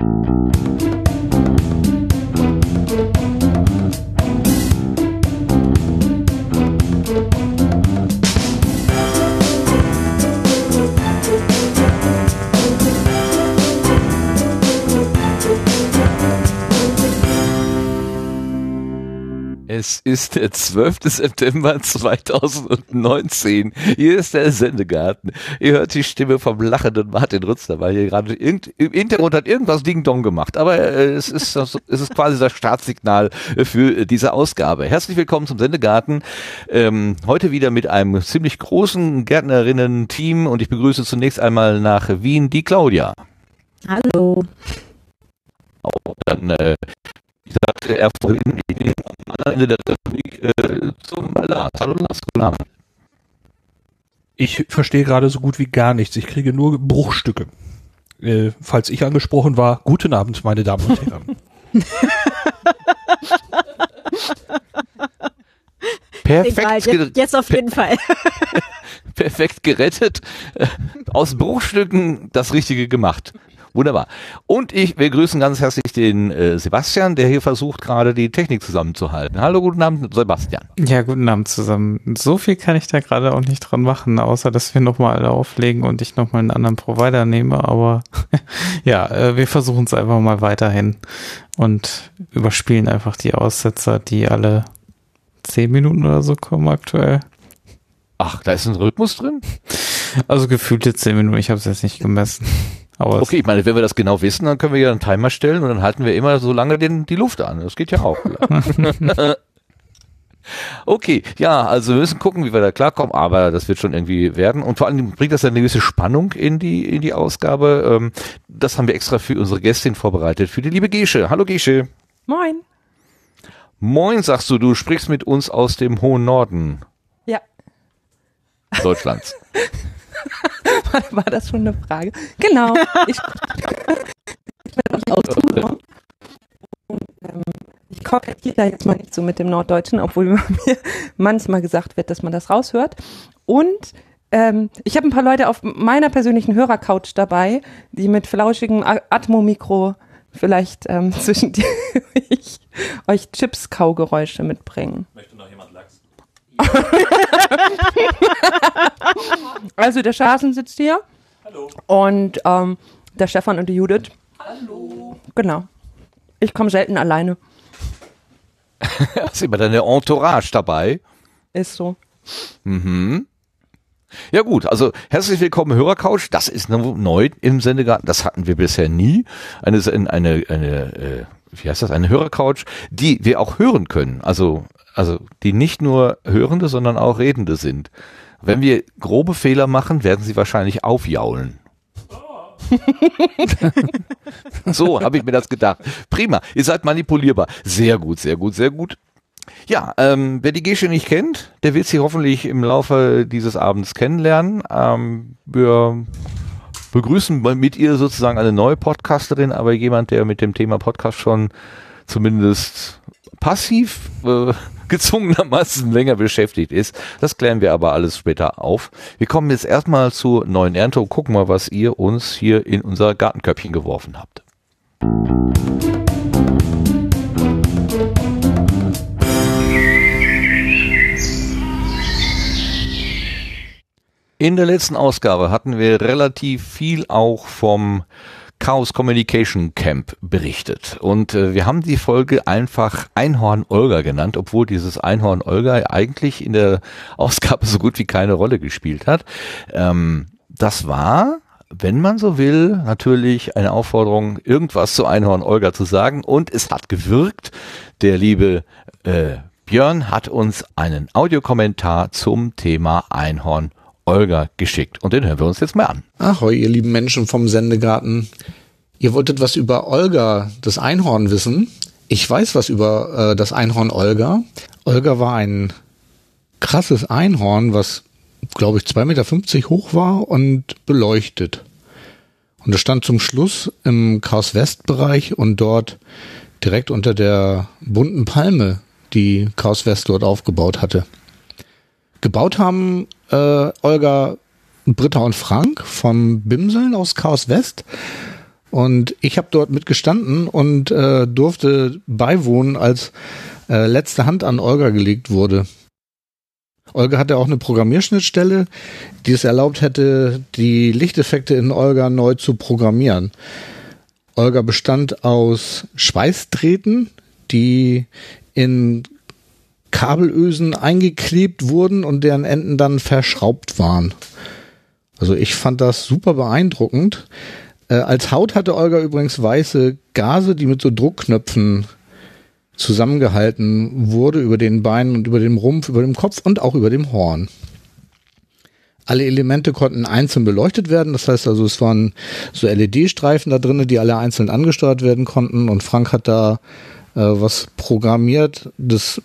you. Es ist der 12. September 2019. Hier ist der Sendegarten. Ihr hört die Stimme vom lachenden Martin Rützler, weil hier gerade im Hintergrund hat irgendwas Ding Dong gemacht. Aber äh, es, ist, es ist quasi das Startsignal für diese Ausgabe. Herzlich willkommen zum Sendegarten. Ähm, heute wieder mit einem ziemlich großen Gärtnerinnen-Team und ich begrüße zunächst einmal nach Wien die Claudia. Hallo. Oh, dann äh, ich sagte er vorhin, am anderen Ende der Republik äh, zum Lars. Hallo Lars, guten Abend. Ich verstehe gerade so gut wie gar nichts. Ich kriege nur Bruchstücke. Äh, falls ich angesprochen war, guten Abend, meine Damen und Herren. Perfekt. Egal, jetzt, jetzt auf jeden Fall. Perfekt gerettet. Äh, aus Bruchstücken das Richtige gemacht. Wunderbar. Und ich, wir grüßen ganz herzlich den äh, Sebastian, der hier versucht gerade die Technik zusammenzuhalten. Hallo, guten Abend, Sebastian. Ja, guten Abend zusammen. So viel kann ich da gerade auch nicht dran machen, außer dass wir nochmal alle auflegen und ich nochmal einen anderen Provider nehme. Aber ja, äh, wir versuchen es einfach mal weiterhin und überspielen einfach die Aussetzer, die alle zehn Minuten oder so kommen aktuell. Ach, da ist ein Rhythmus drin? Also gefühlte zehn Minuten, ich habe es jetzt nicht gemessen. Aber okay, ich meine, wenn wir das genau wissen, dann können wir ja einen Timer stellen und dann halten wir immer so lange den, die Luft an. Das geht ja auch. okay, ja, also wir müssen gucken, wie wir da klarkommen, aber das wird schon irgendwie werden. Und vor allem bringt das eine gewisse Spannung in die, in die Ausgabe. Ähm, das haben wir extra für unsere Gästin vorbereitet, für die liebe Gesche. Hallo Gesche. Moin. Moin, sagst du, du sprichst mit uns aus dem hohen Norden. Ja. Deutschlands. War das schon eine Frage? Genau. Ich, ich werde aus und, ähm, ich kokettiere da jetzt mal nicht so mit dem Norddeutschen, obwohl mir manchmal gesagt wird, dass man das raushört. Und ähm, ich habe ein paar Leute auf meiner persönlichen Hörercouch dabei, die mit flauschigem Atmo-Mikro vielleicht ähm, zwischendurch euch Chips-Kaugeräusche mitbringen. Möchte noch jemand Lachs? also der Schaßen sitzt hier. Hallo. Und ähm, der Stefan und die Judith. Hallo. Genau. Ich komme selten alleine. Hast immer deine Entourage dabei? Ist so. Mhm. Ja gut, also herzlich willkommen Hörercouch. Das ist neu im Sendegarten. Das hatten wir bisher nie. Eine, eine, eine, äh, wie heißt das? Eine Hörercouch, die wir auch hören können. Also, also die nicht nur Hörende, sondern auch Redende sind. Wenn wir grobe Fehler machen, werden sie wahrscheinlich aufjaulen. so habe ich mir das gedacht. Prima, ihr seid manipulierbar. Sehr gut, sehr gut, sehr gut. Ja, ähm, wer die Gesche nicht kennt, der wird sie hoffentlich im Laufe dieses Abends kennenlernen. Ähm, wir begrüßen mit ihr sozusagen eine neue Podcasterin, aber jemand, der mit dem Thema Podcast schon zumindest passiv äh, gezwungenermaßen länger beschäftigt ist. Das klären wir aber alles später auf. Wir kommen jetzt erstmal zur neuen Ernte und gucken mal, was ihr uns hier in unser Gartenköpfchen geworfen habt. In der letzten Ausgabe hatten wir relativ viel auch vom Chaos Communication Camp berichtet. Und äh, wir haben die Folge einfach Einhorn Olga genannt, obwohl dieses Einhorn Olga eigentlich in der Ausgabe so gut wie keine Rolle gespielt hat. Ähm, das war wenn man so will, natürlich eine Aufforderung, irgendwas zu Einhorn Olga zu sagen. Und es hat gewirkt. Der liebe äh, Björn hat uns einen Audiokommentar zum Thema Einhorn Olga geschickt. Und den hören wir uns jetzt mal an. Ahoi, ihr lieben Menschen vom Sendegarten. Ihr wolltet was über Olga, das Einhorn, wissen. Ich weiß was über äh, das Einhorn Olga. Olga war ein krasses Einhorn, was, glaube ich, 2,50 Meter hoch war und beleuchtet. Und es stand zum Schluss im Chaos West Bereich und dort direkt unter der bunten Palme, die Chaos West dort aufgebaut hatte. Gebaut haben äh, Olga, Britta und Frank vom Bimseln aus Chaos West. Und ich habe dort mitgestanden und äh, durfte beiwohnen, als äh, letzte Hand an Olga gelegt wurde. Olga hatte auch eine Programmierschnittstelle, die es erlaubt hätte, die Lichteffekte in Olga neu zu programmieren. Olga bestand aus Schweißdrähten, die in Kabelösen eingeklebt wurden und deren Enden dann verschraubt waren. Also ich fand das super beeindruckend. Äh, als Haut hatte Olga übrigens weiße Gase, die mit so Druckknöpfen zusammengehalten wurde über den Beinen und über dem Rumpf, über dem Kopf und auch über dem Horn. Alle Elemente konnten einzeln beleuchtet werden. Das heißt also, es waren so LED-Streifen da drin, die alle einzeln angesteuert werden konnten. Und Frank hat da äh, was programmiert, das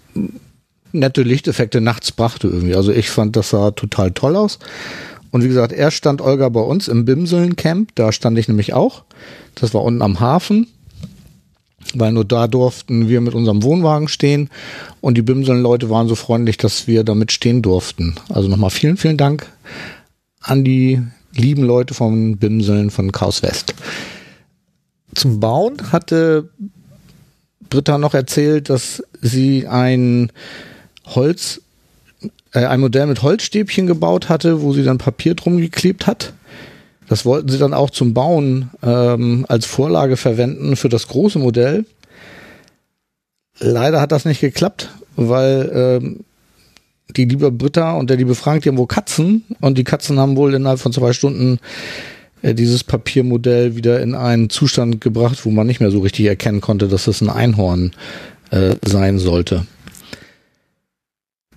nette Lichteffekte nachts brachte irgendwie. Also ich fand, das sah total toll aus. Und wie gesagt, er stand Olga bei uns im Bimseln-Camp. Da stand ich nämlich auch. Das war unten am Hafen weil nur da durften wir mit unserem Wohnwagen stehen und die Bimseln-Leute waren so freundlich, dass wir damit stehen durften. Also nochmal vielen, vielen Dank an die lieben Leute von Bimseln von Chaos West. Zum Bauen hatte Britta noch erzählt, dass sie ein Holz, äh, ein Modell mit Holzstäbchen gebaut hatte, wo sie dann Papier drum geklebt hat. Das wollten sie dann auch zum Bauen ähm, als Vorlage verwenden für das große Modell. Leider hat das nicht geklappt, weil ähm, die liebe Britta und der liebe Frank, die haben wohl Katzen und die Katzen haben wohl innerhalb von zwei Stunden äh, dieses Papiermodell wieder in einen Zustand gebracht, wo man nicht mehr so richtig erkennen konnte, dass es ein Einhorn äh, sein sollte.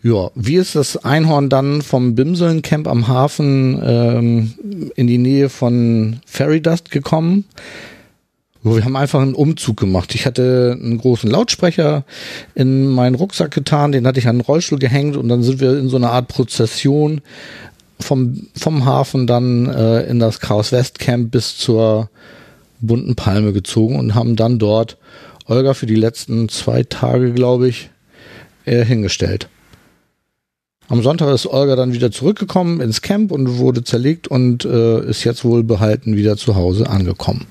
Ja, wie ist das Einhorn dann vom Bimseln-Camp am Hafen ähm, in die Nähe von Fairy Dust gekommen? Wir haben einfach einen Umzug gemacht. Ich hatte einen großen Lautsprecher in meinen Rucksack getan, den hatte ich an den Rollstuhl gehängt und dann sind wir in so einer Art Prozession vom, vom Hafen dann äh, in das Chaos West Camp bis zur bunten Palme gezogen und haben dann dort Olga für die letzten zwei Tage, glaube ich, äh, hingestellt. Am Sonntag ist Olga dann wieder zurückgekommen ins Camp und wurde zerlegt und äh, ist jetzt wohl behalten wieder zu Hause angekommen.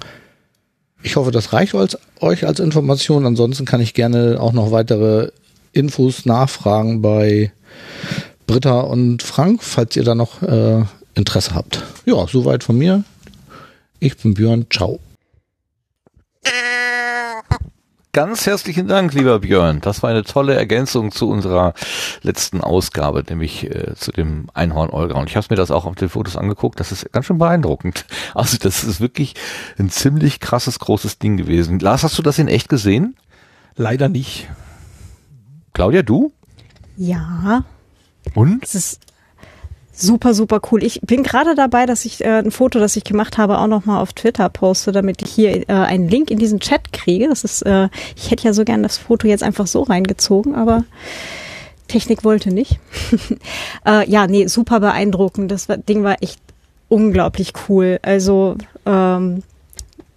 Ich hoffe, das reicht euch als Information. Ansonsten kann ich gerne auch noch weitere Infos nachfragen bei Britta und Frank, falls ihr da noch äh, Interesse habt. Ja, soweit von mir. Ich bin Björn. Ciao. Ganz herzlichen Dank, lieber Björn. Das war eine tolle Ergänzung zu unserer letzten Ausgabe, nämlich äh, zu dem Einhorn Olga. Und ich habe mir das auch auf den Fotos angeguckt. Das ist ganz schön beeindruckend. Also das ist wirklich ein ziemlich krasses, großes Ding gewesen. Lars, hast du das in echt gesehen? Leider nicht. Claudia, du? Ja. Und? Es ist Super, super cool. Ich bin gerade dabei, dass ich äh, ein Foto, das ich gemacht habe, auch nochmal auf Twitter poste, damit ich hier äh, einen Link in diesen Chat kriege. Das ist, äh, ich hätte ja so gern das Foto jetzt einfach so reingezogen, aber Technik wollte nicht. äh, ja, nee, super beeindruckend. Das war, Ding war echt unglaublich cool. Also ähm,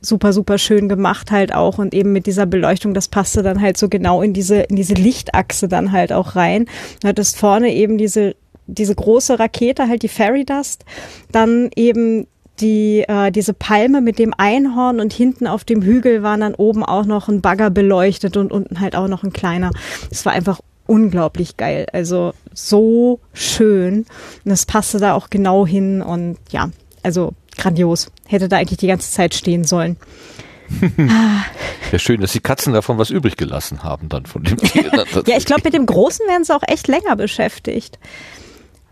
super, super schön gemacht halt auch und eben mit dieser Beleuchtung, das passte dann halt so genau in diese, in diese Lichtachse dann halt auch rein. Du hattest vorne eben diese diese große Rakete, halt die Fairy Dust, dann eben die äh, diese Palme mit dem Einhorn und hinten auf dem Hügel waren dann oben auch noch ein Bagger beleuchtet und unten halt auch noch ein kleiner. Es war einfach unglaublich geil. Also so schön. Und das passte da auch genau hin und ja, also grandios. Hätte da eigentlich die ganze Zeit stehen sollen. ja, schön, dass die Katzen davon was übrig gelassen haben dann von dem. ja, ich glaube, mit dem Großen werden sie auch echt länger beschäftigt.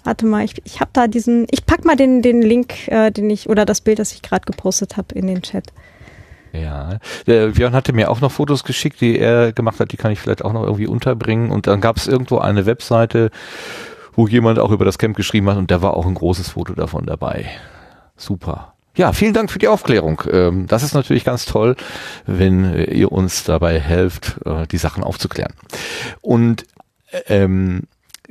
Warte mal, ich, ich habe da diesen, ich pack mal den, den Link, äh, den ich, oder das Bild, das ich gerade gepostet habe in den Chat. Ja, der Björn hatte mir auch noch Fotos geschickt, die er gemacht hat, die kann ich vielleicht auch noch irgendwie unterbringen. Und dann gab es irgendwo eine Webseite, wo jemand auch über das Camp geschrieben hat und da war auch ein großes Foto davon dabei. Super. Ja, vielen Dank für die Aufklärung. Ähm, das ist natürlich ganz toll, wenn ihr uns dabei helft, äh, die Sachen aufzuklären. Und ähm,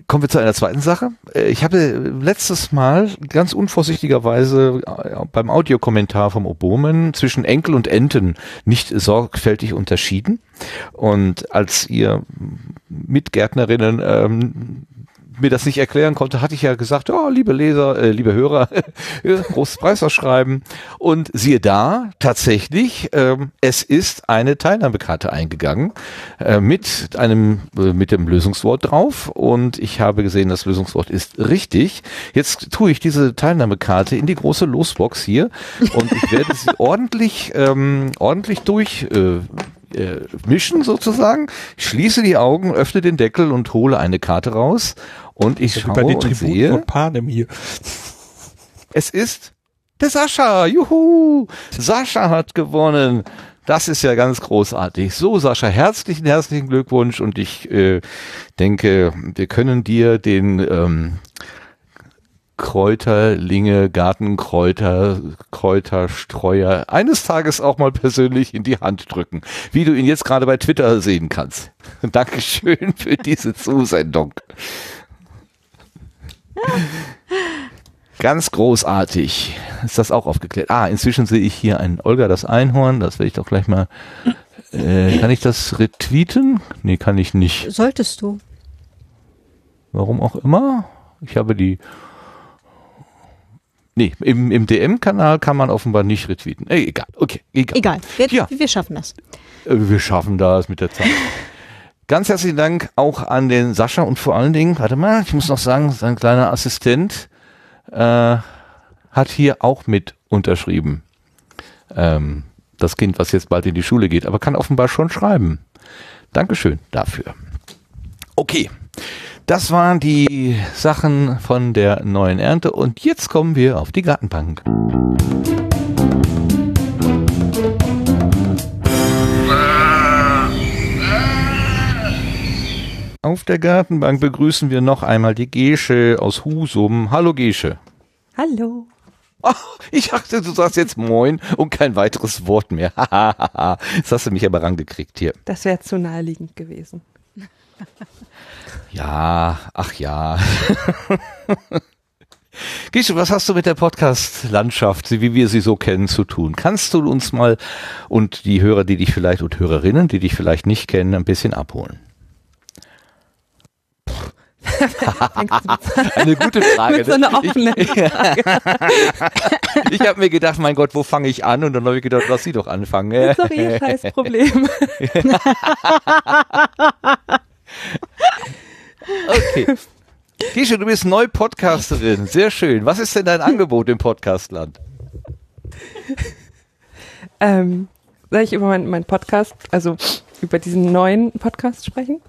Kommen wir zu einer zweiten Sache. Äh, ich habe letztes Mal ganz unvorsichtigerweise äh, beim Audiokommentar vom Obomen zwischen Enkel und Enten nicht sorgfältig unterschieden. Und als ihr Mitgärtnerinnen ähm, mir das nicht erklären konnte, hatte ich ja gesagt, oh, liebe Leser, äh, liebe Hörer, großes Preisausschreiben. Und siehe da, tatsächlich, ähm, es ist eine Teilnahmekarte eingegangen äh, mit einem äh, mit dem Lösungswort drauf und ich habe gesehen, das Lösungswort ist richtig. Jetzt tue ich diese Teilnahmekarte in die große Losbox hier und ich werde sie ordentlich ähm, ordentlich durch äh, äh, mischen sozusagen. Ich schließe die Augen, öffne den Deckel und hole eine Karte raus und ich schaue Bei den und Tributen sehe, von Panem hier. es ist der Sascha. Juhu! Sascha hat gewonnen. Das ist ja ganz großartig. So, Sascha, herzlichen, herzlichen Glückwunsch und ich äh, denke, wir können dir den ähm, Kräuterlinge, Gartenkräuter, Kräuterstreuer eines Tages auch mal persönlich in die Hand drücken, wie du ihn jetzt gerade bei Twitter sehen kannst. Dankeschön für diese Zusendung. Ganz großartig. Ist das auch aufgeklärt? Ah, inzwischen sehe ich hier ein Olga das Einhorn. Das werde ich doch gleich mal. Äh, kann ich das retweeten? Nee, kann ich nicht. Solltest du. Warum auch immer. Ich habe die. Nee, im, im DM-Kanal kann man offenbar nicht retweeten. Ey, egal. Okay, egal. Egal. Wir, Ja. wir schaffen das. Äh, Wir schaffen das mit der Zeit. Ganz herzlichen Dank auch an den Sascha und vor allen Dingen, warte mal, ich muss noch sagen, sein kleiner Assistent äh, hat hier auch mit unterschrieben. Ähm, das Kind, was jetzt bald in die Schule geht, aber kann offenbar schon schreiben. Dankeschön dafür. Okay, das waren die Sachen von der neuen Ernte und jetzt kommen wir auf die Gartenbank. Auf der Gartenbank begrüßen wir noch einmal die Gesche aus Husum. Hallo Gesche. Hallo. Ach, ich dachte, du sagst jetzt Moin und kein weiteres Wort mehr. Jetzt hast du mich aber rangekriegt hier. Das wäre zu naheliegend gewesen. Ja, ach ja. Gesche, was hast du mit der Podcast-Landschaft, wie wir sie so kennen, zu tun? Kannst du uns mal und die Hörer, die dich vielleicht und Hörerinnen, die dich vielleicht nicht kennen, ein bisschen abholen? Eine gute Frage. Mit so einer offenen ich ich habe mir gedacht, mein Gott, wo fange ich an? Und dann habe ich gedacht, lass sie doch anfangen. Das ist doch ihr scheiß Problem. Okay. Gesche, du bist neu Podcasterin. Sehr schön. Was ist denn dein Angebot im Podcastland? ähm, soll ich über meinen mein Podcast, also über diesen neuen Podcast sprechen?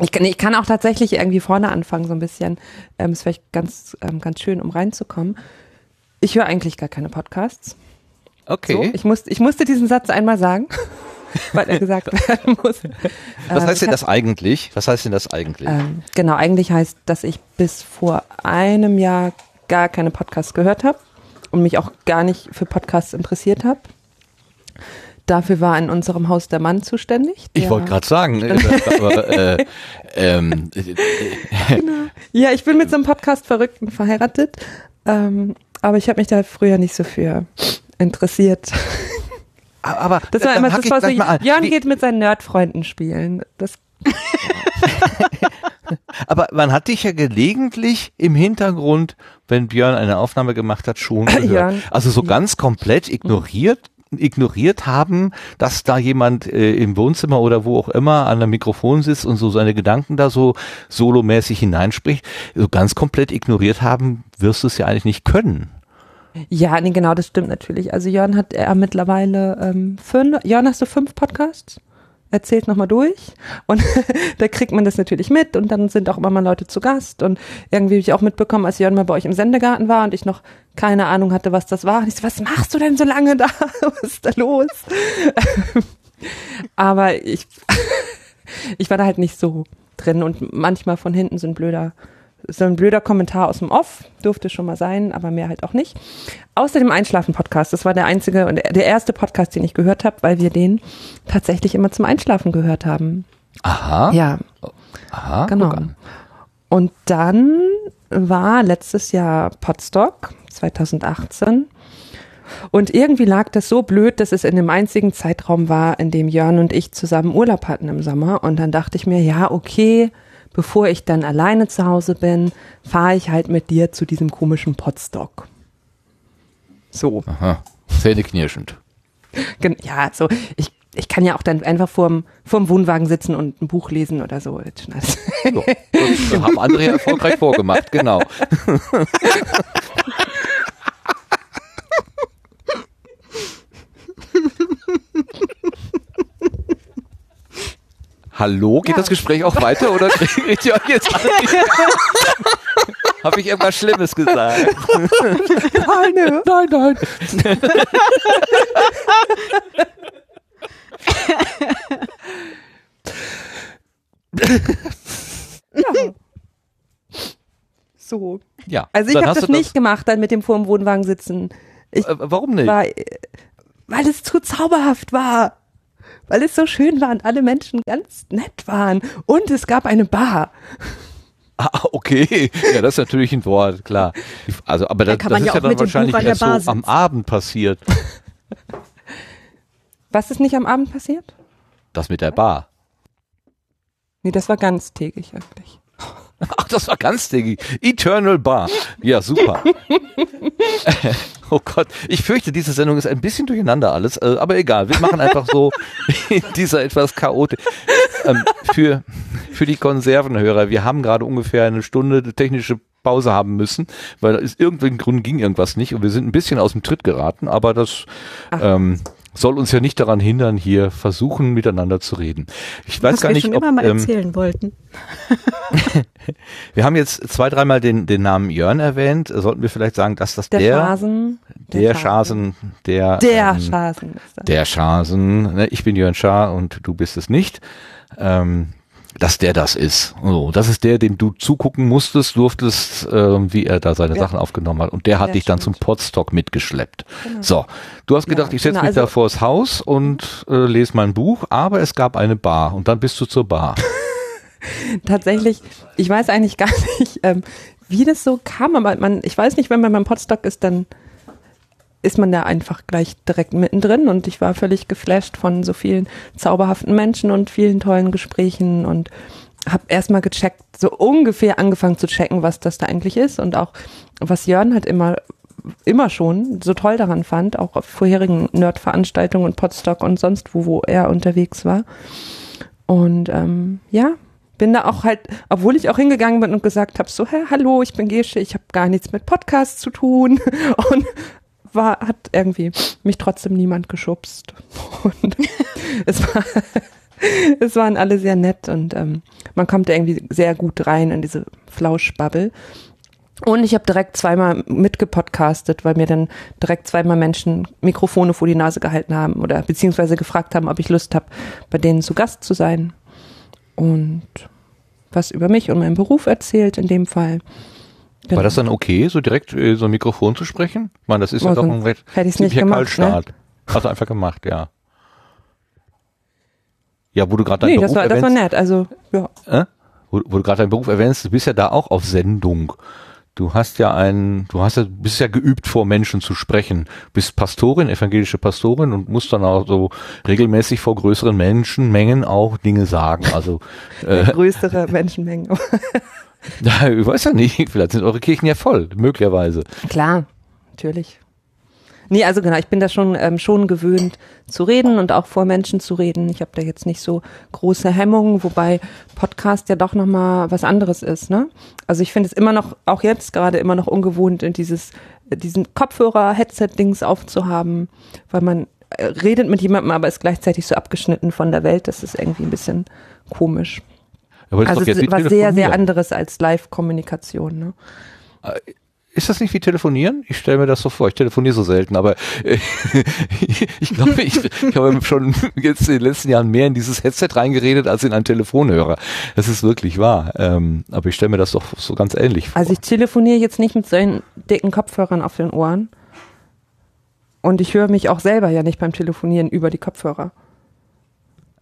Ich kann, ich kann auch tatsächlich irgendwie vorne anfangen, so ein bisschen. Ähm, ist vielleicht ganz, ähm, ganz schön, um reinzukommen. Ich höre eigentlich gar keine Podcasts. Okay. So, ich, musste, ich musste diesen Satz einmal sagen, weil er gesagt werden muss. Was Ähm, heißt denn das eigentlich? Was heißt denn das eigentlich? Ähm, genau, eigentlich heißt, dass ich bis vor einem Jahr gar keine Podcasts gehört habe und mich auch gar nicht für Podcasts interessiert habe. Dafür war in unserem Haus der Mann zuständig. ich der- wollte gerade sagen, äh, aber äh, ähm, äh, Ja, ich bin mit so einem Podcast-Verrückten verheiratet, ähm, aber ich habe mich da früher nicht so für interessiert. aber Das war immer, das ich war so. Jörn geht mit seinen Nerdfreunden spielen. Das, Aber man hat dich ja gelegentlich im Hintergrund, wenn Björn eine Aufnahme gemacht hat, schon gehört. Jörn. Also so ganz komplett ignoriert ignoriert haben, dass da jemand äh, im Wohnzimmer oder wo auch immer an einem Mikrofon sitzt und so seine Gedanken da so solomäßig hineinspricht, so ganz komplett ignoriert haben, wirst du es ja eigentlich nicht können. ja, nee, genau, das stimmt natürlich. Also Jörn hat er mittlerweile ähm, fünf, Jörn, hast du fünf Podcasts? Erzählt nochmal durch und da kriegt man das natürlich mit und dann sind auch immer mal Leute zu Gast und irgendwie habe ich auch mitbekommen, als Jörn mal bei euch im Sendegarten war und ich noch keine Ahnung hatte, was das war. Und ich so, was machst du denn so lange da? Was ist da los? Aber ich, ich war da halt nicht so drin und manchmal von hinten so ein blöder, so ein blöder Kommentar aus dem Off, durfte schon mal sein, aber mehr halt auch nicht. Außer dem Einschlafen-Podcast, das war der einzige und der erste Podcast, den ich gehört habe, weil wir den tatsächlich immer zum Einschlafen gehört haben. Aha. Ja, Aha. genau. Und dann war letztes Jahr Podstock 2018 und irgendwie lag das so blöd, dass es in dem einzigen Zeitraum war, in dem Jörn und ich zusammen Urlaub hatten im Sommer. Und dann dachte ich mir, ja, okay, bevor ich dann alleine zu Hause bin, fahre ich halt mit dir zu diesem komischen Potstock. So. Aha. Zähneknirschend. Ja, so, ich, ich kann ja auch dann einfach vorm, vorm Wohnwagen sitzen und ein Buch lesen oder so. So, das haben andere erfolgreich vorgemacht, genau. Hallo, geht das Gespräch auch weiter oder kriegt ihr euch jetzt alle? Habe ich irgendwas Schlimmes gesagt? Nein, Nein, nein. Ja. So. Ja. Also ich habe das nicht gemacht, dann mit dem vorm Wohnwagen sitzen. Ich Äh, warum nicht? war, weil es zu zauberhaft war. Weil es so schön war und alle Menschen ganz nett waren. Und es gab eine Bar. Ah, okay. Ja, das ist natürlich ein Wort, klar. Also, aber das, kann das man ist ja ja dann dem wahrscheinlich erst so Bar am. Abend passiert. Was ist nicht am Abend passiert? Das mit der Bar. Nee, das war ganztägig eigentlich. Ach, das war ganz diggi. Eternal Bar. Ja, super. oh Gott, ich fürchte, diese Sendung ist ein bisschen durcheinander alles, äh, aber egal. Wir machen einfach so in dieser etwas chaotisch. Ähm, für, für die Konservenhörer, wir haben gerade ungefähr eine Stunde technische Pause haben müssen, weil aus irgendeinem Grund ging irgendwas nicht und wir sind ein bisschen aus dem Tritt geraten, aber das ähm, soll uns ja nicht daran hindern, hier versuchen, miteinander zu reden. Ich weiß Was gar wir nicht, schon ob, immer mal ähm, erzählen wollten. wir haben jetzt zwei, dreimal den, den Namen Jörn erwähnt. Sollten wir vielleicht sagen, dass das Der, der, Schasen. der Schasen, der, Der ähm, Schasen ist das. der Schasen, ne, ich bin Jörn Schaar und du bist es nicht, ähm, dass der das ist. So, das ist der, dem du zugucken musstest, durftest, ähm, wie er da seine Ja. Sachen aufgenommen hat. Und der hat Ja, dich dann zum stimmt. Podstock mitgeschleppt. Genau. So, du hast gedacht, Ja, ich setze genau, mich da also- vors Haus und äh, lese mein Buch, aber es gab eine Bar und dann bist du zur Bar. Tatsächlich, ich weiß eigentlich gar nicht, ähm, wie das so kam, aber man, ich weiß nicht, wenn man beim Podstock ist, dann ist man da einfach gleich direkt mittendrin. Und ich war völlig geflasht von so vielen zauberhaften Menschen und vielen tollen Gesprächen und habe erstmal gecheckt, so ungefähr angefangen zu checken, was das da eigentlich ist. Und auch was Jörn halt immer immer schon so toll daran fand, auch auf vorherigen Nerd-Veranstaltungen und Podstock und sonst wo, wo er unterwegs war. Und ähm, ja, bin da auch halt, obwohl ich auch hingegangen bin und gesagt habe, so, hä, hallo, ich bin Gesche, ich habe gar nichts mit Podcasts zu tun. Und war, hat irgendwie mich trotzdem niemand geschubst. Und es war, es waren alle sehr nett und ähm, man kommt irgendwie sehr gut rein in diese Flauschbubble. Und ich habe direkt zweimal mitgepodcastet, weil mir dann direkt zweimal Menschen Mikrofone vor die Nase gehalten haben oder beziehungsweise gefragt haben, ob ich Lust habe, bei denen zu Gast zu sein. Und was über mich und meinen Beruf erzählt in dem Fall. Genau. War das dann okay, so direkt äh, so ein Mikrofon zu sprechen? Ich meine, das ist ja Also, doch ein recht hätte ich's nicht ziemlicher gemacht, ne? Kaltstart. Also einfach gemacht, ja. Ja, wo du gerade deinen Nee, Beruf das war, das war nett. Also, ja. äh? wo, wo du gerade deinen Beruf erwähnst, du bist ja da auch auf Sendung. Du hast ja ein, du hast ja, bist ja geübt vor Menschen zu sprechen. Bist Pastorin, evangelische Pastorin und musst dann auch so regelmäßig vor größeren Menschenmengen auch Dinge sagen. Also äh, größere Menschenmengen. ich weiß ja nicht, vielleicht sind eure Kirchen ja voll, möglicherweise. Klar, natürlich. Nee, also genau, ich bin da schon, ähm, schon gewöhnt zu reden und auch vor Menschen zu reden. Ich habe da jetzt nicht so große Hemmungen, wobei Podcast ja doch nochmal was anderes ist. Ne? Also ich finde es immer noch, auch jetzt gerade immer noch ungewohnt, in dieses, diesen Kopfhörer-Headset-Dings aufzuhaben, weil man äh, redet mit jemandem, aber ist gleichzeitig so abgeschnitten von der Welt. Das ist irgendwie ein bisschen komisch. Aber das ist Also doch jetzt ist was sehr, sehr anderes als Live-Kommunikation. Ne? Ist das nicht wie telefonieren? Ich stelle mir das so vor. Ich telefoniere so selten, aber äh, ich glaube, ich, ich habe schon jetzt in den letzten Jahren mehr in dieses Headset reingeredet als in einen Telefonhörer. Das ist wirklich wahr. Ähm, aber ich stelle mir das doch so ganz ähnlich vor. Also ich telefoniere jetzt nicht mit solchen dicken Kopfhörern auf den Ohren. Und ich höre mich auch selber ja nicht beim Telefonieren über die Kopfhörer.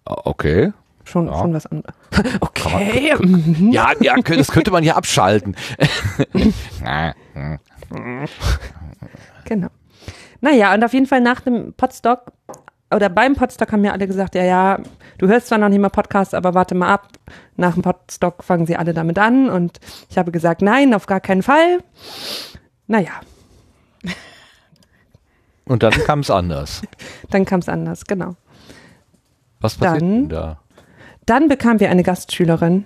okay. Schon, Ja. schon was anderes. Okay. mhm. Ja, ja, das könnte man ja abschalten. Genau. Naja, und auf jeden Fall nach dem Podstock oder beim Podstock haben mir alle gesagt, ja, ja, du hörst zwar noch nicht mal Podcast, aber warte mal ab. Nach dem Podstock fangen sie alle damit an. Und ich habe gesagt, nein, auf gar keinen Fall. Naja, Und dann kam es anders. dann kam es anders, genau. Was passiert Dann- denn da? Dann bekamen wir eine Gastschülerin,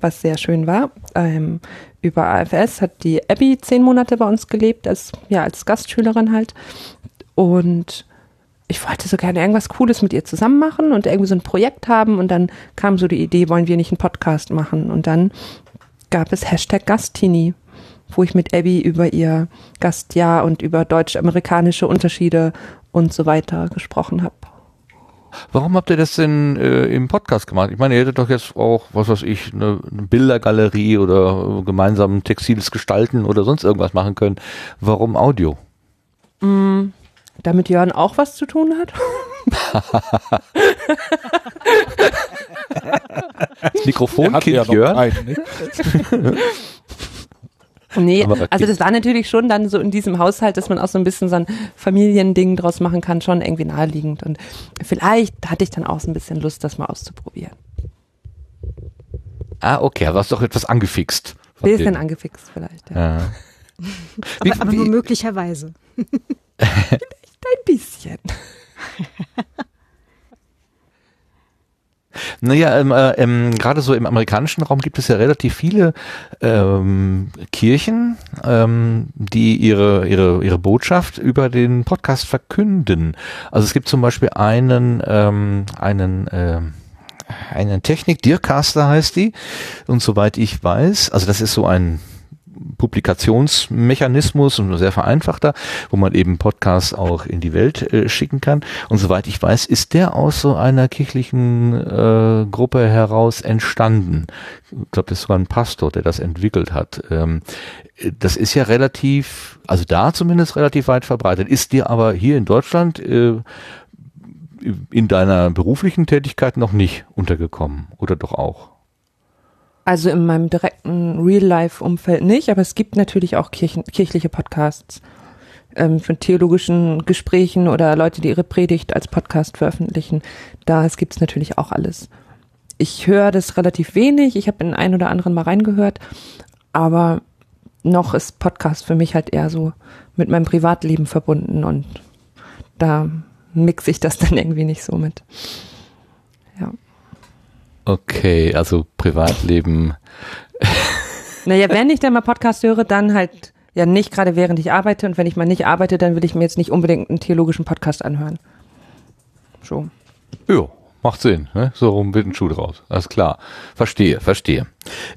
was sehr schön war. Ähm, über AFS hat die Abby zehn Monate bei uns gelebt, als, ja, als Gastschülerin halt. Und ich wollte so gerne irgendwas Cooles mit ihr zusammen machen und irgendwie so ein Projekt haben. Und dann kam so die Idee, wollen wir nicht einen Podcast machen? Und dann gab es Hashtag Gastini, wo ich mit Abby über ihr Gastjahr und über deutsch-amerikanische Unterschiede und so weiter gesprochen habe. Warum habt ihr das denn äh, im Podcast gemacht? Ich meine, ihr hättet doch jetzt auch, was weiß ich, eine, eine Bildergalerie oder gemeinsam textiles Gestalten oder sonst irgendwas machen können. Warum Audio? Damit Jörn auch was zu tun hat. Das Mikrofon ja Jörn? einen, ne? Nee, Aber also das war natürlich schon dann so in diesem Haushalt, dass man auch so ein bisschen so ein Familiending draus machen kann, schon irgendwie naheliegend. Und vielleicht hatte ich dann auch so ein bisschen Lust, das mal auszuprobieren. Ah, okay, aber hast doch etwas angefixt. Bisschen dem. angefixt vielleicht. Ja. Ja. Wie- Aber, aber wie- nur möglicherweise. Ein bisschen. Naja, ähm, äh, ähm, gerade so im amerikanischen Raum gibt es ja relativ viele ähm, Kirchen, ähm, die ihre, ihre, ihre Botschaft über den Podcast verkünden. Also es gibt zum Beispiel einen, ähm, einen, ähm, einen Technik, Dearcaster heißt die. Und soweit ich weiß, also das ist so ein Publikationsmechanismus nur sehr vereinfachter, wo man eben Podcasts auch in die Welt äh, schicken kann. Und soweit ich weiß, ist der aus so einer kirchlichen äh, Gruppe heraus entstanden. Ich glaube, das sogar ein Pastor, der das entwickelt hat. Ähm, äh, das ist ja relativ, also da zumindest relativ weit verbreitet. Ist dir aber hier in Deutschland äh, in deiner beruflichen Tätigkeit noch nicht untergekommen oder doch auch? Also in meinem direkten Real-Life-Umfeld nicht, aber es gibt natürlich auch Kirchen, kirchliche Podcasts ähm, von theologischen Gesprächen oder Leute, die ihre Predigt als Podcast veröffentlichen. Da gibt es natürlich auch alles. Ich höre das relativ wenig. Ich habe in einen oder anderen mal reingehört, aber noch ist Podcast für mich halt eher so mit meinem Privatleben verbunden und da mixe ich das dann irgendwie nicht so mit. Ja. Okay, also Privatleben. Naja, wenn ich dann mal Podcast höre, dann halt ja nicht gerade während ich arbeite und wenn ich mal nicht arbeite, dann will ich mir jetzt nicht unbedingt einen theologischen Podcast anhören. So. Ja, macht Sinn. Ne? So rum wird ein Schuh draus. Alles klar. Verstehe, verstehe.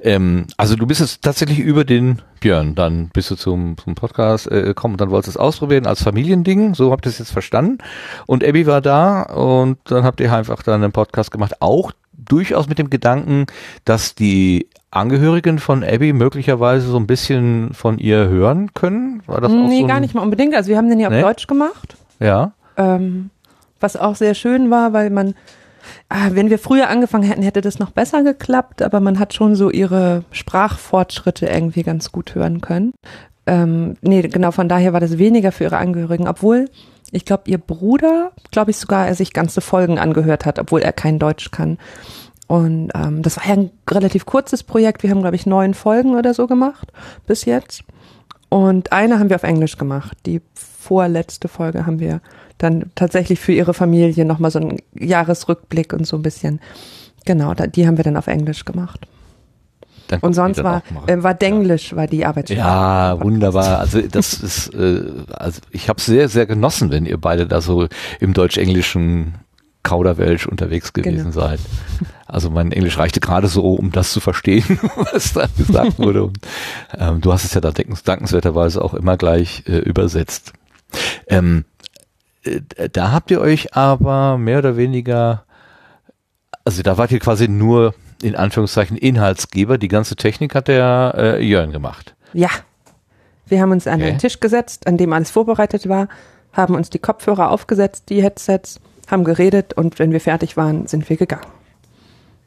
Ähm, also du bist jetzt tatsächlich über den Björn, dann bist du zum, zum Podcast äh, gekommen und dann wolltest du es ausprobieren als Familiending, so habt ihr es jetzt verstanden. Und Abby war da und dann habt ihr einfach dann einen Podcast gemacht, auch durchaus mit dem Gedanken, dass die Angehörigen von Abby möglicherweise so ein bisschen von ihr hören können? War das auch nee, so gar nicht mal unbedingt. Also wir haben den ja auf Nee? Deutsch gemacht. Ja. Ähm, was auch sehr schön war, weil man, ah, wenn wir früher angefangen hätten, hätte das noch besser geklappt, aber man hat schon so ihre Sprachfortschritte irgendwie ganz gut hören können. Ähm, nee, genau, von daher war das weniger für ihre Angehörigen, obwohl ich glaube, ihr Bruder, glaube ich sogar, er sich ganze Folgen angehört hat, obwohl er kein Deutsch kann. Und ähm, das war ja ein relativ kurzes Projekt. Wir haben, glaube ich, neun Folgen oder so gemacht bis jetzt. Und eine haben wir auf Englisch gemacht. Die vorletzte Folge haben wir dann tatsächlich für ihre Familie nochmal so einen Jahresrückblick und so ein bisschen. Genau, die haben wir dann auf Englisch gemacht. Und sonst war, äh, war Denglisch, war die Arbeitssprache. Ja, wunderbar. Also das ist, äh, also ich habe sehr, sehr genossen, wenn ihr beide da so im deutsch-englischen Kauderwelsch unterwegs gewesen Genau. seid. Also mein Englisch reichte gerade so, um das zu verstehen, was da gesagt wurde. Und, ähm, du hast es ja da dankens- dankenswerterweise auch immer gleich äh, übersetzt. Ähm, äh, da habt ihr euch aber mehr oder weniger, also da wart ihr quasi nur in Anführungszeichen Inhaltsgeber. Die ganze Technik hat der äh, Jörn gemacht. Ja. Wir haben uns an Okay. einen Tisch gesetzt, an dem alles vorbereitet war, haben uns die Kopfhörer aufgesetzt, die Headsets, haben geredet und wenn wir fertig waren, sind wir gegangen.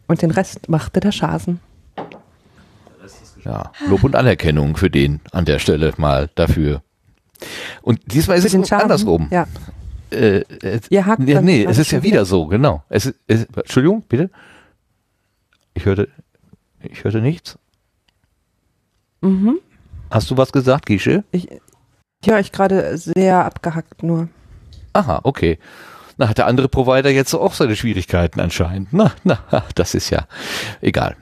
Und den Rest machte der Schasen. Ja, Lob und Anerkennung für den an der Stelle mal dafür. Und diesmal ist es den andersrum. Ja. Äh, äh, Ihr hakt nee, es ist ja wieder so, genau. Es es, Entschuldigung, bitte? Ich hörte, ich hörte nichts. Mhm. Hast du was gesagt, Gische? Ich, ich höre euch gerade sehr abgehackt nur. Aha, okay. Na, hat der andere Provider jetzt auch seine Schwierigkeiten anscheinend. Na, na, das ist ja egal.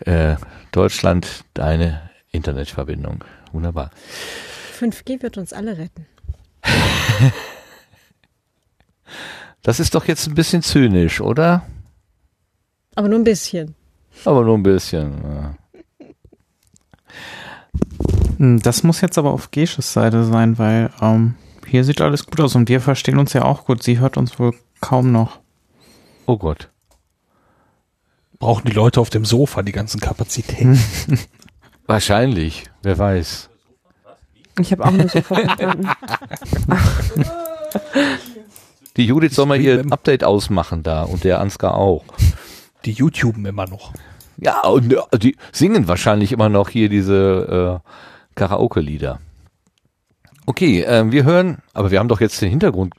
Äh, Deutschland, deine Internetverbindung. Wunderbar. 5G wird uns alle retten. Das ist doch jetzt ein bisschen zynisch, oder? Aber nur ein bisschen. Aber nur ein bisschen. Ja. Hm, Das muss jetzt aber auf Gesches Seite sein, weil ähm, hier sieht alles gut aus und wir verstehen uns ja auch gut. Sie hört uns wohl kaum noch. Oh Gott. Brauchen die Leute auf dem Sofa die ganzen Kapazitäten. Wahrscheinlich. Wer weiß. Ich habe auch nur so verstanden. Die Judith soll mal ihr Update ausmachen da und der Ansgar auch. Die YouTuben immer noch. Ja, und äh, die singen wahrscheinlich immer noch hier diese äh, Karaoke-Lieder. Okay, ähm, wir hören, aber wir haben doch jetzt den Hintergrund.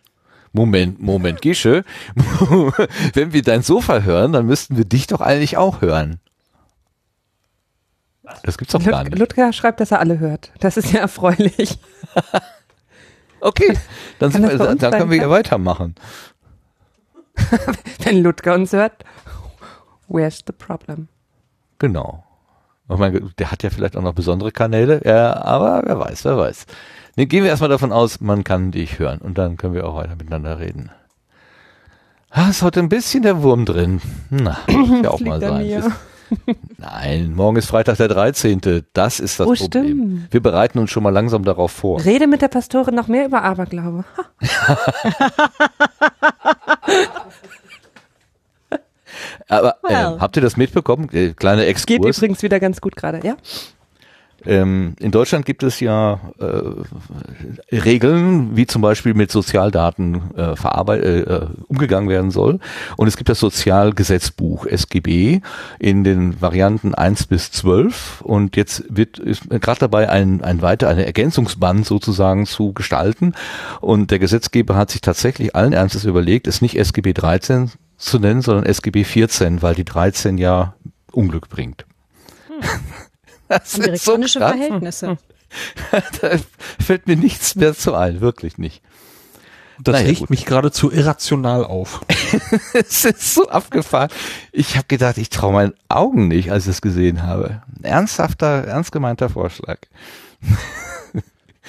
Moment, Moment, Gische. Wenn wir dein Sofa hören, dann müssten wir dich doch eigentlich auch hören. Das gibt's doch gar Lut nicht. Ludger schreibt, dass er alle hört. Das ist ja erfreulich. Okay, dann, wir, dann können wir ja weitermachen. Wenn Ludger uns hört, where's the problem? Genau. Ich meine, der hat ja vielleicht auch noch besondere Kanäle, ja, aber wer weiß, wer weiß. Nee, gehen wir erstmal davon aus, man kann dich hören und dann können wir auch weiter miteinander reden. Ah, ist heute ein bisschen der Wurm drin. Na, muss ja auch mal sein. Nein, morgen ist Freitag der 13. Das ist das Oh, Problem. stimmt. Wir bereiten uns schon mal langsam darauf vor. Rede mit der Pastorin noch mehr über Aberglaube. Aber äh, habt ihr das mitbekommen? Äh, kleiner Geht Exkurs. übrigens wieder ganz gut gerade, ja? Ähm, in Deutschland gibt es ja äh, Regeln, wie zum Beispiel mit Sozialdaten äh, äh, äh, umgegangen werden soll. Und es gibt das Sozialgesetzbuch SGB in den Varianten 1 bis 12. Und jetzt wird ist gerade dabei, ein, ein weiter, eine Ergänzungsband sozusagen zu gestalten. Und der Gesetzgeber hat sich tatsächlich allen Ernstes überlegt, es nicht SGB 13 zu nennen, sondern SGB 14, weil die 13 ja Unglück bringt. Das ist so. Verhältnisse. da fällt mir nichts mehr zu ein, wirklich nicht. Das Naja, regt gut. mich geradezu irrational auf. es ist so abgefahren. Ich habe gedacht, ich traue meinen Augen nicht, als ich es gesehen habe. Ein ernsthafter, ernst gemeinter Vorschlag.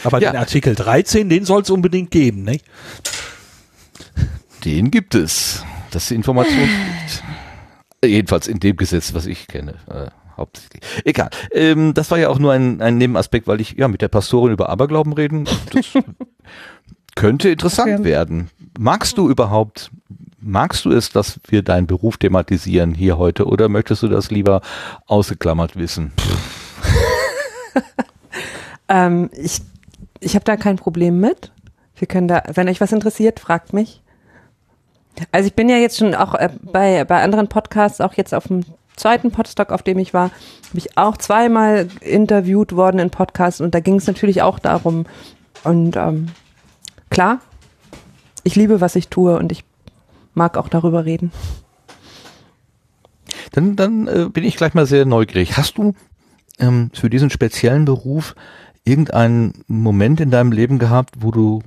Aber Ja. den Artikel 13, den soll es unbedingt geben, ne? Den gibt es. Das ist die Informationspflicht. Jedenfalls in dem Gesetz, was ich kenne. Äh, hauptsächlich. Egal. Ähm, das war ja auch nur ein, ein Nebenaspekt, weil ich ja mit der Pastorin über Aberglauben reden. Das könnte interessant Okay. werden. Magst du überhaupt, magst du es, dass wir deinen Beruf thematisieren hier heute oder möchtest du das lieber ausgeklammert wissen? Ähm, ich ich habe da kein Problem mit. Wir können da, wenn euch was interessiert, fragt mich. Also ich bin ja jetzt schon auch äh, bei, bei anderen Podcasts, auch jetzt auf dem zweiten Podstock, auf dem ich war, habe ich auch zweimal interviewt worden in Podcasts und da ging es natürlich auch darum. Und ähm, klar, ich liebe, was ich tue und ich mag auch darüber reden. Dann, dann äh, bin ich gleich mal sehr neugierig. Hast du ähm, für diesen speziellen Beruf irgendeinen Moment in deinem Leben gehabt, wo du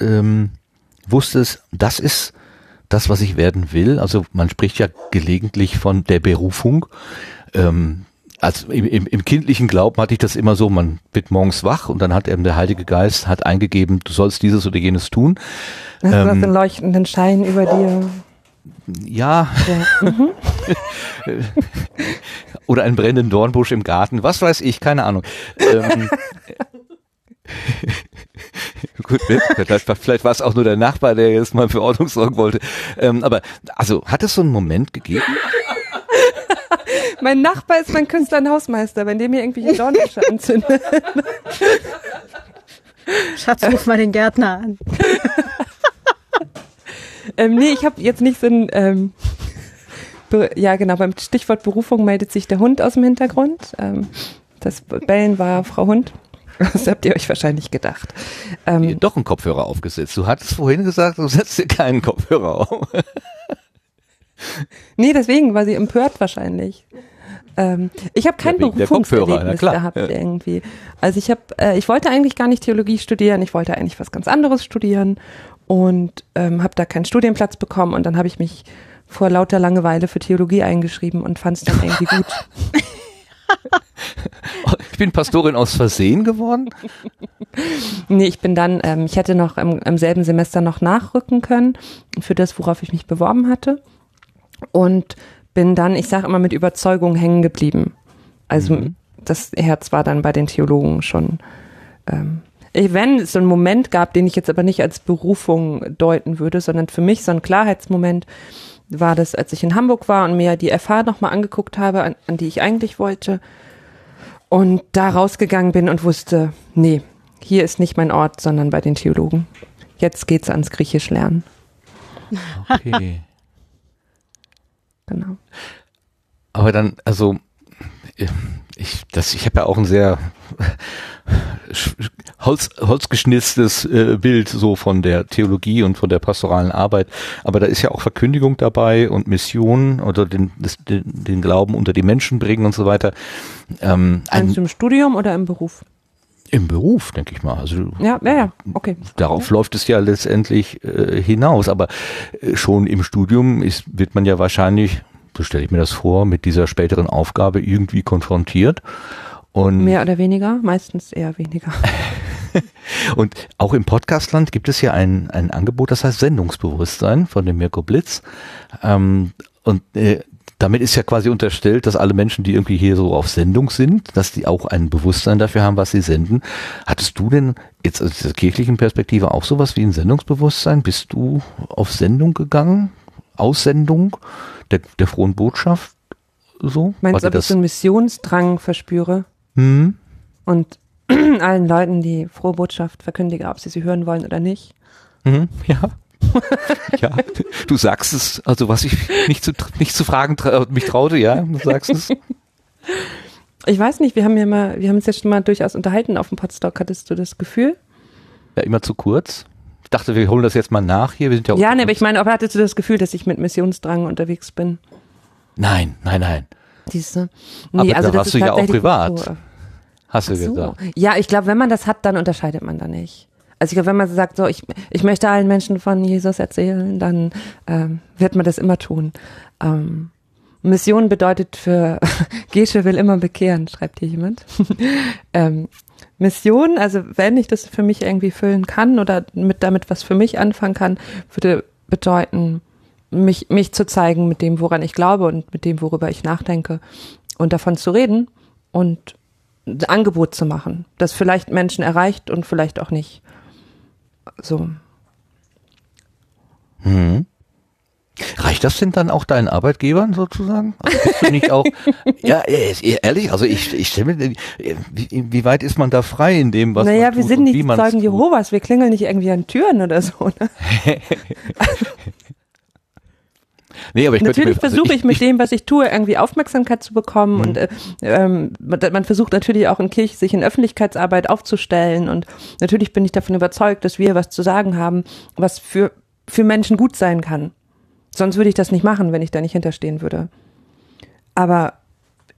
ähm, wusstest, das ist das, was ich werden will? Also man spricht ja gelegentlich von der Berufung. Ähm, also im, im, im kindlichen Glauben hatte ich das immer so, man wird morgens wach und dann hat eben der Heilige Geist hat eingegeben, du sollst dieses oder jenes tun. Hast du Ähm, hast einen leuchtenden Schein über dir? Ja, Ja. Mhm. oder einen brennenden Dornbusch im Garten, was weiß ich, keine Ahnung. Ähm, Gut, ne? vielleicht, war- vielleicht war es auch nur der Nachbar, der jetzt mal für Ordnung sorgen wollte. Ähm, aber also hat es so einen Moment gegeben? Mein Nachbar ist mein Künstler und Hausmeister, wenn der mir irgendwelche Dornbüsche anzündet. Schatz, ruf mal den Gärtner an. Ähm, nee, ich habe jetzt nicht so ein. Ähm, ja, genau, beim Stichwort Berufung meldet sich der Hund aus dem Hintergrund. Ähm, das Bellen war Frau Hund. Das habt ihr euch wahrscheinlich gedacht. Ähm, Doch einen Kopfhörer aufgesetzt. Du hattest vorhin gesagt, du setzt dir keinen Kopfhörer auf. nee, deswegen war sie empört wahrscheinlich. Ähm, ich habe kein Ja, Berufungserlebnis gehabt Ja. irgendwie. Also ich habe, äh, ich wollte eigentlich gar nicht Theologie studieren, ich wollte eigentlich was ganz anderes studieren und ähm, habe da keinen Studienplatz bekommen und dann habe ich mich vor lauter Langeweile für Theologie eingeschrieben und fand es dann irgendwie gut. Ich bin Pastorin aus Versehen geworden. Nee, ich bin dann, ähm, ich hätte noch im, im selben Semester noch nachrücken können für das, worauf ich mich beworben hatte. Und bin dann, ich sage immer, mit Überzeugung hängen geblieben. Also das Herz war dann bei den Theologen schon. Ähm, wenn es so einen Moment gab, den ich jetzt aber nicht als Berufung deuten würde, sondern für mich so ein Klarheitsmoment, war das, als ich in Hamburg war und mir die FH nochmal angeguckt habe, an, an die ich eigentlich wollte. Und da rausgegangen bin und wusste, nee, hier ist nicht mein Ort, sondern bei den Theologen. Jetzt geht's ans Griechisch lernen. Okay. Genau. Aber dann, also ich, das, ich habe ja auch ein sehr Holz, holzgeschnitztes äh, Bild so von der Theologie und von der pastoralen Arbeit. Aber da ist ja auch Verkündigung dabei und Mission oder den, das, den, den Glauben unter die Menschen bringen und so weiter. Ähm, ein, du im Studium oder im Beruf? Im Beruf, denke ich mal. Also Ja, ja, ja, okay. darauf läuft es ja letztendlich äh, hinaus. Aber äh, schon im Studium ist, wird man ja wahrscheinlich, so stelle ich mir das vor, mit dieser späteren Aufgabe irgendwie konfrontiert. Und, Mehr oder weniger? Meistens eher weniger. und auch im Podcastland gibt es ja ein, ein Angebot, das heißt Sendungsbewusstsein von dem Mirko Blitz. Ähm, und äh, damit ist ja quasi unterstellt, dass alle Menschen, die irgendwie hier so auf Sendung sind, dass die auch ein Bewusstsein dafür haben, was sie senden. Hattest du denn jetzt aus der kirchlichen Perspektive auch sowas wie ein Sendungsbewusstsein? Bist du auf Sendung gegangen? Aussendung der, der frohen Botschaft? So? Meinst du, ob ich so einen Missionsdrang verspüre hm? und allen Leuten die frohe Botschaft verkündige, ob sie sie hören wollen oder nicht? Mhm, ja. ja, du sagst es, also was ich nicht zu, nicht zu fragen tra mich traute, ja, du sagst es. Ich weiß nicht, wir haben ja mal, wir haben uns ja schon mal durchaus unterhalten auf dem Podstock. Hattest du das Gefühl? Ja, immer zu kurz. Ich dachte, wir holen das jetzt mal nach hier. Wir sind ja, Ja, ne, aber ich meine, ob hattest du das Gefühl, dass ich mit Missionsdrang unterwegs bin? Nein, nein, nein. Siehst du? Aber da warst du ja auch privat. so, äh, Hast du So. gesagt. Ja, ich glaube, wenn man das hat, dann unterscheidet man da nicht. Also ich glaube, wenn man sagt, so, ich, ich möchte allen Menschen von Jesus erzählen, dann ähm, wird man das immer tun. Ähm, Mission bedeutet für Gesche will immer bekehren, schreibt hier jemand. ähm, Mission, also wenn ich das für mich irgendwie füllen kann oder mit damit was für mich anfangen kann, würde bedeuten, mich, mich zu zeigen mit dem, woran ich glaube und mit dem, worüber ich nachdenke und davon zu reden und ein Angebot zu machen, das vielleicht Menschen erreicht und vielleicht auch nicht. So. Mhm. Reicht das denn dann auch deinen Arbeitgebern sozusagen? Also bist du nicht auch, ja, eh, ehrlich, also ich, ich stelle mir, wie, wie weit ist man da frei in dem, was naja, man wir tut sind nicht die Zeugen? Jehovas, wir klingeln nicht irgendwie an Türen oder so. Ne? Nee, aber ich natürlich mir, also versuche ich, mit dem, was ich tue, irgendwie Aufmerksamkeit zu bekommen und äh, ähm, man man versucht natürlich auch in Kirche sich in Öffentlichkeitsarbeit aufzustellen und natürlich bin ich davon überzeugt, dass wir was zu sagen haben, was für, für Menschen gut sein kann. Sonst würde ich das nicht machen, wenn ich da nicht hinterstehen würde. Aber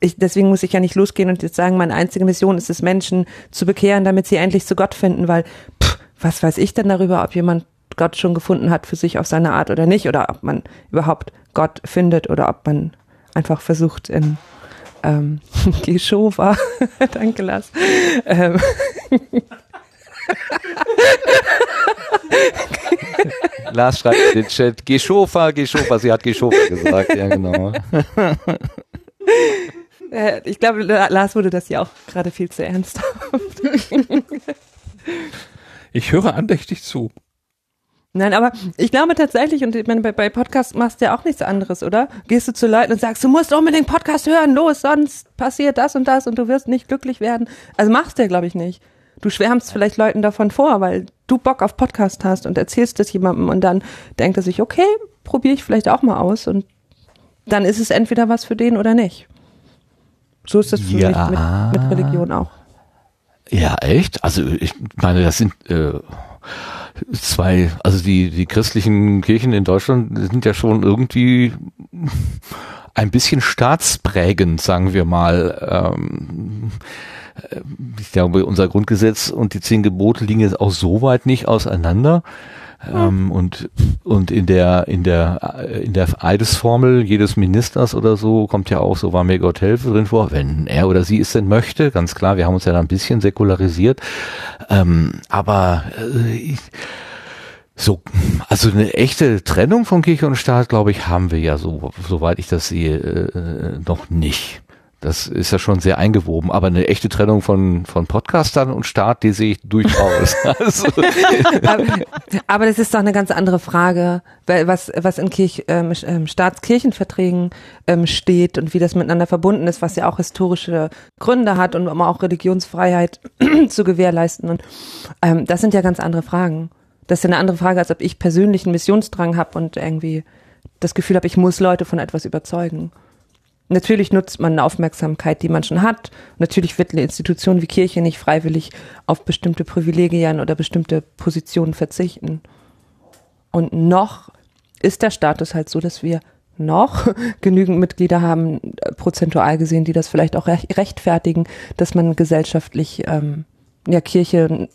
ich, deswegen muss ich ja nicht losgehen und jetzt sagen, meine einzige Mission ist es, Menschen zu bekehren, damit sie endlich zu Gott finden, weil pff, was weiß ich denn darüber, ob jemand Gott schon gefunden hat für sich auf seine Art oder nicht, oder ob man überhaupt Gott findet oder ob man einfach versucht in ähm, Geshova, danke Lars, ähm, Lars schreibt in den Chat, Geschofa, Geschofa, sie hat Geschofa gesagt, ja genau. äh, ich glaube, La- Lars wurde das ja auch gerade viel zu ernst. Ich höre andächtig zu. Nein, aber ich glaube tatsächlich, und ich meine, bei, bei Podcast machst du ja auch nichts anderes, oder? Gehst du zu Leuten und sagst, du musst unbedingt Podcast hören, los, sonst passiert das und das und du wirst nicht glücklich werden. Also machst du ja, glaube ich, nicht. Du schwärmst vielleicht Leuten davon vor, weil du Bock auf Podcast hast und erzählst es jemandem und dann denkt er sich, okay, probiere ich vielleicht auch mal aus und dann ist es entweder was für den oder nicht. So ist das für Ja. mich mit, mit Religion auch. Ja, echt? Also ich meine, das sind äh, zwei, also die, die christlichen Kirchen in Deutschland sind ja schon irgendwie ein bisschen staatsprägend, sagen wir mal. Ähm, ich glaube, unser Grundgesetz und die zehn Gebote liegen jetzt auch so weit nicht auseinander. Ähm, und und in der in der in der Eidesformel jedes Ministers oder so kommt ja auch so war mir Gott helfe drin vor, wenn er oder sie es denn möchte, ganz klar. Wir haben uns ja da ein bisschen säkularisiert, ähm, aber äh, ich, so, also eine echte Trennung von Kirche und Staat, glaube ich, haben wir ja so, soweit ich das sehe, äh, noch nicht. Das ist ja schon sehr eingewoben, aber eine echte Trennung von, von Podcastern und Staat, die sehe ich durchaus. also, aber, aber das ist doch eine ganz andere Frage, weil was, was in Kirch, ähm, ähm, Staatskirchenverträgen ähm, steht und wie das miteinander verbunden ist, was ja auch historische Gründe hat und um auch Religionsfreiheit zu gewährleisten. Und ähm, das sind ja ganz andere Fragen. Das ist ja eine andere Frage, als ob ich persönlich einen Missionsdrang habe und irgendwie das Gefühl habe, ich muss Leute von etwas überzeugen. Natürlich nutzt man eine Aufmerksamkeit, die man schon hat. Natürlich wird eine Institution wie Kirche nicht freiwillig auf bestimmte Privilegien oder bestimmte Positionen verzichten. Und noch ist der Status halt so, dass wir noch genügend Mitglieder haben, äh, prozentual gesehen, die das vielleicht auch rechtfertigen, dass man gesellschaftlich ähm, ja Kirche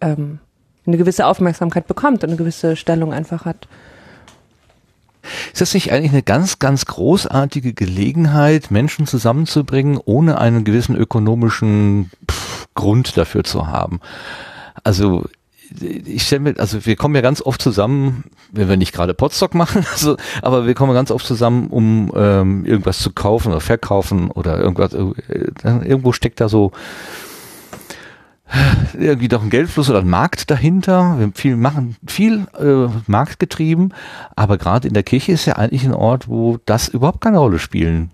ähm, eine gewisse Aufmerksamkeit bekommt und eine gewisse Stellung einfach hat. Ist das nicht eigentlich eine ganz, ganz großartige Gelegenheit, Menschen zusammenzubringen, ohne einen gewissen ökonomischen Pff, Grund dafür zu haben? Also ich stelle mir, also wir kommen ja ganz oft zusammen, wenn wir nicht gerade Potstock machen, also, aber wir kommen ganz oft zusammen, um ähm, irgendwas zu kaufen oder verkaufen oder irgendwas. Äh, irgendwo steckt da so irgendwie doch ein Geldfluss oder ein Markt dahinter. Wir viel machen viel äh, marktgetrieben, aber gerade in der Kirche ist ja eigentlich ein Ort, wo das überhaupt keine Rolle spielen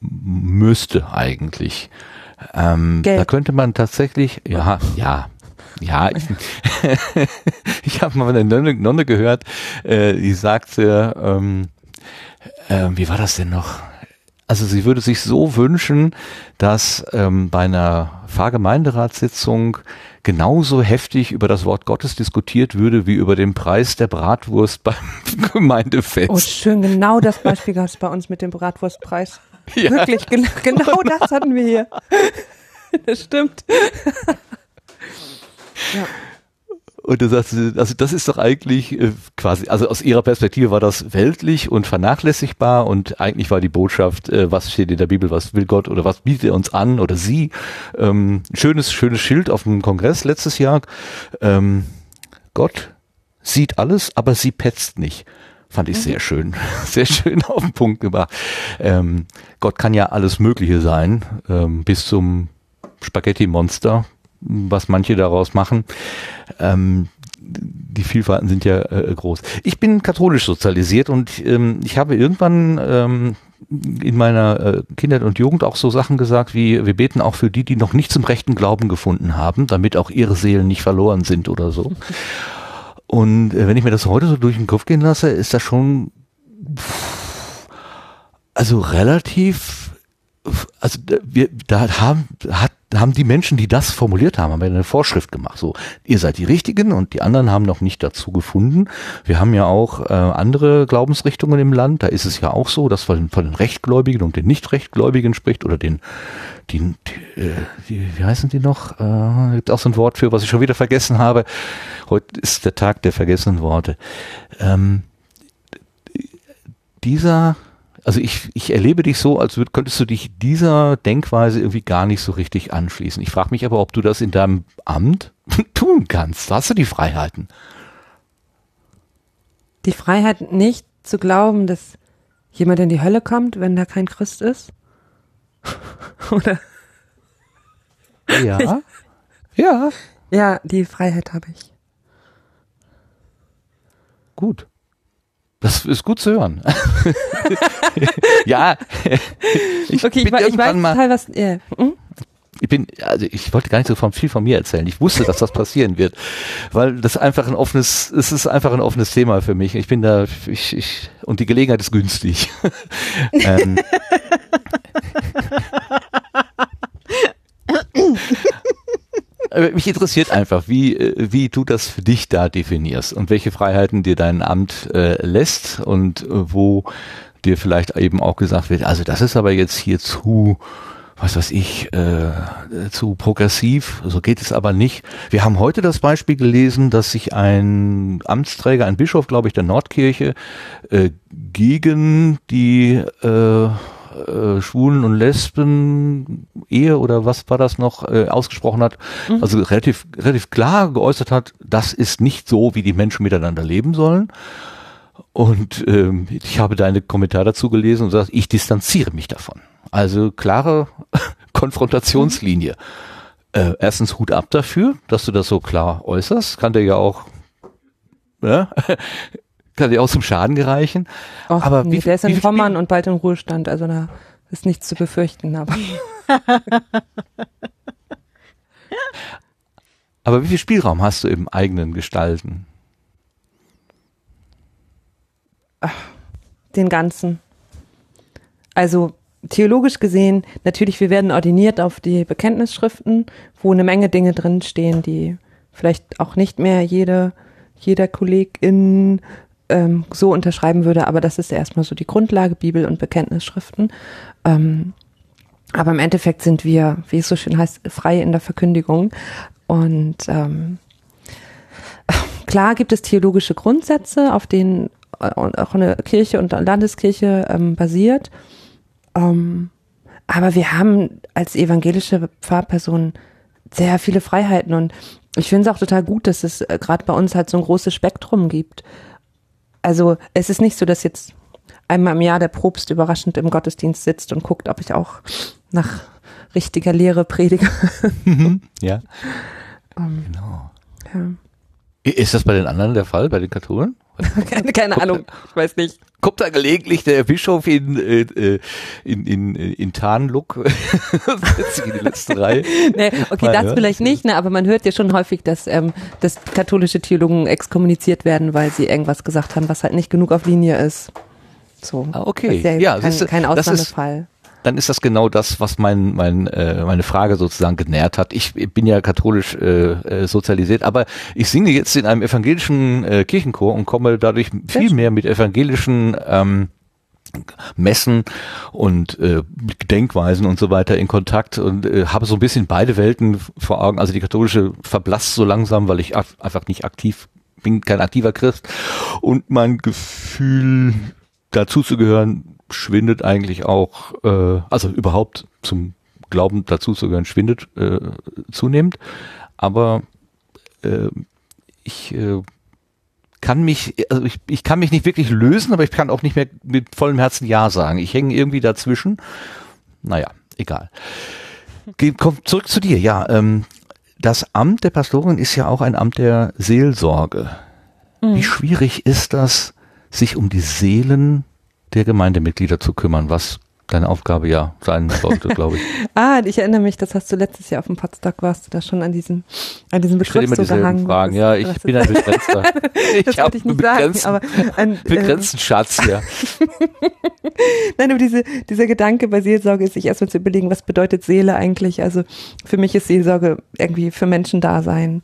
müsste eigentlich. Ähm, da könnte man tatsächlich, ja, ja, ja, ich, ich habe mal eine Nonne, Nonne gehört, äh, die sagte, ähm, äh, wie war das denn noch? Also sie würde sich so wünschen, dass ähm, bei einer Pfarrgemeinderatssitzung genauso heftig über das Wort Gottes diskutiert würde wie über den Preis der Bratwurst beim Gemeindefest. Oh, schön, genau das Beispiel gab es bei uns mit dem Bratwurstpreis. Ja. Wirklich, gen genau das hatten wir hier. Das stimmt. ja. Und du sagst, also das ist doch eigentlich äh, quasi, also aus ihrer Perspektive war das weltlich und vernachlässigbar und eigentlich war die Botschaft, äh, was steht in der Bibel, was will Gott oder was bietet er uns an oder sie. Ähm, schönes, schönes Schild auf dem Kongress letztes Jahr. Ähm, Gott sieht alles, aber sie petzt nicht. Fand ich mhm. sehr schön, sehr schön auf den Punkt gebracht. Ähm, Gott kann ja alles Mögliche sein, ähm, bis zum Spaghetti-Monster, was manche daraus machen. Ähm, die Vielfalten sind ja äh, groß. Ich bin katholisch sozialisiert und ähm, ich habe irgendwann ähm, in meiner äh, Kindheit und Jugend auch so Sachen gesagt wie, wir beten auch für die, die noch nicht zum rechten Glauben gefunden haben, damit auch ihre Seelen nicht verloren sind oder so. Und äh, wenn ich mir das heute so durch den Kopf gehen lasse, ist das schon also relativ also wir da haben hat haben die Menschen, die das formuliert haben, haben eine Vorschrift gemacht. So, ihr seid die Richtigen und die anderen haben noch nicht dazu gefunden. Wir haben ja auch äh, andere Glaubensrichtungen im Land. Da ist es ja auch so, dass man von den Rechtgläubigen und den Nicht-Rechtgläubigen spricht oder den, die, äh, wie heißen die noch? Äh, gibt auch so ein Wort für, was ich schon wieder vergessen habe. Heute ist der Tag der vergessenen Worte. Ähm, dieser also ich, ich erlebe dich so, als würd, könntest du dich dieser Denkweise irgendwie gar nicht so richtig anschließen. Ich frage mich aber, ob du das in deinem Amt tun kannst. Hast du die Freiheiten? Die Freiheit nicht zu glauben, dass jemand in die Hölle kommt, wenn da kein Christ ist? Oder? Ja. ja. Ja, die Freiheit habe ich. Gut. Das ist gut zu hören. ja. Ich okay, ich, ich weiß mal, total was. Hm? Ich bin, also ich wollte gar nicht so viel von mir erzählen. Ich wusste, dass das passieren wird, weil das einfach ein offenes, es ist einfach ein offenes Thema für mich. Ich bin da, ich, ich und die Gelegenheit ist günstig. ähm, äh, mich interessiert einfach, wie, äh, wie du das für dich da definierst und welche Freiheiten dir dein Amt äh, lässt und äh, wo dir vielleicht eben auch gesagt wird, also das ist aber jetzt hier zu, was weiß ich, äh, zu progressiv, so geht es aber nicht. Wir haben heute das Beispiel gelesen, dass sich ein Amtsträger, ein Bischof, glaube ich, der Nordkirche, äh, gegen die äh, äh, Schwulen und Lesben Ehe oder was war das noch äh, ausgesprochen hat, also relativ relativ klar geäußert hat, das ist nicht so, wie die Menschen miteinander leben sollen. Und ähm, ich habe deine Kommentar dazu gelesen und sagst, ich distanziere mich davon. Also klare Konfrontationslinie. Äh, erstens Hut ab dafür, dass du das so klar äußerst. Kann dir ja auch, ja, kann dir auch zum Schaden gereichen. Och, Aber nee, wie- der ist in Pommern und bald im Ruhestand, also da ist nichts zu befürchten. Aber Aber wie viel Spielraum hast du im eigenen Gestalten? den ganzen. Also theologisch gesehen, natürlich, wir werden ordiniert auf die Bekenntnisschriften, wo eine Menge Dinge drinstehen, die vielleicht auch nicht mehr jede, jeder Kollegin ähm, so unterschreiben würde, aber das ist erstmal so die Grundlage, Bibel und Bekenntnisschriften. Ähm, aber im Endeffekt sind wir, wie es so schön heißt, frei in der Verkündigung. Und ähm, klar gibt es theologische Grundsätze, auf denen äh, auch eine Kirche und eine Landeskirche ähm, basiert. Ähm, aber wir haben als evangelische Pfarrpersonen sehr viele Freiheiten und ich finde es auch total gut, dass es äh, gerade bei uns halt so ein großes Spektrum gibt. Also es ist nicht so, dass jetzt einmal im Jahr der Propst überraschend im Gottesdienst sitzt und guckt, ob ich auch nach richtiger Lehre predige. Ja. Ähm, Genau. ja. Ist das bei den anderen der Fall, bei den Katholen? Keine, keine Ahnung, ich weiß nicht. Kommt da gelegentlich der Bischof in, äh, äh, in, in, in Tarnlook in die letzte Reihe? Nee, okay, das vielleicht nicht, ne, aber man hört ja schon häufig, dass, ähm, dass katholische Theologen exkommuniziert werden, weil sie irgendwas gesagt haben, was halt nicht genug auf Linie ist. So. Ah, okay. Das ist ja, Ja, kein, siehste, kein ist- Ausnahmefall. Dann ist das genau das, was mein, mein, äh, meine Frage sozusagen genährt hat. Ich bin ja katholisch äh, äh, sozialisiert, aber ich singe jetzt in einem evangelischen äh, Kirchenchor und komme dadurch viel mehr mit evangelischen ähm, Messen und äh, Denkweisen und so weiter in Kontakt und äh, habe so ein bisschen beide Welten vor Augen. Also die katholische verblasst so langsam, weil ich einfach nicht aktiv bin, kein aktiver Christ und mein Gefühl dazu zu gehören schwindet eigentlich auch, äh, also überhaupt zum Glauben dazu zu gehören schwindet äh, zunehmend, aber äh, ich äh, kann mich, also ich, ich kann mich nicht wirklich lösen, aber ich kann auch nicht mehr mit vollem Herzen Ja sagen. Ich hänge irgendwie dazwischen. Naja, egal. Geh, komm zurück zu dir. Ja, ähm, das Amt der Pastorin ist ja auch ein Amt der Seelsorge. Wie schwierig ist das, sich um die Seelen der Gemeindemitglieder zu kümmern, was deine Aufgabe ja sein sollte, glaube ich. Ah, ich erinnere mich, das hast du letztes Jahr auf dem Potsdok, warst du da schon an diesem, an diesem Ich Begriff immer so gehangen. Fragen. Ja, ich bin ist- ein Begrenzter. das hab wollte ich nicht einen sagen, begrenzten- aber ein, äh, begrenzten Schatz, ja. Nein, aber diese, dieser Gedanke bei Seelsorge ist, sich erstmal zu überlegen, was bedeutet Seele eigentlich? Also für mich ist Seelsorge irgendwie für Menschen da sein.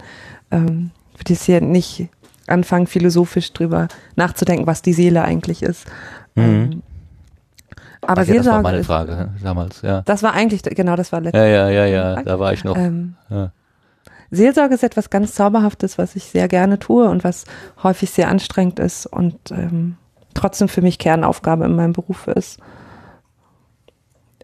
Ähm, für das hier nicht anfangen, philosophisch drüber nachzudenken, was die Seele eigentlich ist. Ähm, aber Ach ja, das war Seelsorge, meine ist- Frage damals, ja. das war eigentlich, genau, das war letztes Ja, ja, ja, ja, da war ich noch. ähm, Ja. Seelsorge ist etwas ganz Zauberhaftes, was ich sehr gerne tue und was häufig sehr anstrengend ist und ähm, trotzdem für mich Kernaufgabe in meinem Beruf ist.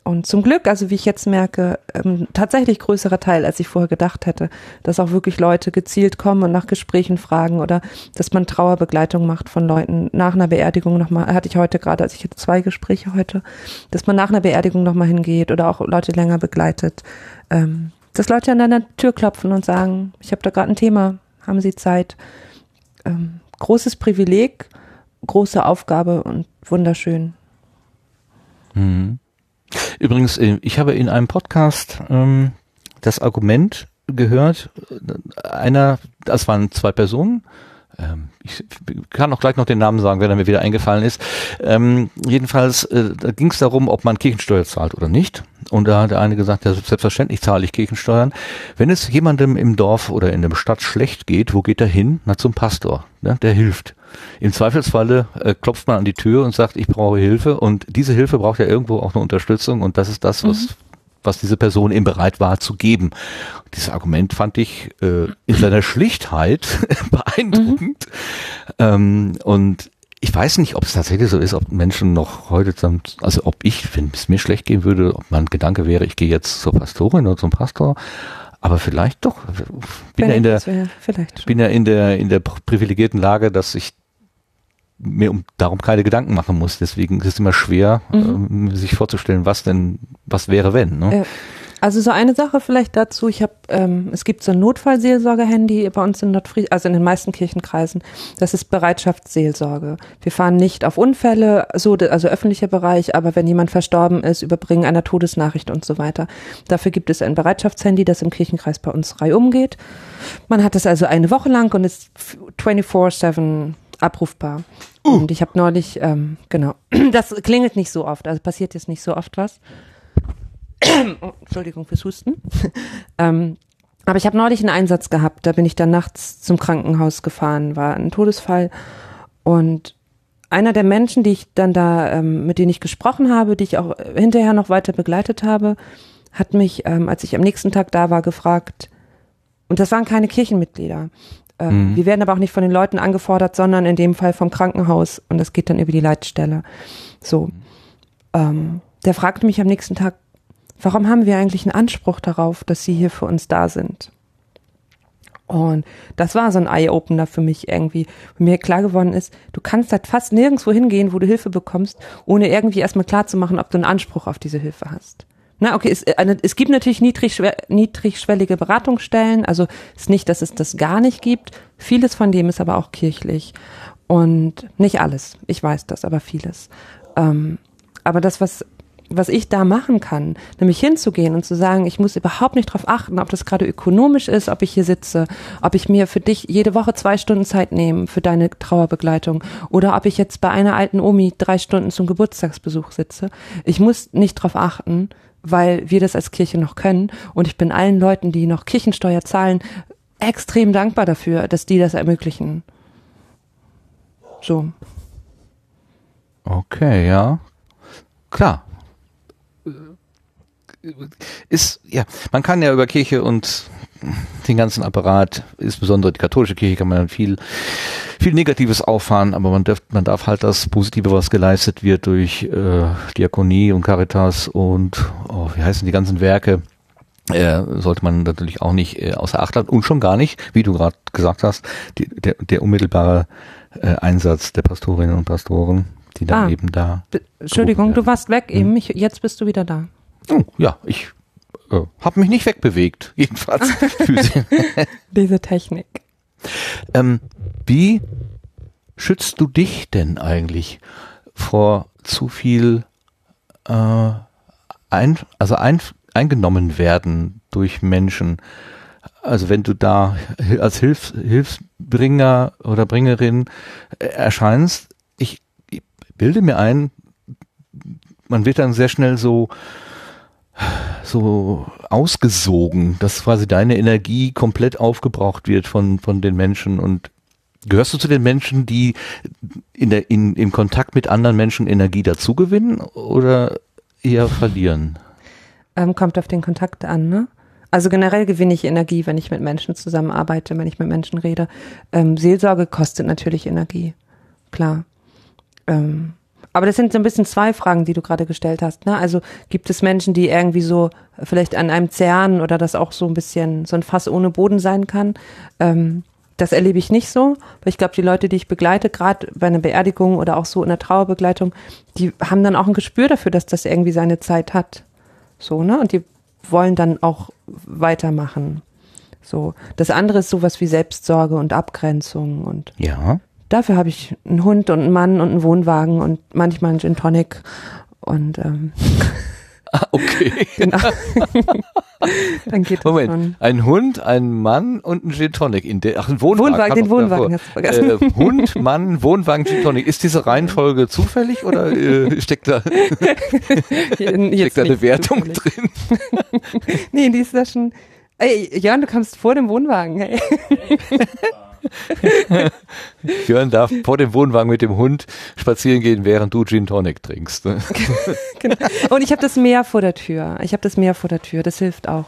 Und zum Glück, also wie ich jetzt merke, ähm, tatsächlich größerer Teil, als ich vorher gedacht hätte, dass auch wirklich Leute gezielt kommen und nach Gesprächen fragen oder dass man Trauerbegleitung macht von Leuten nach einer Beerdigung nochmal, hatte ich heute gerade, also ich hatte zwei Gespräche heute, dass man nach einer Beerdigung nochmal hingeht oder auch Leute länger begleitet. Ähm, dass Leute an deiner Tür klopfen und sagen, ich habe da gerade ein Thema, haben Sie Zeit? Ähm, großes Privileg, große Aufgabe und wunderschön. Mhm. Übrigens, äh, ich habe in einem Podcast ähm, das Argument gehört, äh, einer, das waren zwei Personen, ähm, ich kann auch gleich noch den Namen sagen, wenn er mir wieder eingefallen ist. Ähm, jedenfalls, äh, da ging es darum, ob man Kirchensteuer zahlt oder nicht. und da hat der eine gesagt, ja, selbstverständlich zahle ich Kirchensteuern. Wenn es jemandem im Dorf oder in der Stadt schlecht geht, wo geht er hin? Na, zum Pastor, ne? der hilft. Im Zweifelsfalle äh, klopft man an die Tür und sagt, ich brauche Hilfe und diese Hilfe braucht ja irgendwo auch eine Unterstützung und das ist das, was Mhm. Was diese Person eben bereit war zu geben. Dieses Argument fand ich äh, in seiner Schlichtheit beeindruckend. Ähm, und ich weiß nicht, ob es tatsächlich so ist, ob Menschen noch heute, also ob ich, wenn es mir schlecht gehen würde, ob mein Gedanke wäre, ich gehe jetzt zur Pastorin oder zum Pastor. Aber vielleicht doch. Ich bin Wenn ja in der, vielleicht schon. bin ja in der, in der privilegierten Lage, dass ich mir um, darum keine Gedanken machen muss. Deswegen ist es immer schwer, ähm, sich vorzustellen, was denn, was wäre, wenn. Ne? Also so eine Sache vielleicht dazu, ich habe, ähm, es gibt so ein Notfallseelsorger-Handy bei uns in Nordfriesland, also in den meisten Kirchenkreisen, das ist Bereitschaftsseelsorge. Wir fahren nicht auf Unfälle, so, also öffentlicher Bereich, aber wenn jemand verstorben ist, überbringen einer Todesnachricht und so weiter. Dafür gibt es ein Bereitschaftshandy, das im Kirchenkreis bei uns reihum geht. Man hat es also eine Woche lang und ist 24-7 abrufbar. Und ich habe neulich, ähm, genau, das klingelt nicht so oft, also passiert jetzt nicht so oft was. Oh, Entschuldigung fürs Husten. ähm, aber ich habe neulich einen Einsatz gehabt. Da bin ich dann nachts zum Krankenhaus gefahren, war ein Todesfall. Und einer der Menschen, die ich dann da, ähm, mit denen ich gesprochen habe, die ich auch hinterher noch weiter begleitet habe, hat mich, ähm, als ich am nächsten Tag da war, gefragt, und das waren keine Kirchenmitglieder. Ähm, Mhm. Wir werden aber auch nicht von den Leuten angefordert, sondern in dem Fall vom Krankenhaus. Und das geht dann über die Leitstelle. So. Ähm, der fragte mich am nächsten Tag, warum haben wir eigentlich einen Anspruch darauf, dass Sie hier für uns da sind? Und das war so ein Eye-Opener für mich irgendwie. wo Mir klar geworden ist, du kannst halt fast nirgendwo hingehen, wo du Hilfe bekommst, ohne irgendwie erstmal klar zu machen, ob du einen Anspruch auf diese Hilfe hast. Na, okay, es, eine, es gibt natürlich niedrigschwe niedrigschwellige Beratungsstellen, also es ist nicht, dass es das gar nicht gibt. Vieles von dem ist aber auch kirchlich. Und nicht alles, ich weiß das, aber vieles. Ähm, aber das, was was ich da machen kann, nämlich hinzugehen und zu sagen, ich muss überhaupt nicht darauf achten, ob das gerade ökonomisch ist, ob ich hier sitze, ob ich mir für dich jede Woche zwei Stunden Zeit nehme für deine Trauerbegleitung oder ob ich jetzt bei einer alten Omi drei Stunden zum Geburtstagsbesuch sitze. Ich muss nicht darauf achten, weil wir das als Kirche noch können und ich bin allen Leuten, die noch Kirchensteuer zahlen, extrem dankbar dafür, dass die das ermöglichen. So. Okay, ja. Klar. Ist, ja, man kann ja über Kirche und den ganzen Apparat, insbesondere die katholische Kirche, kann man dann viel, viel Negatives auffahren, aber man darf, man darf halt das Positive, was geleistet wird durch äh, Diakonie und Caritas und oh, wie heißen die ganzen Werke, äh, sollte man natürlich auch nicht äh, außer Acht lassen und schon gar nicht, wie du gerade gesagt hast, die, der, der unmittelbare äh, Einsatz der Pastorinnen und Pastoren, die dann Ah. eben da Entschuldigung, du warst weg Hm. eben, ich, jetzt bist du wieder da. Oh, ja, ich äh, habe mich nicht wegbewegt, jedenfalls. Diese Technik. ähm, wie schützt du dich denn eigentlich vor zu viel äh, ein, also ein, eingenommen werden durch Menschen? Also wenn du da als Hilfs, Hilfsbringer oder Bringerin äh, erscheinst, ich, ich bilde mir ein, man wird dann sehr schnell so so ausgesogen, dass quasi deine Energie komplett aufgebraucht wird von, von den Menschen und gehörst du zu den Menschen, die in der, in, im Kontakt mit anderen Menschen Energie dazugewinnen oder eher verlieren? Ähm, kommt auf den Kontakt an, ne? Also generell gewinne ich Energie, wenn ich mit Menschen zusammenarbeite, wenn ich mit Menschen rede. Ähm, Seelsorge kostet natürlich Energie, klar. Ähm, aber das sind so ein bisschen zwei Fragen, die du gerade gestellt hast. Ne? Also gibt es Menschen, die irgendwie so vielleicht an einem zerren oder das auch so ein bisschen so ein Fass ohne Boden sein kann? Ähm, das erlebe ich nicht so, weil ich glaube, die Leute, die ich begleite, gerade bei einer Beerdigung oder auch so in der Trauerbegleitung, die haben dann auch ein Gespür dafür, dass das irgendwie seine Zeit hat. So, ne? Und die wollen dann auch weitermachen. So. Das andere ist sowas wie Selbstsorge und Abgrenzung und Ja. Dafür habe ich einen Hund und einen Mann und einen Wohnwagen und manchmal einen Gin Tonic und ähm, Ah, okay. Genau. Dann geht das Moment, schon. ein Hund, ein Mann und ein Gin Tonic. In der, ach, ein Wohnwagen. Wohnwagen, den Wohnwagen davor. hast du vergessen. Äh, Hund, Mann, Wohnwagen, Gin Tonic. Ist diese Reihenfolge zufällig oder äh, steckt da, steckt da eine Wertung zufällig. drin? Nee, die ist da schon. Ey, Jörn, du kommst vor dem Wohnwagen. Hey. Jörn darf vor dem Wohnwagen mit dem Hund spazieren gehen, während du Gin Tonic trinkst. ne? Genau. Und ich habe das Meer vor der Tür. Ich habe das Meer vor der Tür. Das hilft auch.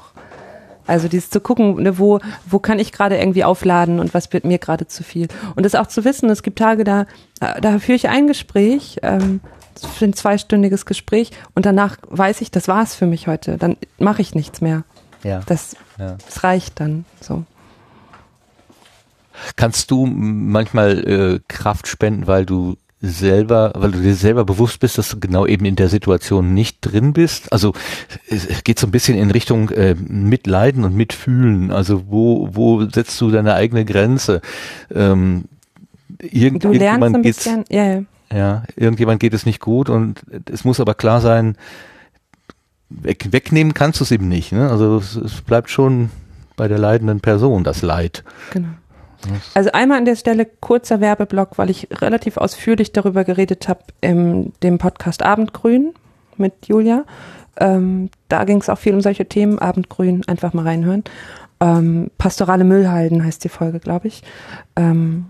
Also dieses zu gucken, ne, wo, wo kann ich gerade irgendwie aufladen und was wird mir gerade zu viel. Und das auch zu wissen, es gibt Tage, da, da führe ich ein Gespräch, ähm, ein zweistündiges Gespräch und danach weiß ich, das war's für mich heute. Dann mache ich nichts mehr. Ja. Das, Ja. das reicht dann so. Kannst du manchmal äh, Kraft spenden, weil du selber, weil du dir selber bewusst bist, dass du genau eben in der Situation nicht drin bist? Also es es geht so ein bisschen in Richtung äh, Mitleiden und Mitfühlen. Also wo, wo setzt du deine eigene Grenze? Ähm, irgend, Du lernst irgendjemand ein bisschen, ja, ja. ja, irgendjemand geht es nicht gut und es muss aber klar sein, weg, wegnehmen kannst du es eben nicht. Ne? Also es, es bleibt schon bei der leidenden Person das Leid. Genau. Also einmal an der Stelle kurzer Werbeblock, weil ich relativ ausführlich darüber geredet habe in dem Podcast Abendgrün mit Julia. Ähm, da ging es auch viel um solche Themen. Abendgrün, einfach mal reinhören. Ähm, Pastorale Müllhalden heißt die Folge, glaube ich. Ähm,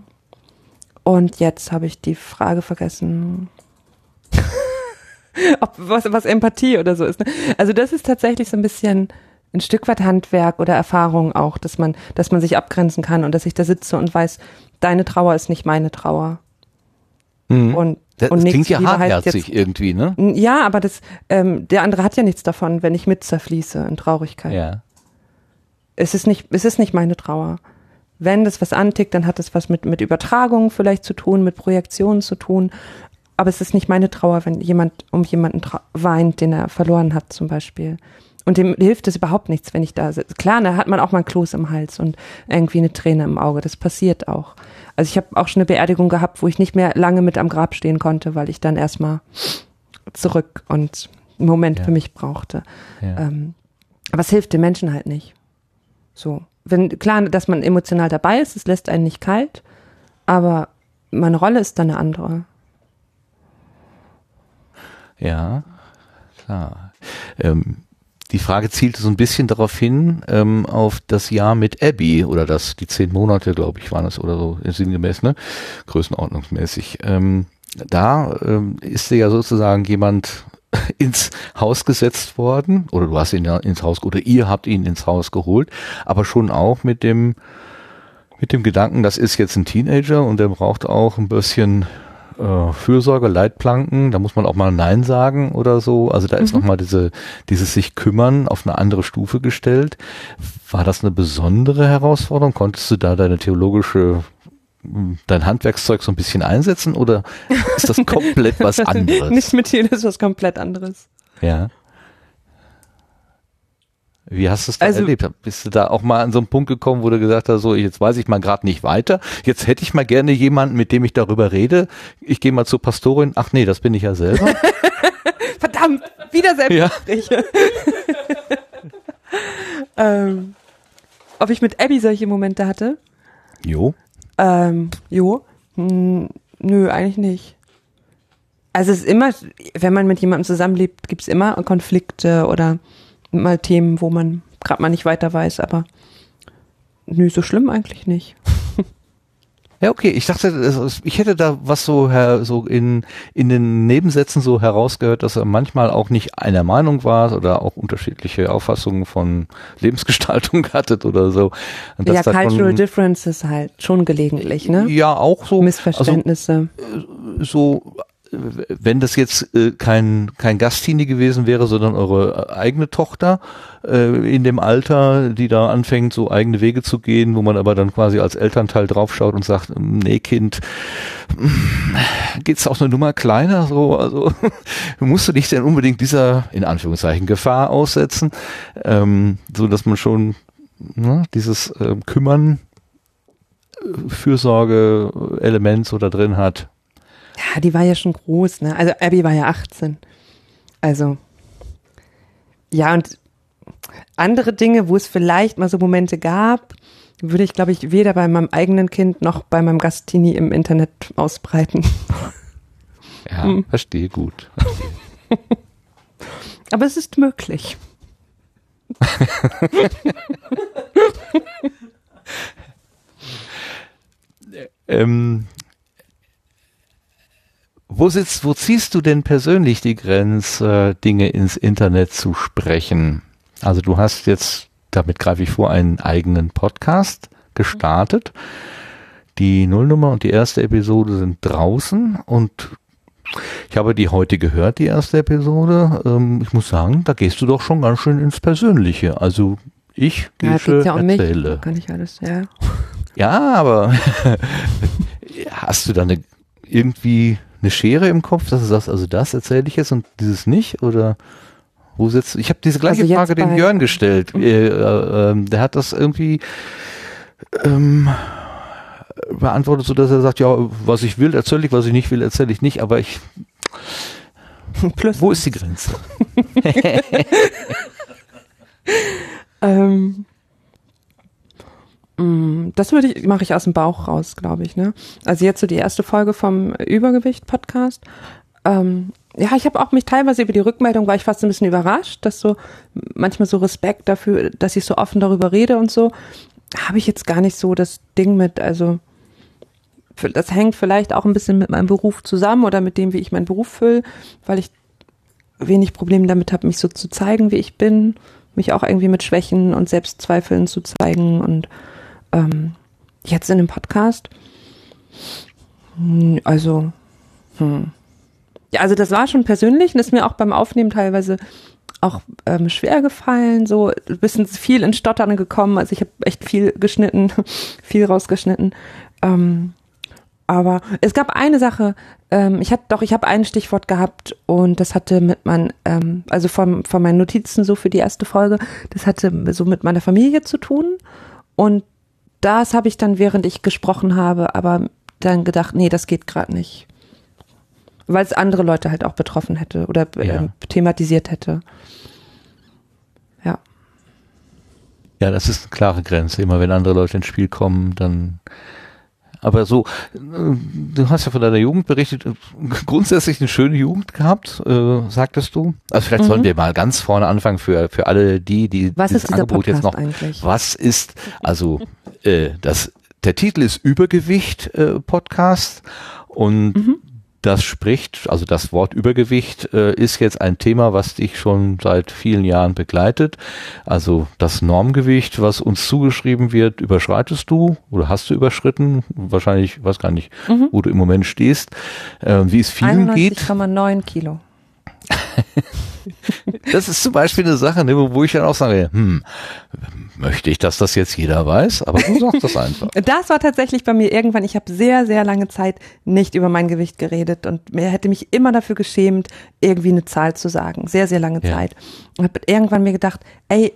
und jetzt habe ich die Frage vergessen. Ob was, was Empathie oder so ist. Ne? Also das ist tatsächlich so ein bisschen ein Stück weit Handwerk oder Erfahrung auch, dass man, dass man sich abgrenzen kann und dass ich da sitze und weiß, deine Trauer ist nicht meine Trauer. Mhm. Und, Das, und klingt ja heißt hartherzig irgendwie, ne? Ja, aber das, ähm, der andere hat ja nichts davon, wenn ich mit zerfließe in Traurigkeit. Ja. Es ist nicht, es ist nicht meine Trauer. Wenn das was antickt, dann hat es was mit, mit Übertragung vielleicht zu tun, mit Projektionen zu tun. Aber es ist nicht meine Trauer, wenn jemand um jemanden weint, den er verloren hat, zum Beispiel. Und dem hilft es überhaupt nichts, wenn ich da sitze. Klar, da hat man auch mal ein Kloß im Hals und irgendwie eine Träne im Auge. Das passiert auch. Also ich habe auch schon eine Beerdigung gehabt, wo ich nicht mehr lange mit am Grab stehen konnte, weil ich dann erstmal zurück und einen Moment Ja. für mich brauchte. ja. Ähm, aber es hilft den Menschen halt nicht. So. Wenn, klar, dass man emotional dabei ist, es lässt einen nicht kalt, aber meine Rolle ist dann eine andere. Ja, klar. Ähm, die Frage zielte so ein bisschen darauf hin, ähm, auf das Jahr mit Abby oder das, die zehn Monate, glaube ich, waren es oder so, sinngemäß, ne? Größenordnungsmäßig. Ähm, da ähm, ist ja sozusagen jemand ins Haus gesetzt worden oder du hast ihn ja ins Haus oder ihr habt ihn ins Haus geholt, aber schon auch mit dem mit dem Gedanken, das ist jetzt ein Teenager und der braucht auch ein bisschen äh, Fürsorge, Leitplanken, da muss man auch mal Nein sagen oder so. Also da ist Mhm. nochmal diese, dieses sich kümmern auf eine andere Stufe gestellt. War das eine besondere Herausforderung? Konntest du da deine theologische, mh, dein Handwerkszeug so ein bisschen einsetzen oder ist das komplett was anderes? Nicht mit dir, das ist was komplett anderes. Ja. Wie hast du es da Also- erlebt? Bist du da auch mal an so einen Punkt gekommen, wo du gesagt hast, so jetzt weiß ich mal gerade nicht weiter. Jetzt hätte ich mal gerne jemanden, mit dem ich darüber rede. Ich gehe mal zur Pastorin. Ach nee, das bin ich ja selber. Verdammt, wieder Selbstgespräche. ähm, ob ich mit Abby solche Momente hatte? jo. Ähm, jo. Hm, nö, eigentlich nicht. Also es ist immer, wenn man mit jemandem zusammenlebt, gibt es immer Konflikte oder mal Themen, wo man gerade mal nicht weiter weiß, aber nö, so schlimm eigentlich nicht. Ja, okay. Ich dachte, ich hätte da was so, so in, in den Nebensätzen so herausgehört, dass er manchmal auch nicht einer Meinung war oder auch unterschiedliche Auffassungen von Lebensgestaltung hattet oder so. Und ja, Cultural schon- Differences halt schon gelegentlich, ne? Ja, auch so. Also, Missverständnisse. so, äh, wenn das jetzt äh, kein, kein Gastteenie gewesen wäre, sondern eure eigene Tochter äh, in dem Alter, die da anfängt, so eigene Wege zu gehen, wo man aber dann quasi als Elternteil draufschaut und sagt, nee, Kind, geht's auch eine Nummer kleiner, so, also musst du dich denn unbedingt dieser, in Anführungszeichen, Gefahr aussetzen, ähm, so dass man schon ne, dieses äh, Kümmern, äh, Fürsorge-Element so da drin hat. Ja, die war ja schon groß, ne? Also Abby war ja 18. Also ja, und andere Dinge, wo es vielleicht mal so Momente gab, würde ich, glaube ich, weder bei meinem eigenen Kind noch bei meinem Gastini im Internet ausbreiten. Ja, Hm. verstehe gut. Aber es ist möglich. Ähm, wo sitzt, wo ziehst du denn persönlich die Grenze, Dinge ins Internet zu sprechen? Also du hast jetzt, damit greife ich vor, einen eigenen Podcast gestartet. Die Nullnummer und die erste Episode sind draußen und ich habe die heute gehört, die erste Episode. Ähm, ich muss sagen, da gehst du doch schon ganz schön ins Persönliche. Also ich Ja, geht's ja um mich. erzähle. Kann ich alles, ja. Ja, aber hast du da eine, irgendwie eine Schere im Kopf, dass du sagst, also das erzähle ich jetzt und dieses nicht? Oder wo sitzt Ich habe diese gleiche Also Frage dem bei- Jörn gestellt. Äh, äh, ähm, der hat das irgendwie ähm, beantwortet, so dass er sagt, ja, was ich will, erzähle ich, was ich nicht will, erzähle ich nicht, aber ich, Plus, wo ist die Grenze? ähm, das würde ich, mache ich aus dem Bauch raus, glaube ich, ne? Also jetzt so die erste Folge vom Übergewicht-Podcast. Ähm, ja, ich habe auch mich teilweise über die Rückmeldung, war ich fast ein bisschen überrascht, dass so manchmal so Respekt dafür, dass ich so offen darüber rede und so, habe ich jetzt gar nicht so das Ding mit, also das hängt vielleicht auch ein bisschen mit meinem Beruf zusammen oder mit dem, wie ich meinen Beruf fülle, weil ich wenig Probleme damit habe, mich so zu zeigen, wie ich bin, mich auch irgendwie mit Schwächen und Selbstzweifeln zu zeigen und ähm, jetzt in dem Podcast, hm, also hm. ja, also das war schon persönlich und ist mir auch beim Aufnehmen teilweise auch ähm, schwer gefallen, so ein bisschen viel in Stottern gekommen. Also ich habe echt viel geschnitten, viel rausgeschnitten. Ähm, aber es gab eine Sache, ähm, ich hatte doch, ich habe ein Stichwort gehabt und das hatte mit meinen, ähm, also von, von meinen Notizen so für die erste Folge, das hatte so mit meiner Familie zu tun. Und das habe ich dann, während ich gesprochen habe, aber dann gedacht, nee, das geht gerade nicht. Weil es andere Leute halt auch betroffen hätte oder Ja. ähm, thematisiert hätte. Ja. Ja, das ist eine klare Grenze. Immer wenn andere Leute ins Spiel kommen, dann. Aber so, äh, du hast ja von deiner Jugend berichtet, äh, grundsätzlich eine schöne Jugend gehabt, äh, sagtest du. Also vielleicht sollen Mhm. wir mal ganz vorne anfangen für, für alle die, die Was dieses Angebot jetzt noch. eigentlich? Was ist, also äh, das, der Titel ist Übergewicht äh, Podcast und Mhm. Das spricht, also das Wort Übergewicht äh, ist jetzt ein Thema, was dich schon seit vielen Jahren begleitet. Also das Normgewicht, was uns zugeschrieben wird, überschreitest du oder hast du überschritten? Wahrscheinlich, weiß gar nicht, Mhm. wo du im Moment stehst. Äh, wie es vielen geht. 91,9 Kilo. Das ist zum Beispiel eine Sache, ne, wo wo ich dann auch sage, hm, möchte ich, dass das jetzt jeder weiß? Aber du sagst das einfach. Das war tatsächlich bei mir irgendwann, ich habe sehr, sehr lange Zeit nicht über mein Gewicht geredet und mir hätte mich immer dafür geschämt, irgendwie eine Zahl zu sagen. Sehr, sehr lange Ja. Zeit. Und habe irgendwann mir gedacht, ey,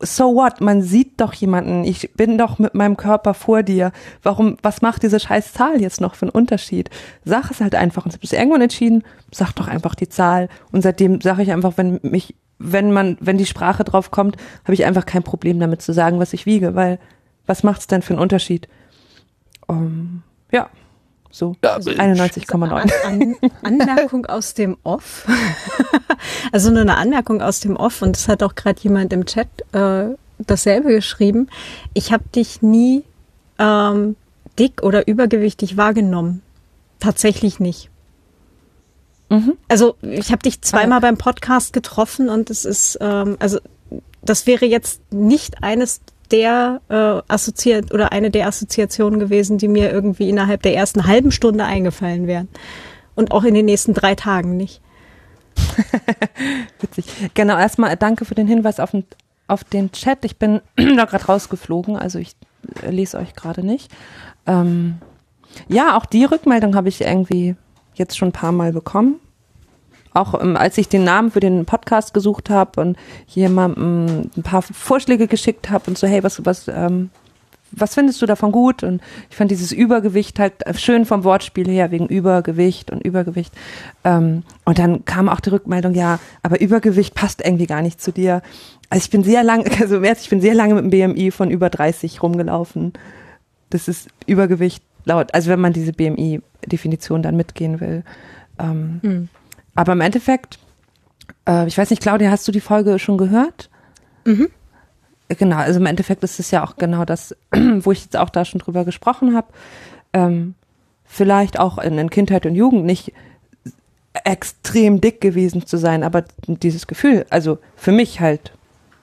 so what? Man sieht doch jemanden. Ich bin doch mit meinem Körper vor dir. Warum, was macht diese scheiß Zahl jetzt noch für einen Unterschied? Sag es halt einfach. Und ich habe es irgendwann entschieden, sag doch einfach die Zahl. Und seitdem sage ich einfach, wenn mich, wenn man, wenn die Sprache drauf kommt, habe ich einfach kein Problem damit zu sagen, was ich wiege, weil was macht's denn für einen Unterschied? Um, ja, so Ja, 91,9. An Anmerkung aus dem Off. also nur eine Anmerkung aus dem Off und das hat auch gerade jemand im Chat äh, dasselbe geschrieben. Ich habe dich nie ähm, dick oder übergewichtig wahrgenommen. Tatsächlich nicht. Mhm. Also ich habe dich zweimal beim Podcast getroffen und es ist, ähm, also das wäre jetzt nicht eines der äh, assoziiert oder eine der Assoziationen gewesen, die mir irgendwie innerhalb der ersten halben Stunde eingefallen wären. Und auch in den nächsten drei Tagen nicht. Witzig. Genau, erstmal danke für den Hinweis auf den, auf den Chat. Ich bin da gerade rausgeflogen, also ich äh, lese euch gerade nicht. Ähm, ja, auch die Rückmeldung habe ich irgendwie jetzt schon ein paar Mal bekommen. Auch ähm, als ich den Namen für den Podcast gesucht habe und jemandem ein paar Vorschläge geschickt habe und so, hey, was, was, ähm, was findest du davon gut? Und ich fand dieses Übergewicht halt schön vom Wortspiel her, wegen Übergewicht und Übergewicht. Ähm, und dann kam auch die Rückmeldung, ja, aber Übergewicht passt irgendwie gar nicht zu dir. Also ich bin sehr lange, also ich bin sehr lange mit dem BMI von über 30 rumgelaufen. Das ist Übergewicht laut, also wenn man diese BMI-Definition dann mitgehen will. Ähm, Hm. Aber im Endeffekt, äh, ich weiß nicht, Claudia, hast du die Folge schon gehört? Mhm. Genau, also im Endeffekt ist es ja auch genau das, wo ich jetzt auch da schon drüber gesprochen habe. Ähm, vielleicht auch in, in Kindheit und Jugend nicht extrem dick gewesen zu sein, aber dieses Gefühl, also für mich halt,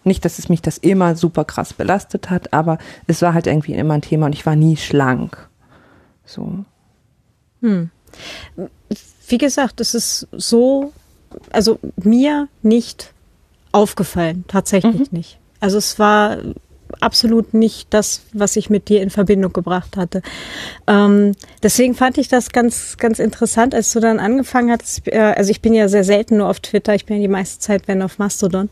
nicht, dass es mich das immer super krass belastet hat, aber es war halt irgendwie immer ein Thema und ich war nie schlank. So. Hm. Wie gesagt, es ist so, also mir nicht aufgefallen, tatsächlich nicht. Also es war absolut nicht das, was ich mit dir in Verbindung gebracht hatte. Ähm, deswegen fand ich das ganz, ganz interessant, als du dann angefangen hattest. Äh, also ich bin ja sehr selten nur auf Twitter. Ich bin ja die meiste Zeit wenn auf Mastodon.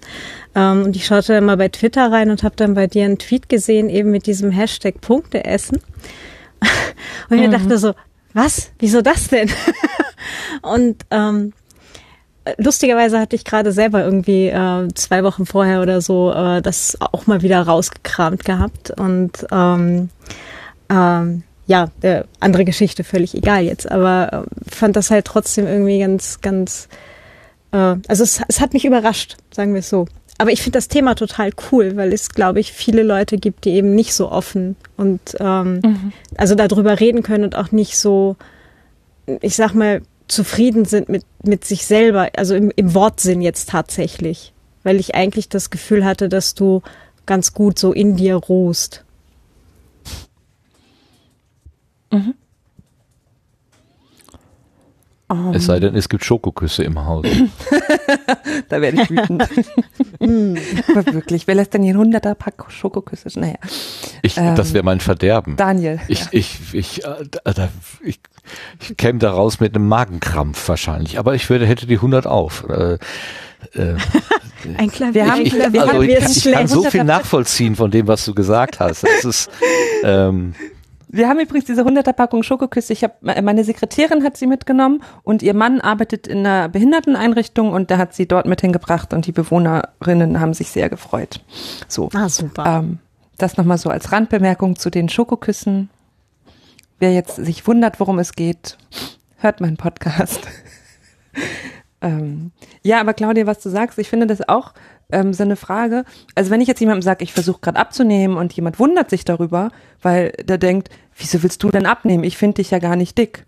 Ähm, und ich schaute dann mal bei Twitter rein und habe dann bei dir einen Tweet gesehen, eben mit diesem Hashtag Punkte essen. Und ich dachte so, was? Wieso das denn? und ähm, lustigerweise hatte ich gerade selber irgendwie äh, zwei Wochen vorher oder so äh, das auch mal wieder rausgekramt gehabt. Und ähm, ähm, ja, äh, andere Geschichte, völlig egal jetzt, aber äh, fand das halt trotzdem irgendwie ganz, ganz, äh, also es, es hat mich überrascht, sagen wir es so. Aber ich finde das Thema total cool, weil es, glaube ich, viele Leute gibt, die eben nicht so offen und ähm, also darüber reden können und auch nicht so, ich sag mal, zufrieden sind mit, mit sich selber, also im, im Wortsinn jetzt tatsächlich. Weil ich eigentlich das Gefühl hatte, dass du ganz gut so in dir ruhst. Es sei denn, es gibt Schokoküsse im Haus. Da werde ich wütend. Aber wirklich, wer lässt denn hier ein hunderter Pack Schokoküsse? Naja, Ich, Ähm, das wäre mein Verderben. Daniel. Ich, ja. ich, ich, äh, da, ich, ich käme da raus mit einem Magenkrampf wahrscheinlich, aber ich würde, hätte die 100 auf. Äh, äh, Ein Klavier. Wir haben- ich, wir also ich, ich kann so viel 100er nachvollziehen von dem, was du gesagt hast. Das ist, ähm, Wir haben übrigens diese 100er Packung Schokoküsse. Ich habe meine Sekretärin hat sie mitgenommen und ihr Mann arbeitet in einer Behinderteneinrichtung und der hat sie dort mit hingebracht und die Bewohnerinnen haben sich sehr gefreut. So. Ah, super. Ähm, das nochmal so als Randbemerkung zu den Schokoküssen. Wer jetzt sich wundert, worum es geht, hört meinen Podcast. ähm, ja, aber Claudia, was du sagst, ich finde das auch ähm, so eine Frage. Also wenn ich jetzt jemandem sage, ich versuche gerade abzunehmen und jemand wundert sich darüber, weil der denkt, wieso willst du denn abnehmen? Ich finde dich ja gar nicht dick.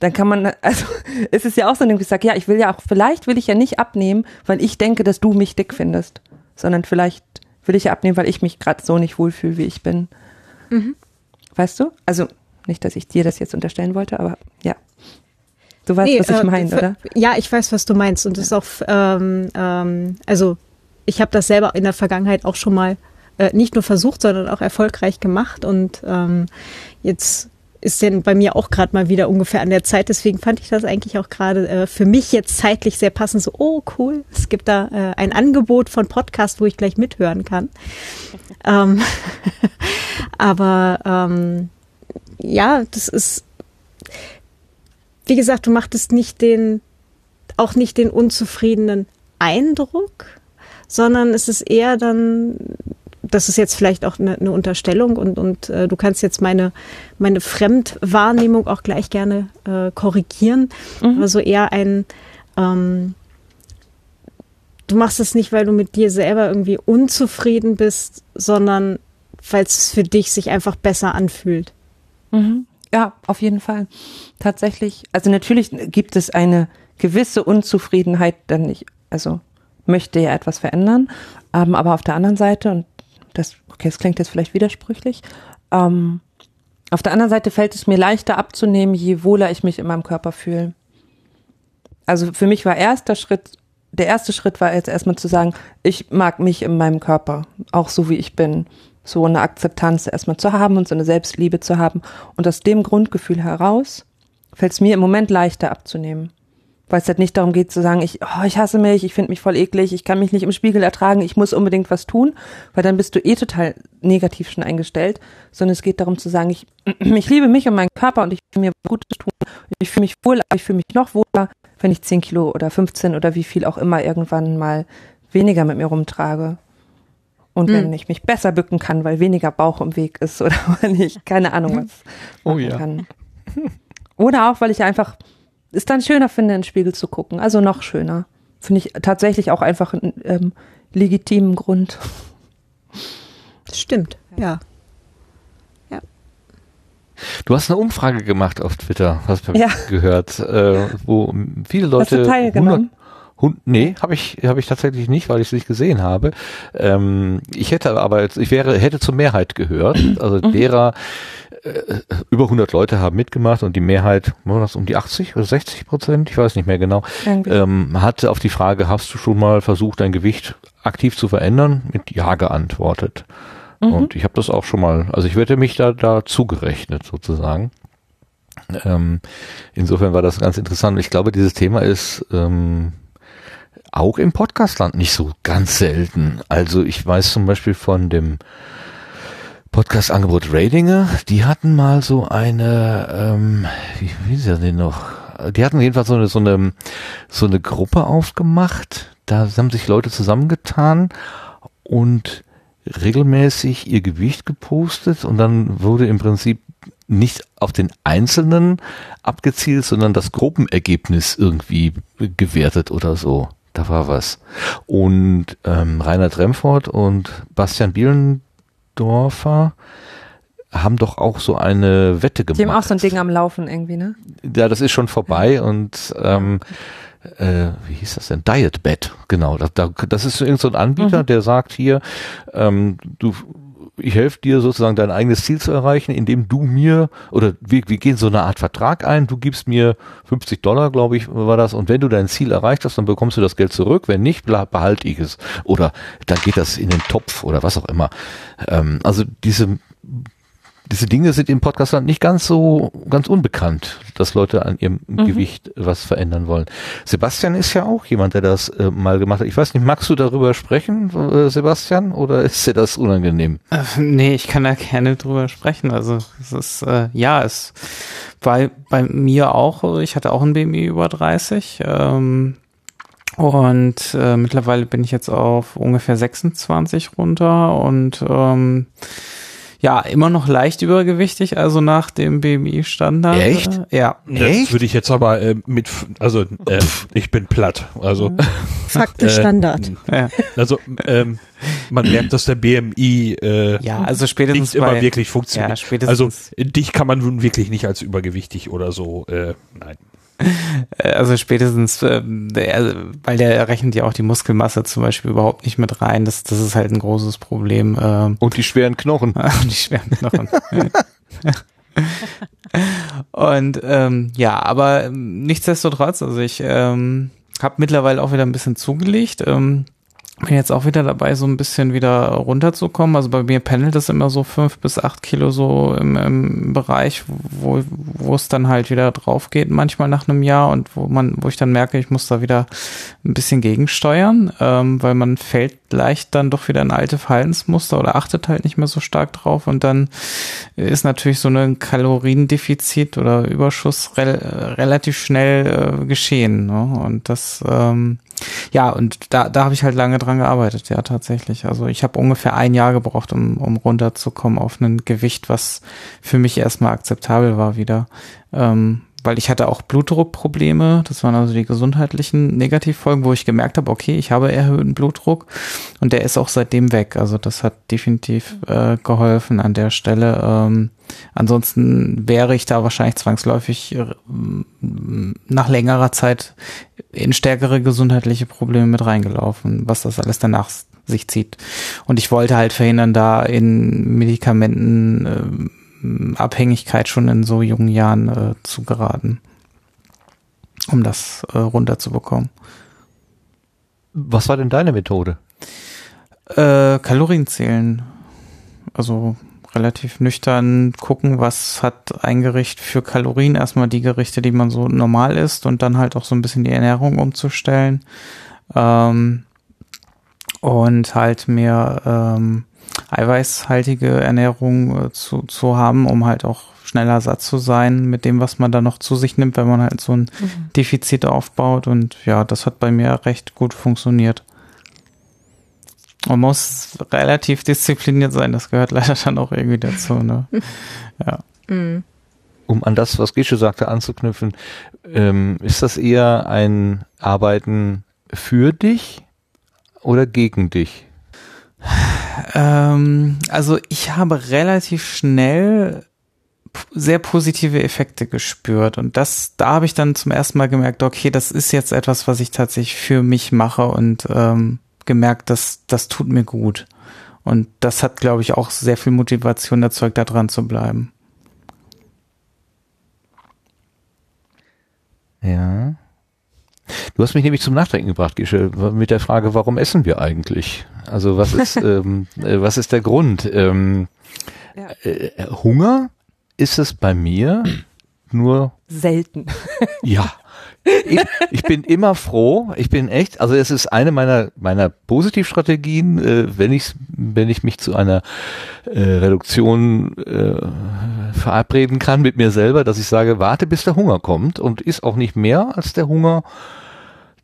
Dann kann man, also es ist ja auch so, dass ich sage, ja, ich will ja auch, vielleicht will ich ja nicht abnehmen, weil ich denke, dass du mich dick findest, sondern vielleicht will ich ja abnehmen, weil ich mich gerade so nicht wohlfühle, wie ich bin. Weißt du? Also nicht, dass ich dir das jetzt unterstellen wollte, aber ja. Du weißt, Nee, was ich äh, meine, oder? Ja, ich weiß, was du meinst. Und das ist auch, ähm, ähm, also ich habe das selber in der Vergangenheit auch schon mal äh, nicht nur versucht, sondern auch erfolgreich gemacht. Und ähm, jetzt ist denn bei mir auch gerade mal wieder ungefähr an der Zeit. Deswegen fand ich das eigentlich auch gerade äh, für mich jetzt zeitlich sehr passend. So, oh cool, es gibt da äh, ein Angebot von Podcast, wo ich gleich mithören kann. ähm, aber ähm, ja, das ist wie gesagt, du machtest nicht den, auch nicht den unzufriedenen Eindruck, sondern es ist eher dann, das ist jetzt vielleicht auch eine, eine Unterstellung und, und äh, du kannst jetzt meine, meine Fremdwahrnehmung auch gleich gerne äh, korrigieren, aber so eher ein, ähm, du machst es nicht, weil du mit dir selber irgendwie unzufrieden bist, sondern weil es für dich sich einfach besser anfühlt. Mhm. Ja, auf jeden Fall. Tatsächlich, also natürlich gibt es eine gewisse Unzufriedenheit, denn ich, also möchte ja etwas verändern, ähm, aber auf der anderen Seite, und das, okay, das klingt jetzt vielleicht widersprüchlich, ähm, auf der anderen Seite fällt es mir leichter abzunehmen, je wohler ich mich in meinem Körper fühle. Also für mich war erster Schritt, der erste Schritt war jetzt erstmal zu sagen, ich mag mich in meinem Körper, auch so wie ich bin. So eine Akzeptanz erstmal zu haben und so eine Selbstliebe zu haben. Und aus dem Grundgefühl heraus fällt es mir im Moment leichter abzunehmen. Weil es halt nicht darum geht zu sagen, ich, oh, ich hasse mich, ich finde mich voll eklig, ich kann mich nicht im Spiegel ertragen, ich muss unbedingt was tun, weil dann bist du eh total negativ schon eingestellt, sondern es geht darum zu sagen, ich, ich liebe mich und meinen Körper und ich will mir Gutes tun, ich fühle mich wohl, aber ich fühle mich noch wohler, wenn ich 10 Kilo oder 15 oder wie viel auch immer irgendwann mal weniger mit mir rumtrage. Und wenn ich mich besser bücken kann, weil weniger Bauch im Weg ist oder weil ich keine Ahnung was Oh machen ja. kann. Oder auch, weil ich einfach es dann schöner finde, in den Spiegel zu gucken. Also noch schöner. Finde ich tatsächlich auch einfach einen ähm, legitimen Grund. Stimmt, ja. Du hast eine Umfrage gemacht auf Twitter, hast du Ja. gehört, äh, wo viele Hast Leute du teilgenommen? 100 Hund, nee, habe ich habe ich tatsächlich nicht, weil ich es nicht gesehen habe. Ähm, ich hätte aber jetzt, ich wäre hätte zur Mehrheit gehört, also Mhm. derer äh, über 100 Leute haben mitgemacht und die Mehrheit, war das um die 80 oder 60 Prozent, ich weiß nicht mehr genau, ähm, hatte auf die Frage, hast du schon mal versucht, dein Gewicht aktiv zu verändern, mit Ja geantwortet. Mhm. Und ich habe das auch schon mal, also ich werde mich da da zugerechnet sozusagen. Ähm, insofern war das ganz interessant. Ich glaube, dieses Thema ist ähm, auch im Podcastland nicht so ganz selten. Also ich weiß zum Beispiel von dem Podcast-Angebot Ratinger, die hatten mal so eine, ähm, wie, wie ist das denn noch? Die hatten jedenfalls so eine, so eine, so eine Gruppe aufgemacht. Da haben sich Leute zusammengetan und regelmäßig ihr Gewicht gepostet und dann wurde im Prinzip nicht auf den Einzelnen abgezielt, sondern das Gruppenergebnis irgendwie gewertet oder so. Da war was. Und ähm, Reinhard Remford und Bastian Bielendorfer haben doch auch so eine Wette gemacht. Die haben auch so ein Ding am Laufen irgendwie, ne? Ja, das ist schon vorbei und ähm, äh, wie hieß das denn? Dietbed, genau. Da, da, das ist irgend so ein Anbieter, Mhm. der sagt hier, ähm, du ich helfe dir sozusagen dein eigenes Ziel zu erreichen, indem du mir, oder wir, wir gehen so eine Art Vertrag ein, du gibst mir 50 Dollar, glaube ich, war das, und wenn du dein Ziel erreicht hast, dann bekommst du das Geld zurück, wenn nicht, behalte ich es. Oder dann geht das in den Topf oder was auch immer. Ähm, also diese diese Dinge sind im Podcastland nicht ganz so ganz unbekannt, dass Leute an ihrem Mhm. Gewicht was verändern wollen. Sebastian ist ja auch jemand, der das äh, mal gemacht hat. Ich weiß nicht, magst du darüber sprechen, äh, Sebastian, oder ist dir das unangenehm? Äh, nee, ich kann da gerne drüber sprechen. Also es ist, äh, ja, es bei, bei mir auch, ich hatte auch ein BMI über 30. Ähm, und äh, mittlerweile bin ich jetzt auf ungefähr 26 runter und ähm, ja, immer noch leicht übergewichtig, also nach dem BMI-Standard. Echt? Äh, ja. Das würde ich jetzt aber äh, mit, also äh, ich bin platt. Also, Faktisch Äh, Standard. Ja, also ähm, man merkt, dass der BMI äh, ja also spätestens nicht immer bei, wirklich funktioniert. Ja, spätestens. Also dich kann man nun wirklich nicht als übergewichtig oder so. Äh, nein. Äh, Also spätestens, ähm, weil der rechnet ja auch die Muskelmasse zum Beispiel überhaupt nicht mit rein. Das, das ist halt ein großes Problem. Ähm, Und die schweren Knochen. und die schweren Knochen. und ähm, ja, aber ähm, nichtsdestotrotz, also ich ähm, habe mittlerweile auch wieder ein bisschen zugelegt. Ähm, bin jetzt auch wieder dabei, so ein bisschen wieder runterzukommen. Also bei mir pendelt es immer so fünf bis acht Kilo so im, im Bereich, wo, wo es dann halt wieder drauf geht, manchmal nach einem Jahr und wo man, wo ich dann merke, ich muss da wieder ein bisschen gegensteuern, ähm, weil man fällt leicht dann doch wieder in alte Verhaltensmuster oder achtet halt nicht mehr so stark drauf und dann ist natürlich so ein Kaloriendefizit oder Überschuss rel relativ schnell äh, geschehen. Ne? Und das ähm, ja, und da, da habe ich halt lange dran gearbeitet, ja, tatsächlich. Also ich habe ungefähr ein Jahr gebraucht, um, um runterzukommen auf ein Gewicht, was für mich erstmal akzeptabel war wieder. Ähm, weil ich hatte auch Blutdruckprobleme, das waren also die gesundheitlichen Negativfolgen, wo ich gemerkt habe, okay, ich habe erhöhten Blutdruck und der ist auch seitdem weg. Also das hat definitiv äh, geholfen an der Stelle. Ähm, ansonsten wäre ich da wahrscheinlich zwangsläufig äh, nach längerer Zeit in stärkere gesundheitliche Probleme mit reingelaufen, was das alles danach sich zieht. Und ich wollte halt verhindern, da in Medikamenten äh, Abhängigkeit schon in so jungen Jahren äh, zu geraten, um das äh, runterzubekommen. Was war denn deine Methode? Äh, Kalorien zählen. Also relativ nüchtern gucken, was hat ein Gericht für Kalorien. Erstmal die Gerichte, die man so normal isst und dann halt auch so ein bisschen die Ernährung umzustellen. Ähm, und halt mehr ähm, eiweißhaltige Ernährung äh, zu, zu haben, um halt auch schneller satt zu sein mit dem, was man da noch zu sich nimmt, wenn man halt so ein mhm. Defizit aufbaut. Und ja, das hat bei mir recht gut funktioniert. Man muss relativ diszipliniert sein, das gehört leider dann auch irgendwie dazu. Ne? Ja. Mhm. Um an das, was Gesche sagte, anzuknüpfen, ähm, ist das eher ein Arbeiten für dich oder gegen dich? Ähm, also ich habe relativ schnell sehr positive Effekte gespürt und das, da habe ich dann zum ersten Mal gemerkt, okay, das ist jetzt etwas, was ich tatsächlich für mich mache und ähm, gemerkt, dass das tut mir gut. Und das hat, glaube ich, auch sehr viel Motivation erzeugt, da dran zu bleiben. Ja. Du hast mich nämlich zum Nachdenken gebracht, Gische, mit der Frage, warum essen wir eigentlich? Also was ist, ähm, äh, was ist der Grund? Ähm, ja. äh, Hunger ist es bei mir nur selten. ja. Ich, ich, bin immer froh. Ich bin echt, also es ist eine meiner meiner Positivstrategien, äh, wenn ich wenn ich mich zu einer äh, Reduktion äh, verabreden kann mit mir selber, dass ich sage, warte bis der Hunger kommt und ist auch nicht mehr als der Hunger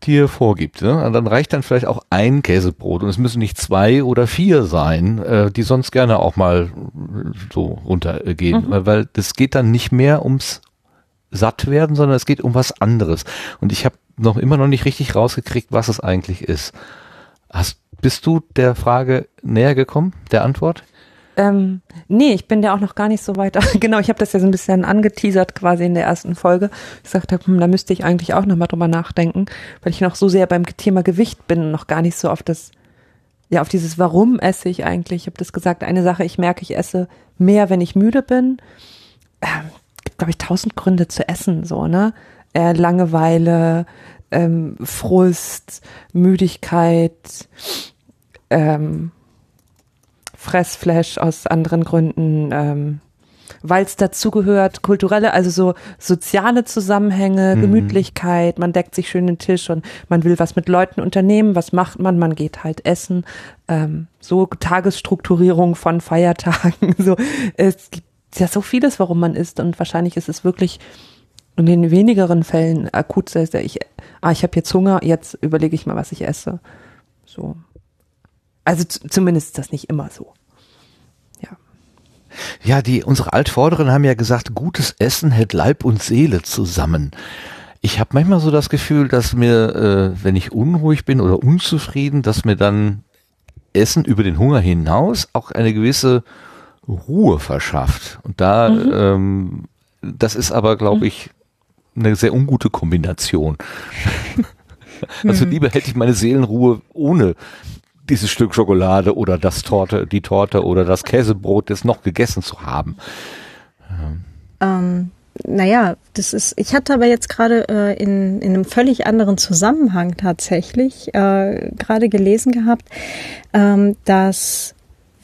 dir vorgibt. Ne? Und dann reicht dann vielleicht auch ein Käsebrot und es müssen nicht zwei oder vier sein, äh, die sonst gerne auch mal so runtergehen, mhm. weil das geht dann nicht mehr ums satt werden, sondern es geht um was anderes. Und ich habe noch immer noch nicht richtig rausgekriegt, was es eigentlich ist. Hast, bist du der Frage näher gekommen, der Antwort? Ähm, nee, ich bin ja auch noch gar nicht so weit. genau, ich habe das ja so ein bisschen angeteasert quasi in der ersten Folge. Ich sagte, hm, da müsste ich eigentlich auch nochmal drüber nachdenken, weil ich noch so sehr beim Thema Gewicht bin und noch gar nicht so auf das, ja, auf dieses Warum esse ich eigentlich. Ich habe das gesagt, eine Sache, ich merke, ich esse mehr, wenn ich müde bin. Ähm, glaube ich, tausend Gründe zu essen, so, ne? Äh, Langeweile, ähm, Frust, Müdigkeit, ähm, Fressflash aus anderen Gründen, ähm, weil es dazugehört, kulturelle, also so soziale Zusammenhänge, mhm. Gemütlichkeit, man deckt sich schön den Tisch und man will was mit Leuten unternehmen, was macht man? Man geht halt essen, ähm, so Tagesstrukturierung von Feiertagen, so es gibt ja so vieles, warum man isst und wahrscheinlich ist es wirklich in den wenigeren Fällen akut sehr, sehr ich, ah, ich habe jetzt Hunger, jetzt überlege ich mal, was ich esse. So. Also zumindest ist das nicht immer so. Ja. Ja, die, unsere Altvorderen haben ja gesagt, gutes Essen hält Leib und Seele zusammen. Ich habe manchmal so das Gefühl, dass mir, äh, wenn ich unruhig bin oder unzufrieden, dass mir dann Essen über den Hunger hinaus auch eine gewisse Ruhe verschafft. Und da, mhm. ähm, das ist aber, glaube mhm. ich, eine sehr ungute Kombination. also mhm. lieber hätte ich meine Seelenruhe ohne dieses Stück Schokolade oder das Torte, die Torte oder das Käsebrot jetzt noch gegessen zu haben. Ähm, naja, das ist, ich hatte aber jetzt gerade äh, in, in einem völlig anderen Zusammenhang tatsächlich äh, gerade gelesen gehabt, ähm, dass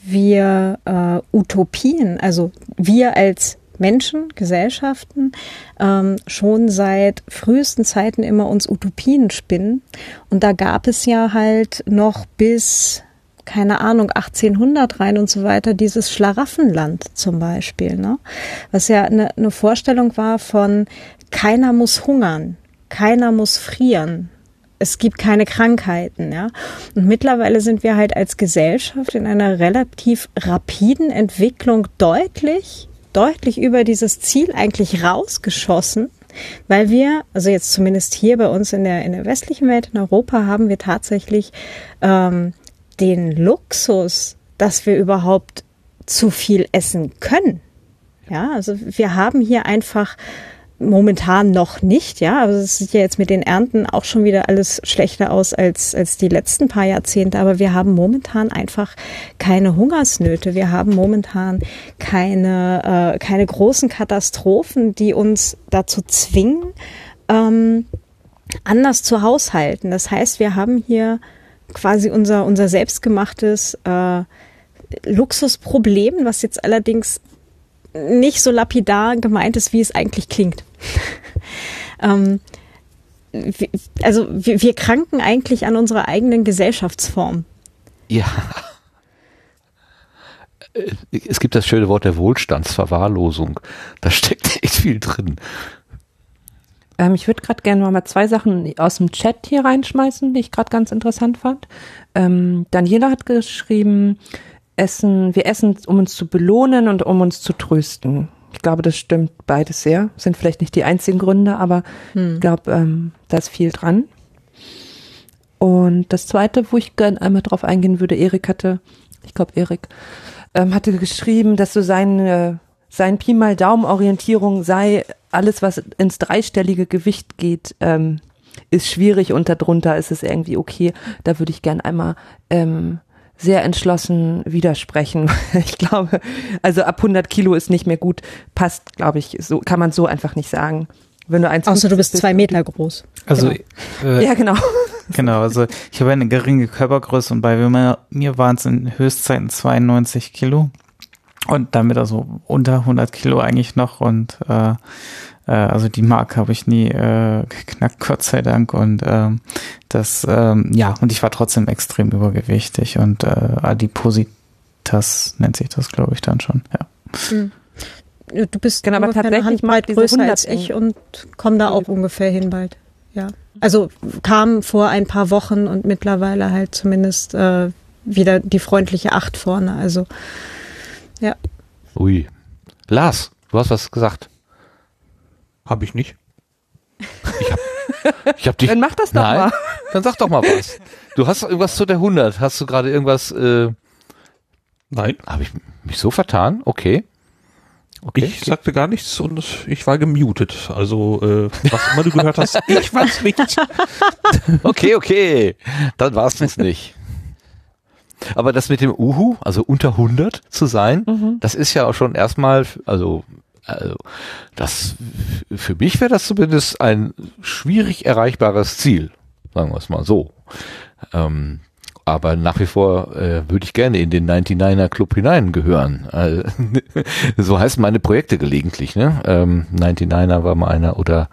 wir äh, Utopien, also wir als Menschen, Gesellschaften ähm, schon seit frühesten Zeiten immer uns Utopien spinnen. Und da gab es ja halt noch bis, keine Ahnung, 1800 rein und so weiter, dieses Schlaraffenland zum Beispiel, ne? was ja eine, eine Vorstellung war von keiner muss hungern, keiner muss frieren, es gibt keine Krankheiten, ja. Und mittlerweile sind wir halt als Gesellschaft in einer relativ rapiden Entwicklung deutlich deutlich über dieses Ziel eigentlich rausgeschossen, weil wir, also jetzt zumindest hier bei uns in der, in der westlichen Welt, in Europa, haben wir tatsächlich ähm, den Luxus, dass wir überhaupt zu viel essen können. Ja, also wir haben hier einfach momentan noch nicht, ja, aber es sieht ja jetzt mit den Ernten auch schon wieder alles schlechter aus als, als die letzten paar Jahrzehnte, aber wir haben momentan einfach keine Hungersnöte, wir haben momentan keine, äh, keine großen Katastrophen, die uns dazu zwingen, ähm, anders zu haushalten. Das heißt, wir haben hier quasi unser, unser selbstgemachtes äh, Luxusproblem, was jetzt allerdings nicht so lapidar gemeint ist, wie es eigentlich klingt. ähm, also wir, wir kranken eigentlich an unserer eigenen Gesellschaftsform. Ja. Es gibt das schöne Wort der Wohlstandsverwahrlosung. Da steckt echt viel drin. Ähm, ich würde gerade gerne mal zwei Sachen aus dem Chat hier reinschmeißen, die ich gerade ganz interessant fand. Ähm, Daniela hat geschrieben, Essen, wir essen, um uns zu belohnen und um uns zu trösten. Ich glaube, das stimmt beides sehr. Sind vielleicht nicht die einzigen Gründe, aber hm. ich glaube, ähm, da ist viel dran. Und das zweite, wo ich gerne einmal drauf eingehen würde, Erik hatte, ich glaube, Erik, ähm, hatte geschrieben, dass so seine, sein Pi mal Daumen Orientierung sei, alles, was ins dreistellige Gewicht geht, ähm, ist schwierig und darunter ist es irgendwie okay. Da würde ich gern einmal ähm, sehr entschlossen widersprechen. Ich glaube, also ab 100 Kilo ist nicht mehr gut, passt, glaube ich, so kann man so einfach nicht sagen. Wenn du eins Außer du bist zwei Meter groß. Also genau. Äh, ja, genau. Genau, also ich habe eine geringe Körpergröße und bei mir, mir waren es in Höchstzeiten 92 Kilo und damit also unter 100 Kilo eigentlich noch und äh, äh, also die Marke habe ich nie äh, geknackt, Gott sei Dank. Und ähm, das, ähm, ja, und ich war trotzdem extrem übergewichtig und äh, Adipositas nennt sich das, glaube ich, dann schon, ja. Mhm. Du bist genau, aber tatsächlich eine Handbreit größer als ich und komm da auch ungefähr hin bald. Ja. Also kam vor ein paar Wochen und mittlerweile halt zumindest äh, wieder die freundliche Acht vorne. Also ja. Ui. Lars, du hast was gesagt. Habe ich nicht. Ich hab, ich hab dich. Dann mach das doch Nein, mal. Dann sag doch mal was. Du hast irgendwas zu der 100. Hast du gerade irgendwas? Äh, Nein. Habe ich mich so vertan? Okay. Okay. Ich sagte gar nichts und ich war gemutet. Also äh, was immer du gehört hast, ich weiß nicht. okay, okay. Dann war es nicht. Aber das mit dem Uhu, also unter 100 zu sein, mhm. das ist ja auch schon erstmal, also also das für mich wäre das zumindest ein schwierig erreichbares Ziel, sagen wir es mal so. Ähm, aber nach wie vor äh, würde ich gerne in den 99er Club hineingehören. Also, so heißen meine Projekte gelegentlich. Ne? Ähm, 99er war mal einer oder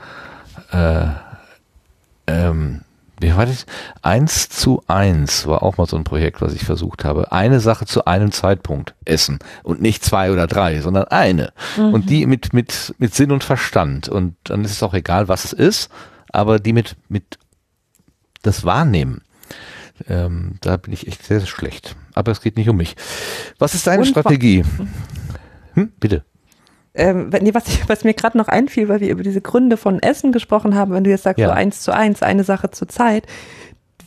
äh, ähm, war das? Eins zu eins war auch mal so ein Projekt, was ich versucht habe. Eine Sache zu einem Zeitpunkt essen und nicht zwei oder drei, sondern eine. Mhm. Und die mit, mit, mit Sinn und Verstand. Und dann ist es auch egal, was es ist, aber die mit, mit das Wahrnehmen. Ähm, da bin ich echt sehr, sehr schlecht. Aber es geht nicht um mich. Was ist deine und Strategie? Hm, bitte ähm, nee, was, ich, was mir gerade noch einfiel, weil wir über diese Gründe von Essen gesprochen haben, wenn du jetzt sagst, ja. so eins zu eins, eine Sache zur Zeit,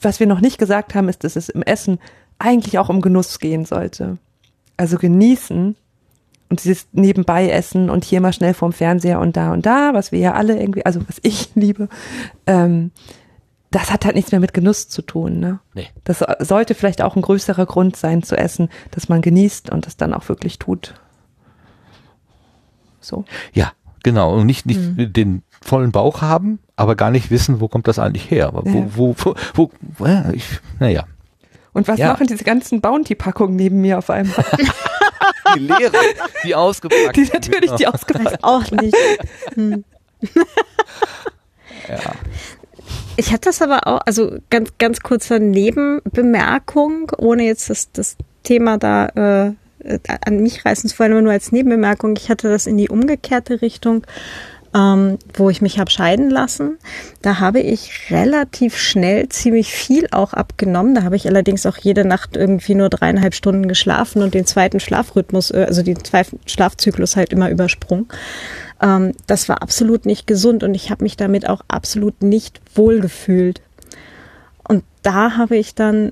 was wir noch nicht gesagt haben, ist, dass es im Essen eigentlich auch um Genuss gehen sollte. Also genießen und dieses nebenbei essen und hier mal schnell vorm Fernseher und da und da, was wir ja alle irgendwie, also was ich liebe, ähm, das hat halt nichts mehr mit Genuss zu tun. Ne? Nee. Das sollte vielleicht auch ein größerer Grund sein zu essen, dass man genießt und das dann auch wirklich tut. So. Ja, genau. Und nicht, nicht mhm. den vollen Bauch haben, aber gar nicht wissen, wo kommt das eigentlich her. Aber wo, ja. wo, wo, wo, wo ja, ich, naja. Und was ja. machen diese ganzen Bounty-Packungen neben mir auf einmal? die leere, die ausgepackt. Die natürlich die ausgepackt. Auch nicht. Hm. ja. Ich hatte das aber auch, also ganz, ganz kurze Nebenbemerkung, ohne jetzt das, das Thema da äh, äh, an mich reißen wollen, aber nur als Nebenbemerkung. Ich hatte das in die umgekehrte Richtung, ähm, wo ich mich habe scheiden lassen. Da habe ich relativ schnell ziemlich viel auch abgenommen. Da habe ich allerdings auch jede Nacht irgendwie nur dreieinhalb Stunden geschlafen und den zweiten Schlafrhythmus, äh, also den zweiten Schlafzyklus halt immer übersprungen. Ähm, das war absolut nicht gesund und ich habe mich damit auch absolut nicht wohlgefühlt. Und da habe ich dann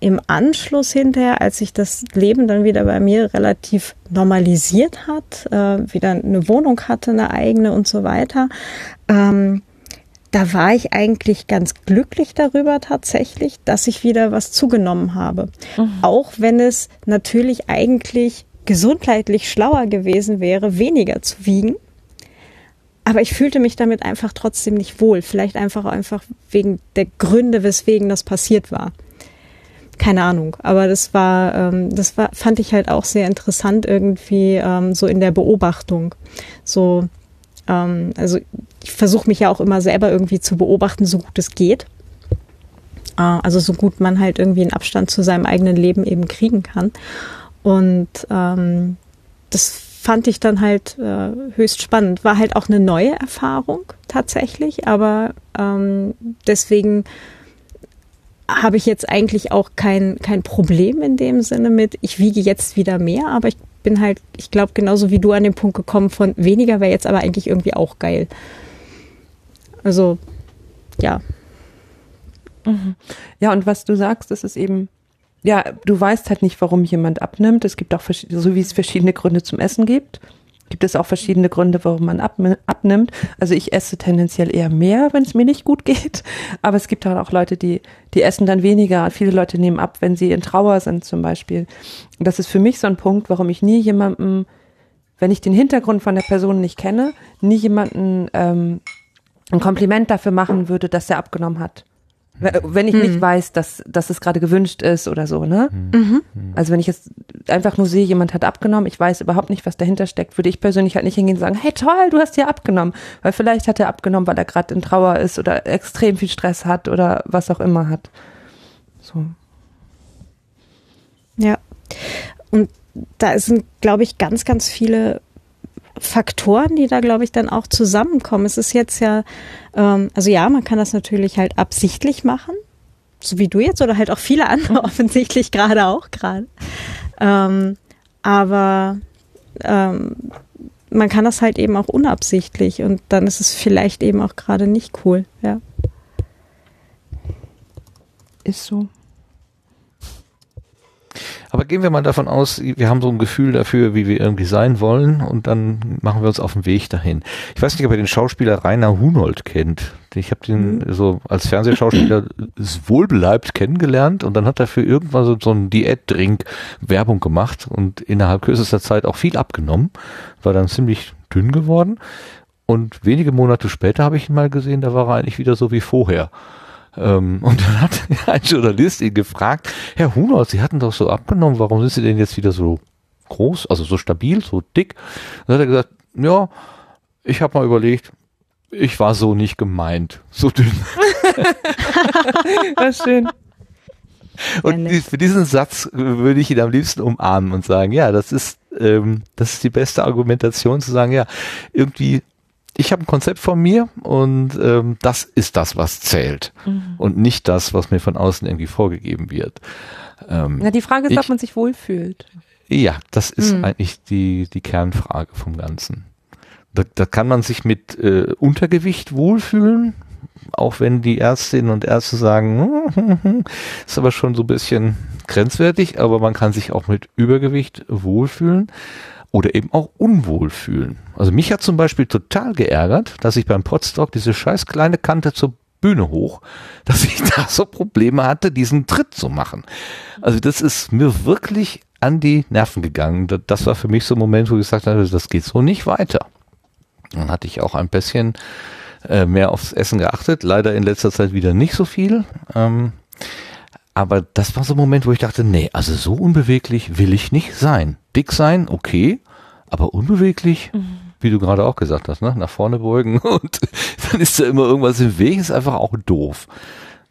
im Anschluss hinterher, als sich das Leben dann wieder bei mir relativ normalisiert hat, äh, wieder eine Wohnung hatte, eine eigene und so weiter, ähm, da war ich eigentlich ganz glücklich darüber tatsächlich, dass ich wieder was zugenommen habe. Mhm. Auch wenn es natürlich eigentlich gesundheitlich schlauer gewesen wäre, weniger zu wiegen. Aber ich fühlte mich damit einfach trotzdem nicht wohl. Vielleicht einfach einfach wegen der Gründe, weswegen das passiert war keine Ahnung. Aber das war, ähm, das war, fand ich halt auch sehr interessant irgendwie ähm, so in der Beobachtung. So, ähm, also ich versuche mich ja auch immer selber irgendwie zu beobachten, so gut es geht. Äh, also so gut man halt irgendwie einen Abstand zu seinem eigenen Leben eben kriegen kann. Und ähm, das fand ich dann halt äh, höchst spannend. War halt auch eine neue Erfahrung tatsächlich, aber ähm, deswegen habe ich jetzt eigentlich auch kein, kein Problem in dem Sinne mit, ich wiege jetzt wieder mehr, aber ich bin halt, ich glaube, genauso wie du an den Punkt gekommen von weniger wäre jetzt aber eigentlich irgendwie auch geil. Also, ja. Mhm. Ja, und was du sagst, das ist eben, ja, du weißt halt nicht, warum jemand abnimmt. Es gibt auch, so wie es verschiedene Gründe zum Essen gibt, gibt es auch verschiedene Gründe, warum man abnimmt. Also ich esse tendenziell eher mehr, wenn es mir nicht gut geht. Aber es gibt auch Leute, die, die essen dann weniger. Viele Leute nehmen ab, wenn sie in Trauer sind zum Beispiel. Das ist für mich so ein Punkt, warum ich nie jemandem, wenn ich den Hintergrund von der Person nicht kenne, nie jemanden ähm, ein Kompliment dafür machen würde, dass er abgenommen hat. Wenn ich mhm. nicht weiß, dass, dass es gerade gewünscht ist oder so, ne? Mhm. Also wenn ich jetzt einfach nur sehe, jemand hat abgenommen, ich weiß überhaupt nicht, was dahinter steckt, würde ich persönlich halt nicht hingehen und sagen, hey toll, du hast hier abgenommen. Weil vielleicht hat er abgenommen, weil er gerade in Trauer ist oder extrem viel Stress hat oder was auch immer hat. So. Ja. Und da sind, glaube ich, ganz, ganz viele Faktoren, die da, glaube ich, dann auch zusammenkommen. Es ist jetzt ja, ähm, also ja, man kann das natürlich halt absichtlich machen, so wie du jetzt oder halt auch viele andere offensichtlich gerade auch gerade. Ähm, aber ähm, man kann das halt eben auch unabsichtlich und dann ist es vielleicht eben auch gerade nicht cool, ja. Ist so. Aber gehen wir mal davon aus, wir haben so ein Gefühl dafür, wie wir irgendwie sein wollen und dann machen wir uns auf den Weg dahin. Ich weiß nicht, ob ihr den Schauspieler Rainer Hunold kennt. Ich habe den mhm. so als Fernsehschauspieler wohlbeleibt kennengelernt und dann hat er für irgendwann so, so einen Diätdrink Werbung gemacht und innerhalb kürzester Zeit auch viel abgenommen, war dann ziemlich dünn geworden und wenige Monate später habe ich ihn mal gesehen, da war er eigentlich wieder so wie vorher. Ähm, und dann hat ein Journalist ihn gefragt, Herr Hunold, Sie hatten doch so abgenommen, warum sind Sie denn jetzt wieder so groß, also so stabil, so dick? Und dann hat er gesagt, ja, ich habe mal überlegt, ich war so nicht gemeint, so dünn. Was schön. Und für diesen Satz würde ich ihn am liebsten umarmen und sagen, ja, das ist, ähm, das ist die beste Argumentation zu sagen, ja, irgendwie ich habe ein Konzept von mir und ähm, das ist das, was zählt mhm. und nicht das, was mir von außen irgendwie vorgegeben wird. Ähm, ja, die Frage ist, ich, ob man sich wohlfühlt. Ja, das ist mhm. eigentlich die, die Kernfrage vom Ganzen. Da, da kann man sich mit äh, Untergewicht wohlfühlen, auch wenn die Ärztinnen und Ärzte sagen, ist aber schon so ein bisschen grenzwertig, aber man kann sich auch mit Übergewicht wohlfühlen oder eben auch unwohl fühlen. Also mich hat zum Beispiel total geärgert, dass ich beim Podstock diese scheiß kleine Kante zur Bühne hoch, dass ich da so Probleme hatte, diesen Tritt zu machen. Also das ist mir wirklich an die Nerven gegangen. Das war für mich so ein Moment, wo ich gesagt habe, das geht so nicht weiter. Dann hatte ich auch ein bisschen äh, mehr aufs Essen geachtet, leider in letzter Zeit wieder nicht so viel. Ähm, aber das war so ein Moment, wo ich dachte, nee, also so unbeweglich will ich nicht sein. Dick sein, okay, aber unbeweglich, mhm. wie du gerade auch gesagt hast, ne? nach vorne beugen und dann ist da immer irgendwas im Weg, ist einfach auch doof,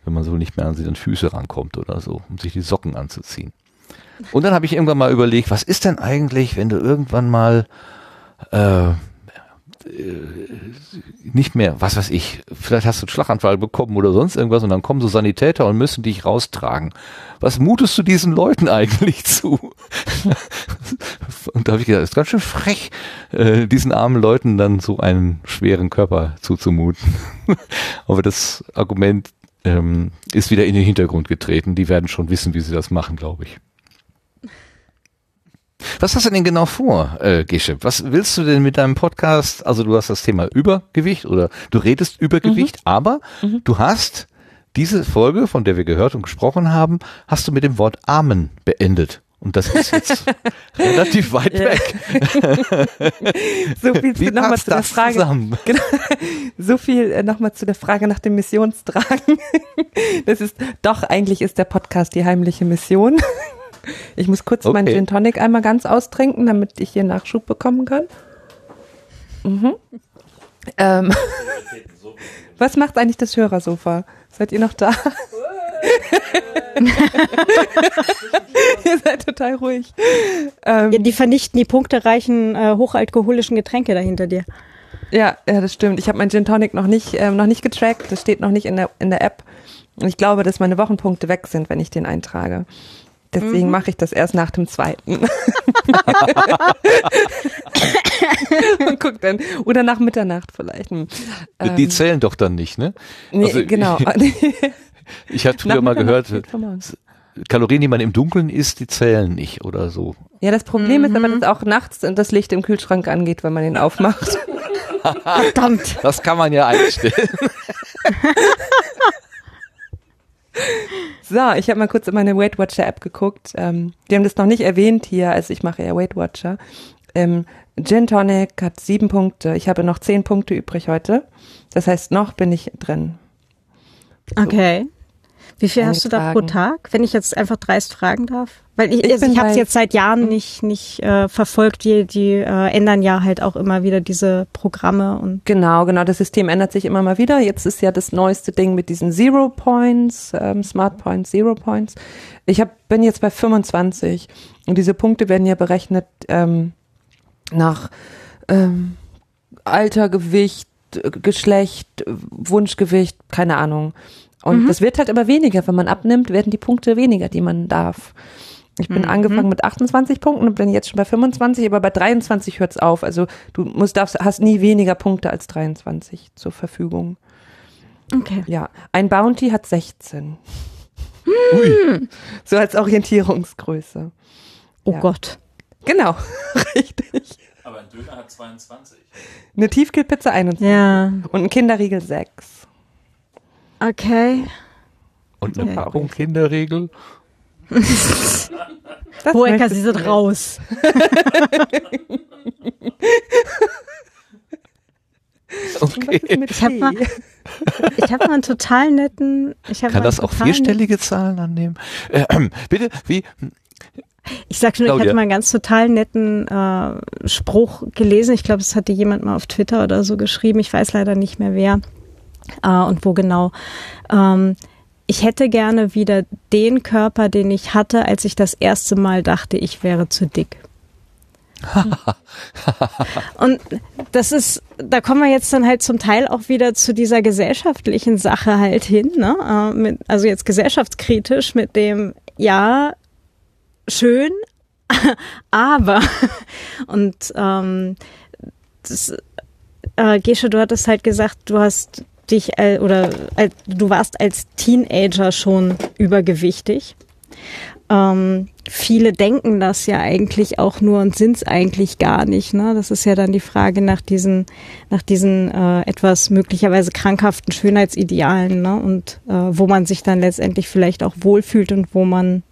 wenn man so nicht mehr an seine Füße rankommt oder so, um sich die Socken anzuziehen. Und dann habe ich irgendwann mal überlegt, was ist denn eigentlich, wenn du irgendwann mal äh, nicht mehr, was weiß ich, vielleicht hast du einen Schlaganfall bekommen oder sonst irgendwas und dann kommen so Sanitäter und müssen dich raustragen. Was mutest du diesen Leuten eigentlich zu? und da habe ich das ist ganz schön frech, äh, diesen armen Leuten dann so einen schweren Körper zuzumuten. Aber das Argument ähm, ist wieder in den Hintergrund getreten. Die werden schon wissen, wie sie das machen, glaube ich. Was hast du denn genau vor, äh, Gesche? Was willst du denn mit deinem Podcast? Also du hast das Thema Übergewicht oder du redest Übergewicht, mhm. aber mhm. du hast diese Folge, von der wir gehört und gesprochen haben, hast du mit dem Wort Amen beendet. Und das ist jetzt relativ weit weg. So viel Wie nochmal zu der Frage. Genau. So viel äh, nochmal zu der Frage nach dem Missionstragen. Das ist doch eigentlich ist der Podcast die heimliche Mission. Ich muss kurz meinen Okay. Gin Tonic einmal ganz austrinken, damit ich hier Nachschub bekommen kann. Mhm. Ähm, was macht eigentlich das Hörersofa? Seid ihr noch da? ihr seid total ruhig. Ähm, Ja, die vernichten die punktereichen äh, hochalkoholischen Getränke dahinter dir. Ja, ja, das stimmt. Ich habe mein Gin Tonic noch nicht, ähm, noch nicht getrackt. Das steht noch nicht in der, in der App. Und ich glaube, dass meine Wochenpunkte weg sind, wenn ich den eintrage. Deswegen mache ich das erst nach dem zweiten. Und guck dann. Oder nach Mitternacht vielleicht. Hm. Die Ähm, zählen doch dann nicht, ne? nee, also- genau. Ich habe früher mal gehört. Kalorien, die man im Dunkeln isst, die zählen nicht oder so. Ja, das Problem ist aber, dass auch nachts das Licht im Kühlschrank angeht, wenn man den aufmacht. Verdammt. Das kann man ja einstellen. So, ich habe mal kurz in meine Weight Watcher App geguckt. Ähm, die haben das noch nicht erwähnt hier, also ich mache ja Weight Watcher. Ähm, Gin Tonic hat sieben Punkte. Ich habe noch zehn Punkte übrig heute. Das heißt, noch bin ich drin. Okay. Wie viel hast du da pro. Tag, wenn ich jetzt einfach dreist fragen darf? Weil ich, Ich also ich habe es jetzt seit Jahren nicht, nicht äh, verfolgt. Die, die äh, ändern ja halt auch immer wieder diese Programme und Genau, genau. Das System ändert sich immer mal wieder. Jetzt ist ja das neueste Ding mit diesen Zero Points, ähm, Smart Points, Zero Points. Ich hab, bin jetzt bei 25 und diese Punkte werden ja berechnet ähm, nach ähm, Alter, Gewicht, Geschlecht, Wunschgewicht, keine Ahnung. Und das wird halt immer weniger. Wenn man abnimmt, werden die Punkte weniger, die man darf. Ich bin angefangen mit 28 Punkten und bin jetzt schon bei 25, aber bei 23 hört's auf. Also du musst, darfst, hast nie weniger Punkte als 23 zur Verfügung. okay. Ja, ein Bounty hat 16. Ui. So als Orientierungsgröße. Oh Ja. Gott. Genau, richtig. Aber ein Döner hat 22. Eine Tiefkühlpizza 21 Ja. und ein Kinderriegel 6. Okay. Und eine Okay. Packung Kinderregel. Hohecker, Sie sind raus. Okay. Ich hab Tee? mal- Ich habe mal einen total netten. Ich hab Kann das auch vierstellige Zahlen annehmen? Äh, bitte, wie? Ich sag schon, ich Claudia. hatte mal einen ganz total netten äh, Spruch gelesen. Ich glaube, das hatte jemand mal auf Twitter oder so geschrieben. Ich weiß leider nicht mehr wer äh, und wo genau. Ähm, ich hätte gerne wieder den Körper, den ich hatte, als ich das erste Mal dachte, ich wäre zu dick. und das ist, da kommen wir jetzt dann halt zum Teil auch wieder zu dieser gesellschaftlichen Sache halt hin, ne? Äh, mit, also jetzt gesellschaftskritisch mit dem, ja, schön, aber und ähm, das, äh, Gesche, du hattest halt gesagt, du hast dich äh, oder äh, du warst als Teenager schon übergewichtig. Ähm, viele denken das ja eigentlich auch nur und sind es eigentlich gar nicht. Ne? Das ist ja dann die Frage nach diesen, nach diesen äh, etwas möglicherweise krankhaften Schönheitsidealen ne? und äh, wo man sich dann letztendlich vielleicht auch wohlfühlt und wo man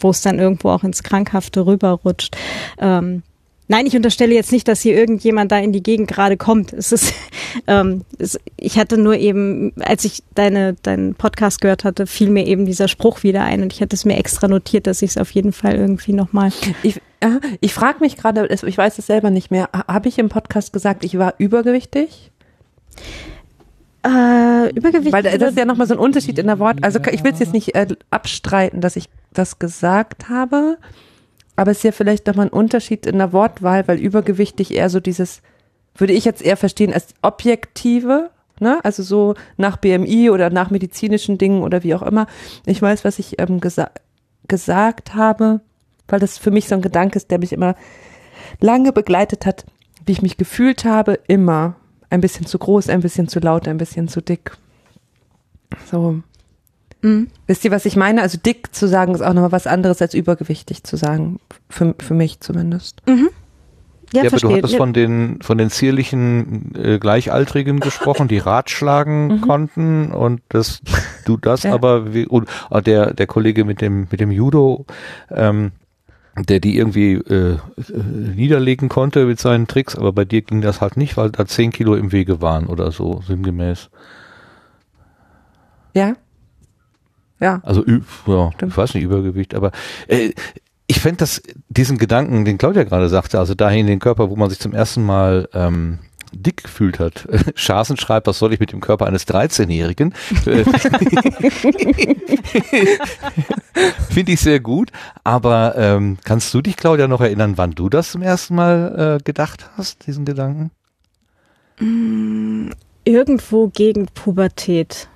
wo es dann irgendwo auch ins Krankhafte rüberrutscht. Ähm, nein, ich unterstelle jetzt nicht, dass hier irgendjemand da in die Gegend gerade kommt. Es ist, ähm, es, ich hatte nur eben, als ich deine, deinen Podcast gehört hatte, fiel mir eben dieser Spruch wieder ein und ich hatte es mir extra notiert, dass ich es auf jeden Fall irgendwie nochmal. Ich, ja, ich frage mich gerade, ich weiß es selber nicht mehr, ha- habe ich im Podcast gesagt, ich war übergewichtig? Äh, Übergewicht. Weil das ist ja nochmal so ein Unterschied in der Wort. Also ich will es jetzt nicht äh, abstreiten, dass ich das gesagt habe, aber es ist ja vielleicht nochmal ein Unterschied in der Wortwahl, weil übergewichtig eher so dieses, würde ich jetzt eher verstehen als objektive, ne? Also so nach BMI oder nach medizinischen Dingen oder wie auch immer. Ich weiß, was ich ähm, gesa gesagt habe, weil das für mich so ein Gedanke ist, der mich immer lange begleitet hat, wie ich mich gefühlt habe, immer ein bisschen zu groß, ein bisschen zu laut, ein bisschen zu dick. So. Mhm. Wisst ihr, was ich meine? Also dick zu sagen ist auch nochmal was anderes als übergewichtig zu sagen. Für, für mich zumindest. Ja, Ja, aber du hattest von den von den zierlichen äh, Gleichaltrigen gesprochen, die ratschlagen konnten und das du das Ja. aber wie, und ah, der der Kollege mit dem mit dem Judo ähm, der die irgendwie äh, äh, niederlegen konnte mit seinen Tricks, aber bei dir ging das halt nicht, weil da 10 Kilo im Wege waren oder so, sinngemäß. Ja? Ja. Also ü- ja, Stimmt. ich weiß nicht, Übergewicht, aber äh, ich fände das, diesen Gedanken, den Claudia gerade sagte, also dahin in den Körper, wo man sich zum ersten Mal ähm, dick gefühlt hat. Schaßen schreibt, was soll ich mit dem Körper eines 13-Jährigen? Äh, Finde ich sehr gut. Aber ähm, kannst du dich, Claudia, noch erinnern, wann du das zum ersten Mal äh, gedacht hast, diesen Gedanken? Irgendwo gegen Pubertät.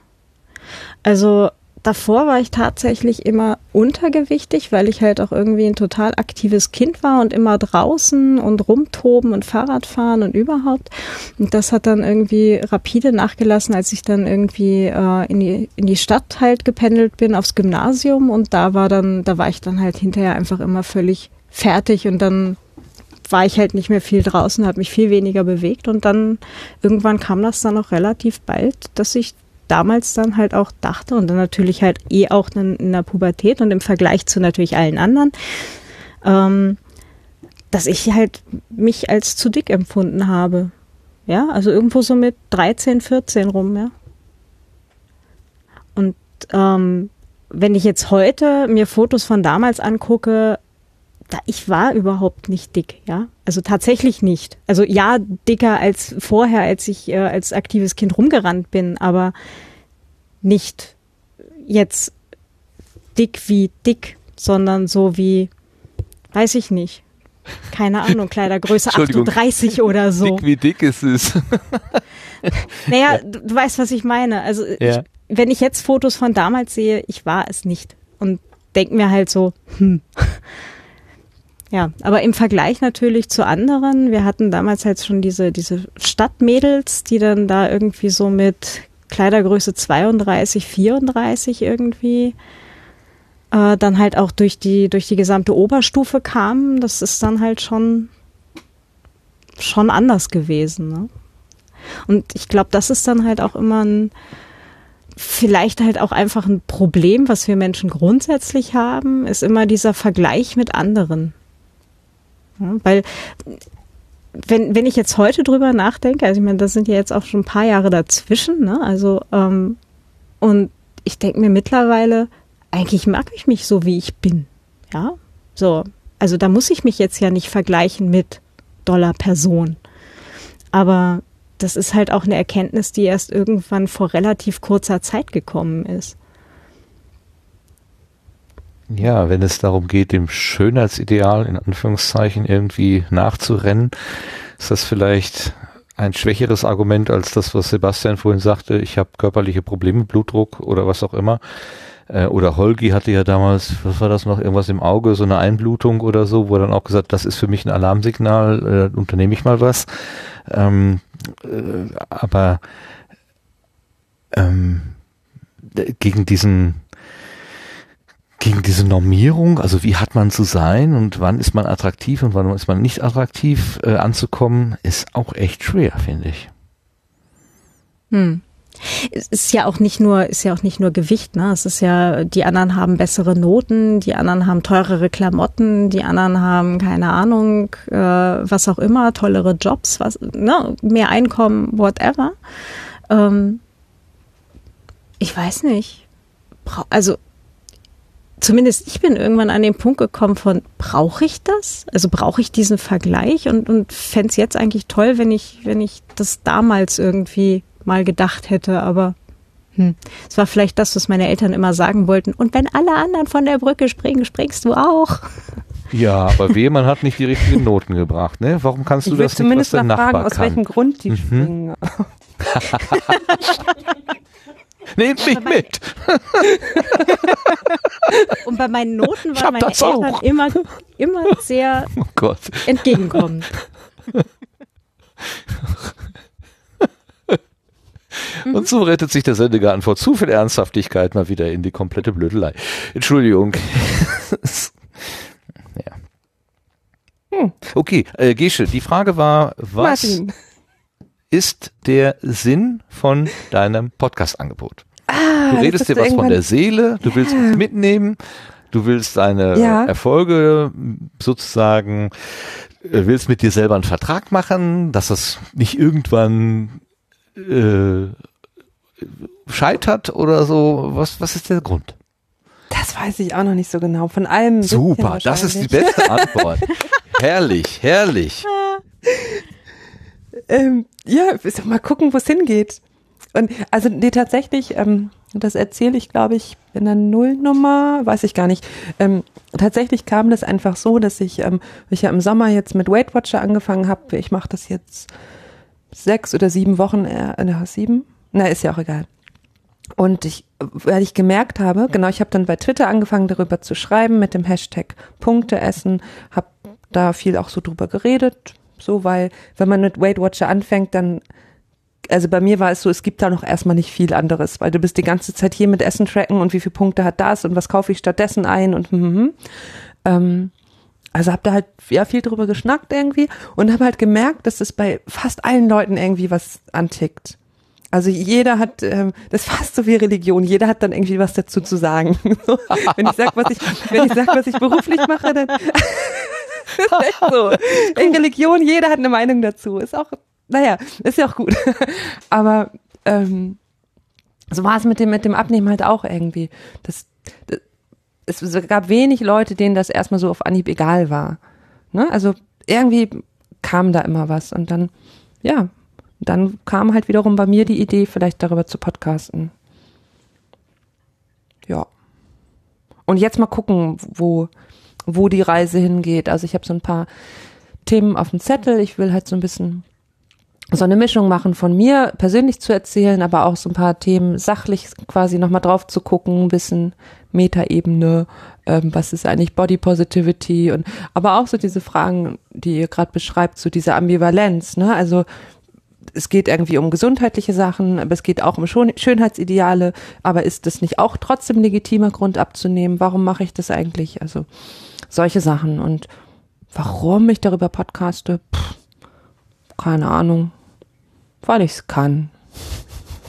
Also davor war ich tatsächlich immer untergewichtig, weil ich halt auch irgendwie ein total aktives Kind war und immer draußen und rumtoben und Fahrradfahren und überhaupt. Und das hat dann irgendwie rapide nachgelassen, als ich dann irgendwie äh, in, die, in die Stadt halt gependelt bin, aufs Gymnasium. Und da war dann, da war ich dann halt hinterher einfach immer völlig fertig und dann war ich halt nicht mehr viel draußen, habe mich viel weniger bewegt und dann irgendwann kam das dann auch relativ bald, dass ich damals dann halt auch dachte und dann natürlich halt eh auch dann in der Pubertät und im Vergleich zu natürlich allen anderen, ähm, dass ich halt mich als zu dick empfunden habe. Ja, also irgendwo so mit 13, 14 rum, ja. Und ähm, wenn ich jetzt heute mir Fotos von damals angucke, da, ich war überhaupt nicht dick, ja. Also tatsächlich nicht. Also ja, dicker als vorher, als ich äh, als aktives Kind rumgerannt bin, aber nicht jetzt dick wie dick, sondern so wie, weiß ich nicht. Keine Ahnung, Kleidergröße Entschuldigung. 38 oder so. Dick wie dick ist es. Naja, du, du weißt, was ich meine. Also Ja. ich, wenn ich jetzt Fotos von damals sehe, ich war es nicht. Und denk mir halt so, hm. Ja, aber im Vergleich natürlich zu anderen, wir hatten damals halt schon diese, diese Stadtmädels, die dann da irgendwie so mit Kleidergröße 32, 34 irgendwie äh, dann halt auch durch die, durch die gesamte Oberstufe kamen. Das ist dann halt schon, schon anders gewesen. Ne? Und ich glaube, das ist dann halt auch immer ein, vielleicht halt auch einfach ein Problem, was wir Menschen grundsätzlich haben, ist immer dieser Vergleich mit anderen. Weil wenn, wenn ich jetzt heute drüber nachdenke, also ich meine, das sind ja jetzt auch schon ein paar Jahre dazwischen, ne? Also, ähm, und ich denke mir mittlerweile, eigentlich mag ich mich so, wie ich bin. Ja. So. Also da muss ich mich jetzt ja nicht vergleichen mit Dollar Person. Aber das ist halt auch eine Erkenntnis, die erst irgendwann vor relativ kurzer Zeit gekommen ist. Ja, wenn es darum geht, dem Schönheitsideal in Anführungszeichen irgendwie nachzurennen, ist das vielleicht ein schwächeres Argument als das, was Sebastian vorhin sagte. Ich habe körperliche Probleme, Blutdruck oder was auch immer. Äh, Oder Holgi hatte ja damals, was war das noch, irgendwas im Auge, so eine Einblutung oder so, wo er dann auch gesagt, das ist für mich ein Alarmsignal, äh, unternehme ich mal was. Ähm, äh, aber ähm, gegen diesen gegen diese Normierung, also wie hat man zu sein und wann ist man attraktiv und wann ist man nicht attraktiv äh, anzukommen, ist auch echt schwer, finde ich. Hm. Es ist ja auch nicht nur, ist ja auch nicht nur Gewicht, ne? Es ist ja, die anderen haben bessere Noten, die anderen haben teurere Klamotten, die anderen haben, keine Ahnung, äh, was auch immer, tollere Jobs, was, ne, mehr Einkommen, whatever. Ähm, ich weiß nicht. Also zumindest ich bin irgendwann an den Punkt gekommen von, brauche ich das? Also brauche ich diesen Vergleich und, und fände es jetzt eigentlich toll, wenn ich, wenn ich das damals irgendwie mal gedacht hätte, aber hm, es war vielleicht das, was meine Eltern immer sagen wollten. Und wenn alle anderen von der Brücke springen, springst du auch. Ja, aber weh, man hat nicht die richtigen Noten gebracht, ne? Warum kannst Ich du würde das nicht, was zumindest dein mal fragen, Nachbar aus kann? welchem Grund die Mhm. springen. Nehmt mich mit! Und bei meinen Noten waren meine Eltern auch. immer, immer sehr Oh Gott. entgegenkommend. Und so rettet sich der Sendegarten vor zu viel Ernsthaftigkeit mal wieder in die komplette Blödelei. Entschuldigung. ja. Okay, äh, Gesche, die Frage war, was Martin. Ist der Sinn von deinem Podcast-Angebot? Ah, Du redest dir was von der Seele, du willst uns mitnehmen. Du willst deine Ja. Erfolge sozusagen, äh, willst mit dir selber einen Vertrag machen, dass das nicht irgendwann äh, scheitert oder so. Was, was ist der Grund? Das weiß ich auch noch nicht so genau. Von allem. Super, das ist die beste Antwort. herrlich, herrlich. Ähm, ja, mal gucken, wo es hingeht. Und also nee, tatsächlich, ähm, das erzähle ich, glaube ich, in der Nullnummer, weiß ich gar nicht. Ähm, tatsächlich kam das einfach so, dass ich, ähm, ich ja im Sommer jetzt mit Weight Watcher angefangen habe. Ich mache das jetzt sechs oder sieben Wochen, äh, äh, sieben? Na, ist ja auch egal. Und ich, weil ich gemerkt habe, genau, ich habe dann bei Twitter angefangen, darüber zu schreiben mit dem Hashtag Punkte essen, habe da viel auch so drüber geredet, so, weil wenn man mit Weight Watcher anfängt, dann, also bei mir war es so, es gibt da noch erstmal nicht viel anderes, weil du bist die ganze Zeit hier mit Essen tracken und wie viele Punkte hat das und was kaufe ich stattdessen ein und hm, hm, hm. Ähm, also hab da halt ja viel drüber geschnackt irgendwie und habe halt gemerkt, dass es bei fast allen Leuten irgendwie was antickt. Also jeder hat, ähm, das ist fast so wie Religion, jeder hat dann irgendwie was dazu zu sagen. Wenn ich sag, was wenn ich sag, was ich beruflich mache, dann ist echt so. In Religion, jeder hat eine Meinung dazu. Ist auch, naja, ist ja auch gut. Aber ähm, so war es mit dem, mit dem Abnehmen halt auch irgendwie. Das, das, es gab wenig Leute, denen das erstmal so auf Anhieb egal war. Ne? Also irgendwie kam da immer was und dann, ja, dann kam halt wiederum bei mir die Idee, vielleicht darüber zu podcasten. Ja. Und jetzt mal gucken, wo, wo die Reise hingeht. Also ich habe so ein paar Themen auf dem Zettel. Ich will halt so ein bisschen so eine Mischung machen von mir persönlich zu erzählen, aber auch so ein paar Themen sachlich quasi nochmal drauf zu gucken, bisschen Metaebene, ähm, was ist eigentlich Body Positivity und aber auch so diese Fragen, die ihr gerade beschreibt, so diese Ambivalenz, ne? Also es geht irgendwie um gesundheitliche Sachen, aber es geht auch um Schön Schönheitsideale, aber ist das nicht auch trotzdem legitimer Grund abzunehmen? Warum mache ich das eigentlich? Also solche Sachen und warum ich darüber podcaste, Pff, keine Ahnung, weil ich es kann.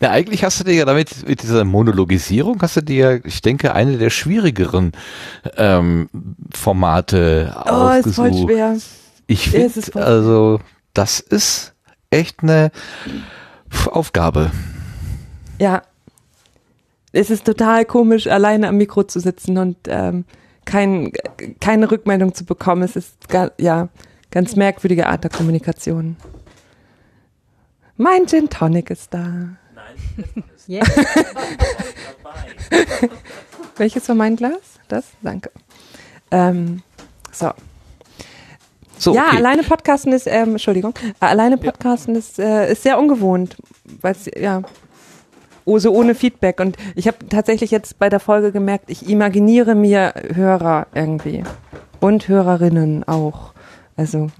Na, eigentlich hast du dir ja damit, mit dieser Monologisierung, hast du dir, ich denke, eine der schwierigeren ähm, Formate Oh, ist voll ausgesucht. schwer. Ich Ja, finde, also, das ist echt eine Aufgabe. Ja. Es ist total komisch, alleine am Mikro zu sitzen und ähm, kein, keine Rückmeldung zu bekommen. Es ist ga, ja ganz merkwürdige Art der Kommunikation. Mein Gin Tonic ist da. Nein, Yeah. Welches war mein Glas? Das? Danke. Ähm, so. So, ja, okay. alleine Podcasten ist, ähm, Entschuldigung, alleine Podcasten ist, äh, ist sehr ungewohnt, weil ja, oh, so ohne Feedback. Und ich habe tatsächlich jetzt bei der Folge gemerkt, ich imaginiere mir Hörer irgendwie und Hörerinnen auch. Also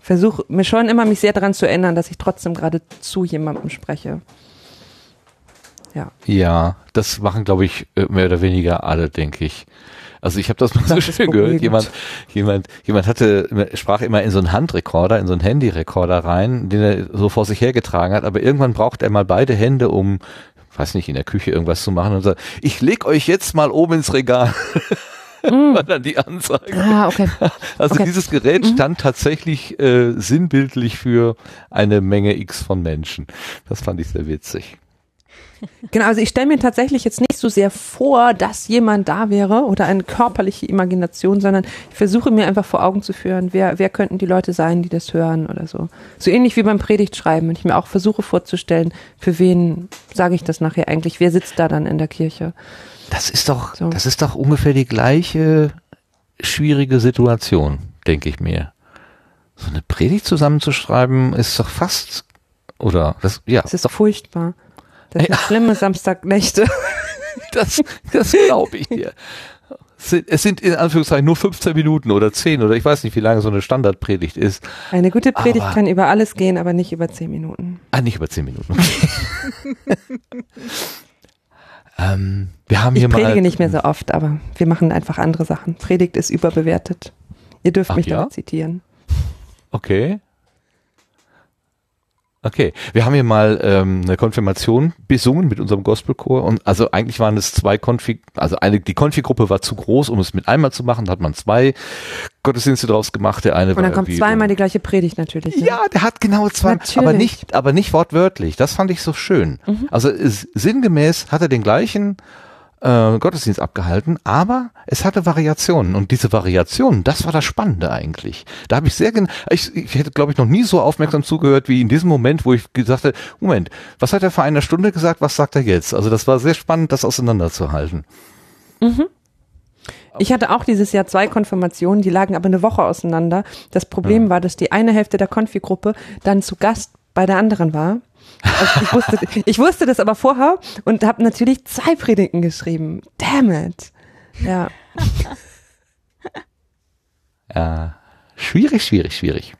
versuche mir schon immer mich sehr daran zu erinnern, dass ich trotzdem gerade zu jemandem spreche. Ja, Ja, das machen, glaube ich, äh, mehr oder weniger alle, denke ich. Also ich habe das mal so Das ist schön gehört. Jemand, jemand, jemand hatte, sprach immer in so einen Handrekorder, in so einen Handyrekorder rein, den er so vor sich hergetragen hat. Aber irgendwann braucht er mal beide Hände, um, weiß nicht, in der Küche irgendwas zu machen und sagt, ich leg euch jetzt mal oben ins Regal. War dann die Ansage. Ah, okay. Also Okay. dieses Gerät stand tatsächlich äh, sinnbildlich für eine Menge X von Menschen. Das fand ich sehr witzig. Genau, also ich stelle mir tatsächlich jetzt nicht so sehr vor, dass jemand da wäre oder eine körperliche Imagination, sondern ich versuche mir einfach vor Augen zu führen, wer, wer könnten die Leute sein, die das hören oder so. So ähnlich wie beim Predigtschreiben, wenn ich mir auch versuche vorzustellen, für wen sage ich das nachher eigentlich, wer sitzt da dann in der Kirche. Das ist doch, So. das ist doch ungefähr die gleiche schwierige Situation, denke ich mir. So eine Predigt zusammenzuschreiben ist doch fast, oder das, ja, Das ist doch furchtbar. Das sind Ja. schlimme Samstagnächte. das, das glaube ich dir. Es sind, in Anführungszeichen nur 15 Minuten oder 10 oder ich weiß nicht, wie lange so eine Standardpredigt ist. Eine gute Predigt Aber- kann über alles gehen, aber nicht über zehn Minuten. Ah, nicht über 10 Minuten. ähm, wir haben Ich hier predige mal. nicht mehr so oft, aber wir machen einfach andere Sachen. Predigt ist überbewertet. Ihr dürft Ach mich ja? zitieren. Okay. Okay, wir haben hier mal ähm, eine Konfirmation besungen mit unserem Gospelchor und also eigentlich waren es zwei Konfig, also eine die Konfigruppe war zu groß, um es mit einmal zu machen, da hat man zwei Gottesdienste draus gemacht. Der eine Und war dann kommt zweimal die gleiche Predigt natürlich. ne? Ja, der hat genau zwei, aber nicht, aber nicht wortwörtlich. Das fand ich so schön. Also es, sinngemäß hat er den gleichen äh, Gottesdienst abgehalten, aber es hatte Variationen und diese Variationen, das war das Spannende eigentlich. Da habe ich sehr, gen ich, ich hätte glaube ich noch nie so aufmerksam zugehört wie in diesem Moment, wo ich gesagt habe, Moment, was hat er vor einer Stunde gesagt, was sagt er jetzt? Also das war sehr spannend, das auseinanderzuhalten. Ich hatte auch dieses Jahr zwei Konfirmationen, die lagen aber eine Woche auseinander. Das Problem war, dass die eine Hälfte der Konfigruppe dann zu Gast bei der anderen war. Also ich, wusste, ich wusste das aber vorher und habe natürlich zwei Predigten geschrieben. Damn it. Ja. Ja, schwierig, schwierig, schwierig.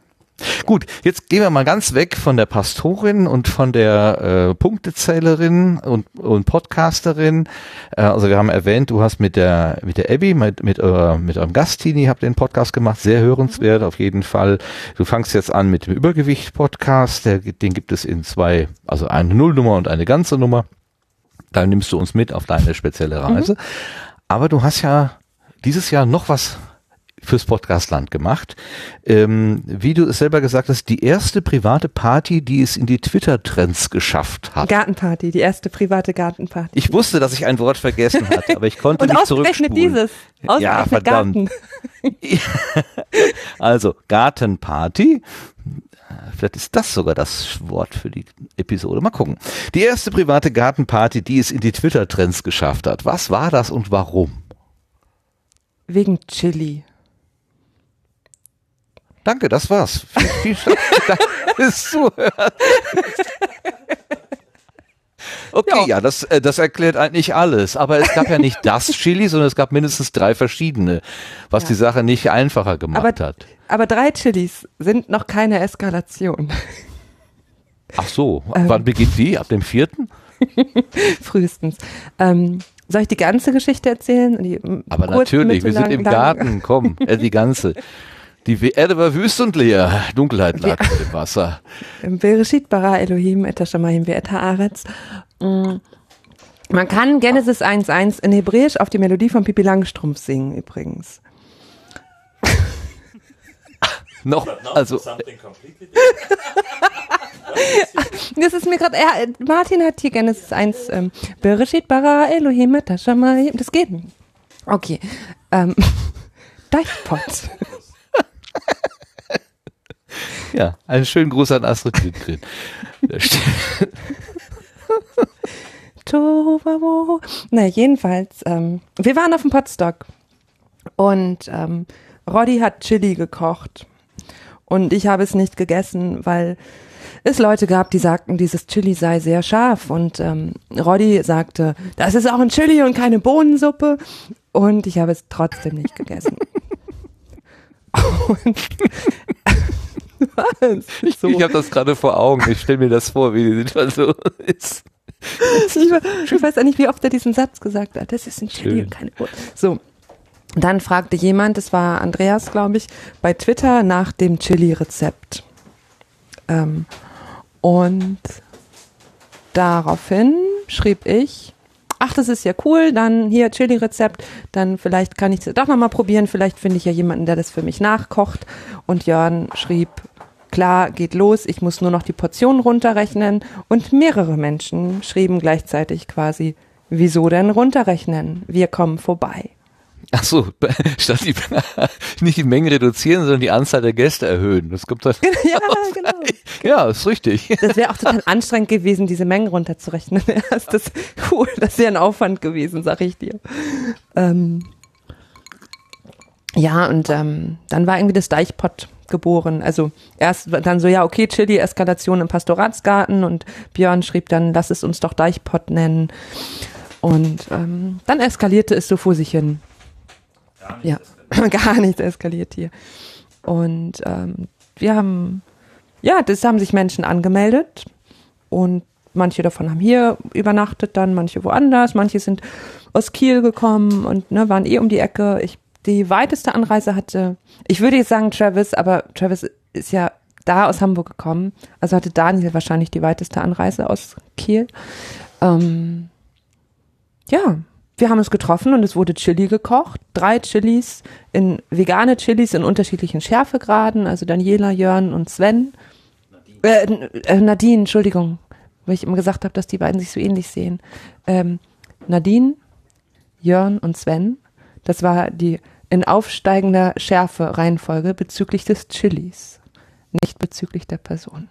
Gut, jetzt gehen wir mal ganz weg von der Pastorin und von der äh, Punktezählerin und, und Podcasterin. Äh, also wir haben erwähnt, du hast mit der mit der Abby, mit mit, äh, mit eurem Gastini, habt den Podcast gemacht, sehr hörenswert auf jeden Fall. Du fangst jetzt an mit dem Übergewicht-Podcast, den gibt es in zwei, also eine Nullnummer und eine ganze Nummer. Da nimmst du uns mit auf deine spezielle Reise. Aber du hast ja dieses Jahr noch was fürs Podcastland gemacht. Ähm, wie du es selber gesagt hast, die erste private Party, die es in die Twitter-Trends geschafft hat. Gartenparty, die erste private Gartenparty. Ich wusste, dass ich ein Wort vergessen hatte, aber ich konnte und nicht ausgerechnet zurückspulen. dieses. Ausgerechnet Ja, verdammt. Also Gartenparty. Vielleicht ist das sogar das Wort für die Episode. Mal gucken. Die erste private Gartenparty, die es in die Twitter-Trends geschafft hat. Was war das und warum? Wegen Chili. Danke, das war's. Viel, viel Dank fürs Zuhören. Okay, ja, das, äh, das erklärt eigentlich alles. Aber es gab ja nicht das Chili, sondern es gab mindestens drei verschiedene, was Ja. die Sache nicht einfacher gemacht Aber, hat. aber drei Chilis sind noch keine Eskalation. Ach so, Ähm. wann beginnt die? Ab dem vierten? Frühestens. Ähm, soll ich die ganze Geschichte erzählen? Die, Aber kurz, natürlich, wir sind im? Garten, komm, äh, die ganze. Die Erde war wüst und leer, Dunkelheit lag im Wasser. Bereshit bara Elohim et hashamayim ve'et haaretz. Mm. Man kann Genesis 1.1 in Hebräisch auf die Melodie von Pippi Langstrumpf singen übrigens. Noch, also, Das ist mir gerade, ja, Martin hat hier Genesis 1, ähm, Bereshit bara Elohim et. Das geht. Okay. Ähm, Deichpot. ja, einen schönen Gruß an Astrid Lindgren. Na, jedenfalls, ähm, wir waren auf dem Potstock und ähm, Roddy hat Chili gekocht und ich habe es nicht gegessen, weil es Leute gab, die sagten, dieses Chili sei sehr scharf und ähm, Roddy sagte, das ist auch ein Chili und keine Bohnensuppe und ich habe es trotzdem nicht gegessen. was? Ich, ich habe das gerade vor Augen. Ich stelle mir das vor, wie die Situation ist. Ich, ich weiß auch nicht, wie oft er diesen Satz gesagt hat. Das ist ein Chili und keine Bohnen. So. Dann fragte jemand, das war Andreas, glaube ich, bei Twitter nach dem Chili-Rezept. Ähm, und daraufhin schrieb ich, ach, das ist ja cool, dann hier Chili-Rezept, dann vielleicht kann ich es doch nochmal probieren, vielleicht finde ich ja jemanden, der das für mich nachkocht. Und Jörn schrieb, klar, geht los, ich muss nur noch die Portion runterrechnen. Und mehrere Menschen schrieben gleichzeitig quasi, wieso denn runterrechnen? Wir kommen vorbei. Ach so, statt die, nicht die Menge reduzieren, sondern die Anzahl der Gäste erhöhen. Das kommt dann. ja, genau. Ja, ist richtig. Das wäre auch total anstrengend gewesen, diese Mengen runterzurechnen. Ist das cool, das wäre ein Aufwand gewesen, sag ich dir. Ähm, ja, und ähm, dann war irgendwie das Deichpott geboren. Also erst dann so, ja, okay, Chili-Eskalation im Pastoratsgarten und Björn schrieb dann, lass es uns doch Deichpott nennen. Und ähm, dann eskalierte es so vor sich hin. Ja, gar nichts eskaliert hier. Und ähm, wir haben, ja, das haben sich Menschen angemeldet und manche davon haben hier übernachtet, dann manche woanders, manche sind aus Kiel gekommen und ne, waren eh um die Ecke. Ich die weiteste Anreise hatte, ich würde jetzt sagen Travis, aber Travis ist ja da aus Hamburg gekommen. Also hatte Daniel wahrscheinlich die weiteste Anreise aus Kiel. Ähm, ja, wir haben uns getroffen und es wurde Chili gekocht. Drei Chilis in vegane Chilis in unterschiedlichen Schärfegraden. Also Daniela, Jörn und Sven. Äh, äh, Nadine, Entschuldigung, weil ich immer gesagt habe, dass die beiden sich so ähnlich sehen. Ähm, Nadine, Jörn und Sven. Das war die in aufsteigender Schärfe Reihenfolge bezüglich des Chilis, nicht bezüglich der Person.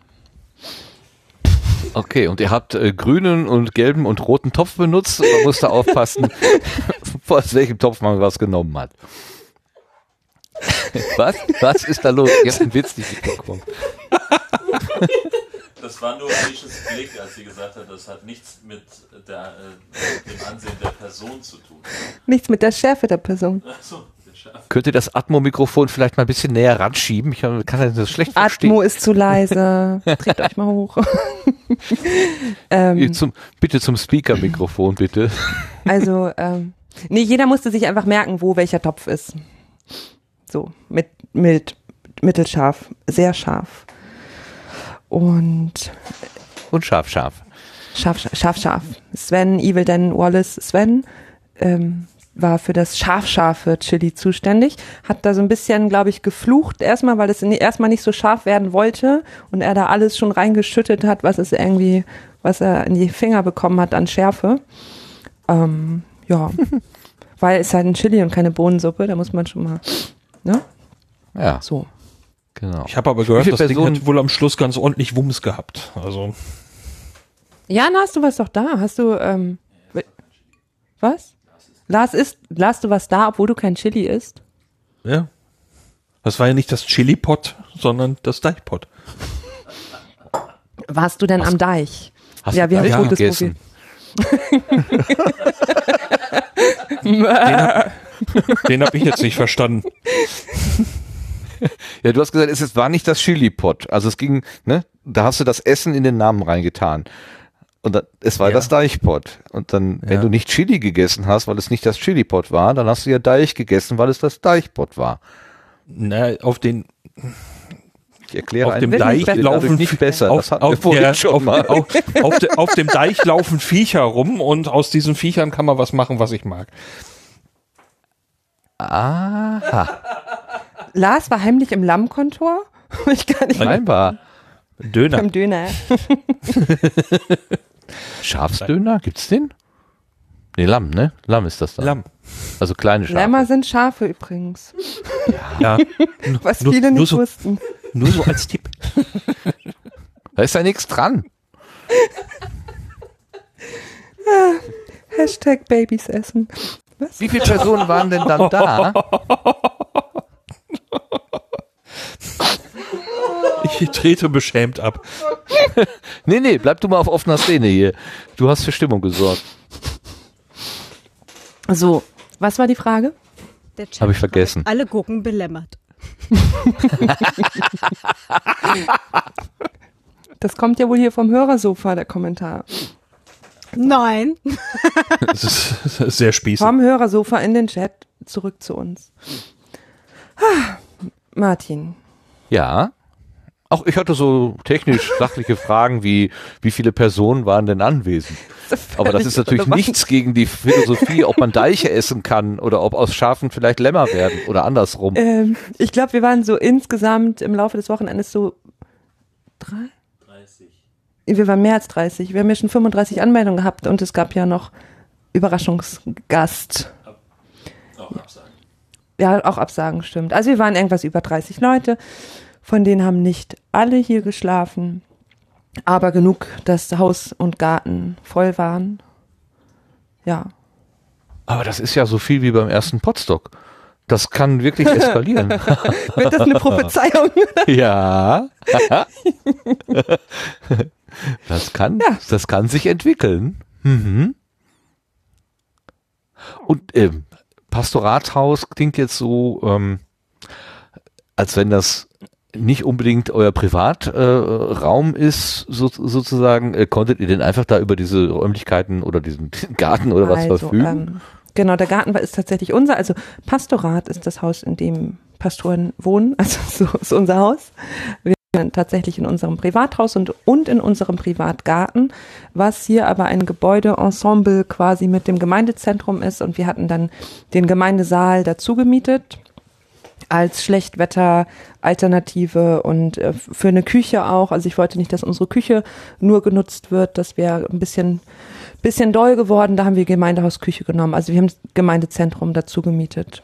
Okay, und ihr habt äh, grünen und gelben und roten Topf benutzt. und Man musste aufpassen, aus welchem Topf man was genommen hat. Was? Was ist da los? Ich hab den Witz nicht mitbekommen. Das war nur Alicias Blick, als sie gesagt hat, das hat nichts mit der, äh, dem Ansehen der Person zu tun. Nichts mit der Schärfe der Person. Achso, der Schaf. Könnt ihr das Atmo-Mikrofon vielleicht mal ein bisschen näher ranschieben? Ich kann das schlecht verstehen. Atmo ist zu leise. Dreht euch mal hoch. ähm, Zum, bitte zum Speaker-Mikrofon, bitte. also, ähm, nee, jeder musste sich einfach merken, wo welcher Topf ist. So, mit, mild, mittelscharf, sehr scharf. Und Und scharf, scharf. scharf, scharf, scharf. Sven, Evil Dan Wallace, Sven, ähm, war für das scharf-scharfe Chili zuständig, hat da so ein bisschen, glaube ich, geflucht erstmal, weil es erstmal nicht so scharf werden wollte und er da alles schon reingeschüttet hat, was es irgendwie, was er in die Finger bekommen hat an Schärfe. Ähm, ja, weil es halt ein Chili und keine Bohnensuppe, da muss man schon mal, ne, Ja, so. genau. Ich habe aber gehört, das Ding Personen- hat wohl am Schluss ganz ordentlich Wumms gehabt. Also Jan, hast du was doch da? Hast du, ähm, was? Lars ist, Lars, du was da, obwohl du kein Chili isst? Ja. Das war ja nicht das Chili-Pot, sondern das Deichpot. Warst du denn am Deich? Hast Ja, wir haben Deich gutes gegessen? Den habe hab ich jetzt nicht verstanden. Ja, du hast gesagt, es ist- war nicht das Chili-Pot. Also es ging, ne? Da hast du das Essen in den Namen reingetan. Und dann, es war Ja. das Deichpot. Und dann, wenn Ja. du nicht Chili gegessen hast, weil es nicht das Chili-Pot war, dann hast du ja Deich gegessen, weil es das Deichpot war. Na, auf den Ich erkläre auf einen dem Witz, Deich laufen nicht besser. Auf, das hatten wir auf, vorhin der, schon auf, mal. auf, auf, de, auf dem Deich laufen Viecher rum und aus diesen Viechern kann man was machen, was ich mag. Aha, Lars war heimlich im Lammkontor. Ich kann nicht scheinbar. Döner. beim Döner. Schafsdöner, gibt's den? Nee, Lamm, ne? Lamm ist das dann. Lamm. Also kleine Schafe. Lämmer sind Schafe übrigens. Ja. Was Nur- viele nur nicht so- wussten. Nur so als Tipp. Da ist ja nichts dran. Hashtag Babys essen. Was? Wie viele Personen waren denn dann da? Ich trete beschämt ab. Nee, nee, bleib du mal auf offener Szene hier. Du hast für Stimmung gesorgt. So, was war die Frage? Der Chat Hab ich hat vergessen. Alle Gurken belämmert. Das kommt ja wohl hier vom Hörersofa, der Kommentar. Nein. Das ist sehr spießig. Vom Hörersofa in den Chat zurück zu uns. Ah, Martin. Ja. Auch ich hatte so technisch sachliche Fragen wie, wie viele Personen waren denn anwesend? Aber das ist natürlich relevant. nichts gegen die Philosophie, ob man Deiche essen kann oder ob aus Schafen vielleicht Lämmer werden oder andersrum. Ähm, ich glaube, wir waren so insgesamt im Laufe des Wochenendes so drei? 30. Wir waren mehr als 30. Wir haben ja schon 35 Anmeldungen gehabt und es gab ja noch Überraschungsgast. Auch absagen. Ja, auch Absagen stimmt. Also wir waren irgendwas über 30 Leute. Von denen haben nicht alle hier geschlafen, aber genug, dass Haus und Garten voll waren. Ja. Aber das ist ja so viel wie beim ersten Potstock. Das kann wirklich eskalieren. Wird das eine Prophezeiung? ja. das kann, Ja. das kann sich entwickeln. Mhm. Und ähm, Pastoratshaus klingt jetzt so, ähm, als wenn das nicht unbedingt euer Privatraum äh, ist, so, sozusagen. Äh, konntet ihr denn einfach da über diese Räumlichkeiten oder diesen Garten oder was also, verfügen? ähm, genau, der Garten ist tatsächlich unser. Also Pastorat ist das Haus, in dem Pastoren wohnen. Also so ist unser Haus. Wir tatsächlich in unserem Privathaus und, und in unserem Privatgarten, was hier aber ein Gebäudeensemble quasi mit dem Gemeindezentrum ist und wir hatten dann den Gemeindesaal dazu gemietet als Schlechtwetter-Alternative und äh, für eine Küche auch. Also ich wollte nicht, dass unsere Küche nur genutzt wird. Das wäre ein bisschen, bisschen doll geworden. Da haben wir Gemeindehausküche genommen. Also wir haben das Gemeindezentrum dazu gemietet.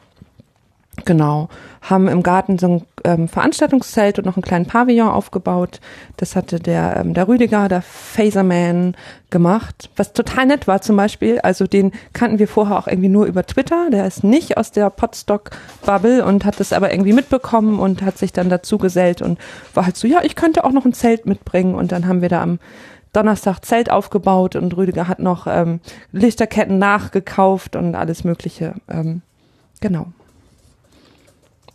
Genau. Haben im Garten so ein ähm, Veranstaltungszelt und noch einen kleinen Pavillon aufgebaut. Das hatte der, ähm, der Rüdiger, der Phaserman gemacht. Was total nett war zum Beispiel. Also den kannten wir vorher auch irgendwie nur über Twitter. Der ist nicht aus der Podstock-Bubble und hat das aber irgendwie mitbekommen und hat sich dann dazu gesellt und war halt so, ja, ich könnte auch noch ein Zelt mitbringen. Und dann haben wir da am Donnerstag Zelt aufgebaut und Rüdiger hat noch ähm, Lichterketten nachgekauft und alles Mögliche. Ähm, genau.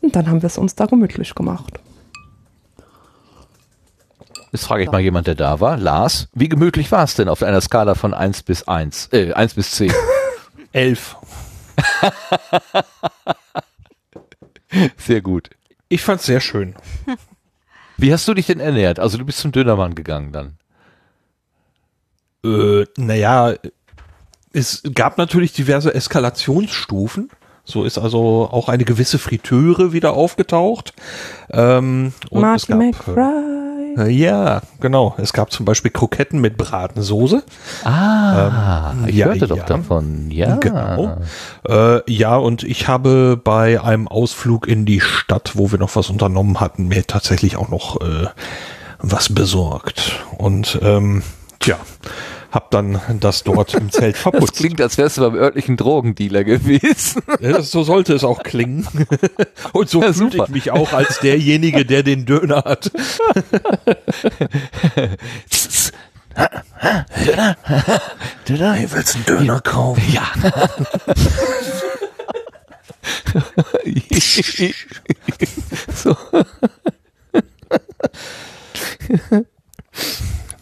Und dann haben wir es uns da gemütlich gemacht. Jetzt frage ich mal jemand, der da war. Lars, wie gemütlich war es denn auf einer Skala von 1 bis 1? Äh, 1 bis 10. Elf. Sehr gut. Ich fand's sehr schön. Wie hast du dich denn ernährt? Also du bist zum Dönermann gegangen dann. Äh, naja, es gab natürlich diverse Eskalationsstufen. So ist also auch eine gewisse Friteure wieder aufgetaucht. Ähm, und Marty es gab, McFly. äh, ja, genau. Es gab zum Beispiel Kroketten mit Bratensoße. Ah, ich ja, hörte doch ja. davon. Ja. Genau. Äh, ja, und ich habe bei einem Ausflug in die Stadt, wo wir noch was unternommen hatten, mir tatsächlich auch noch äh, was besorgt. Und ähm, tja, hab dann das dort im Zelt Das verputzt. klingt, als wärst du beim örtlichen Drogendealer gewesen. Ja, das, so sollte es auch klingen. Und so Ja, fühlte ich mich auch als derjenige, der den Döner hat. Hey, willst du einen Döner kaufen? Ja. so.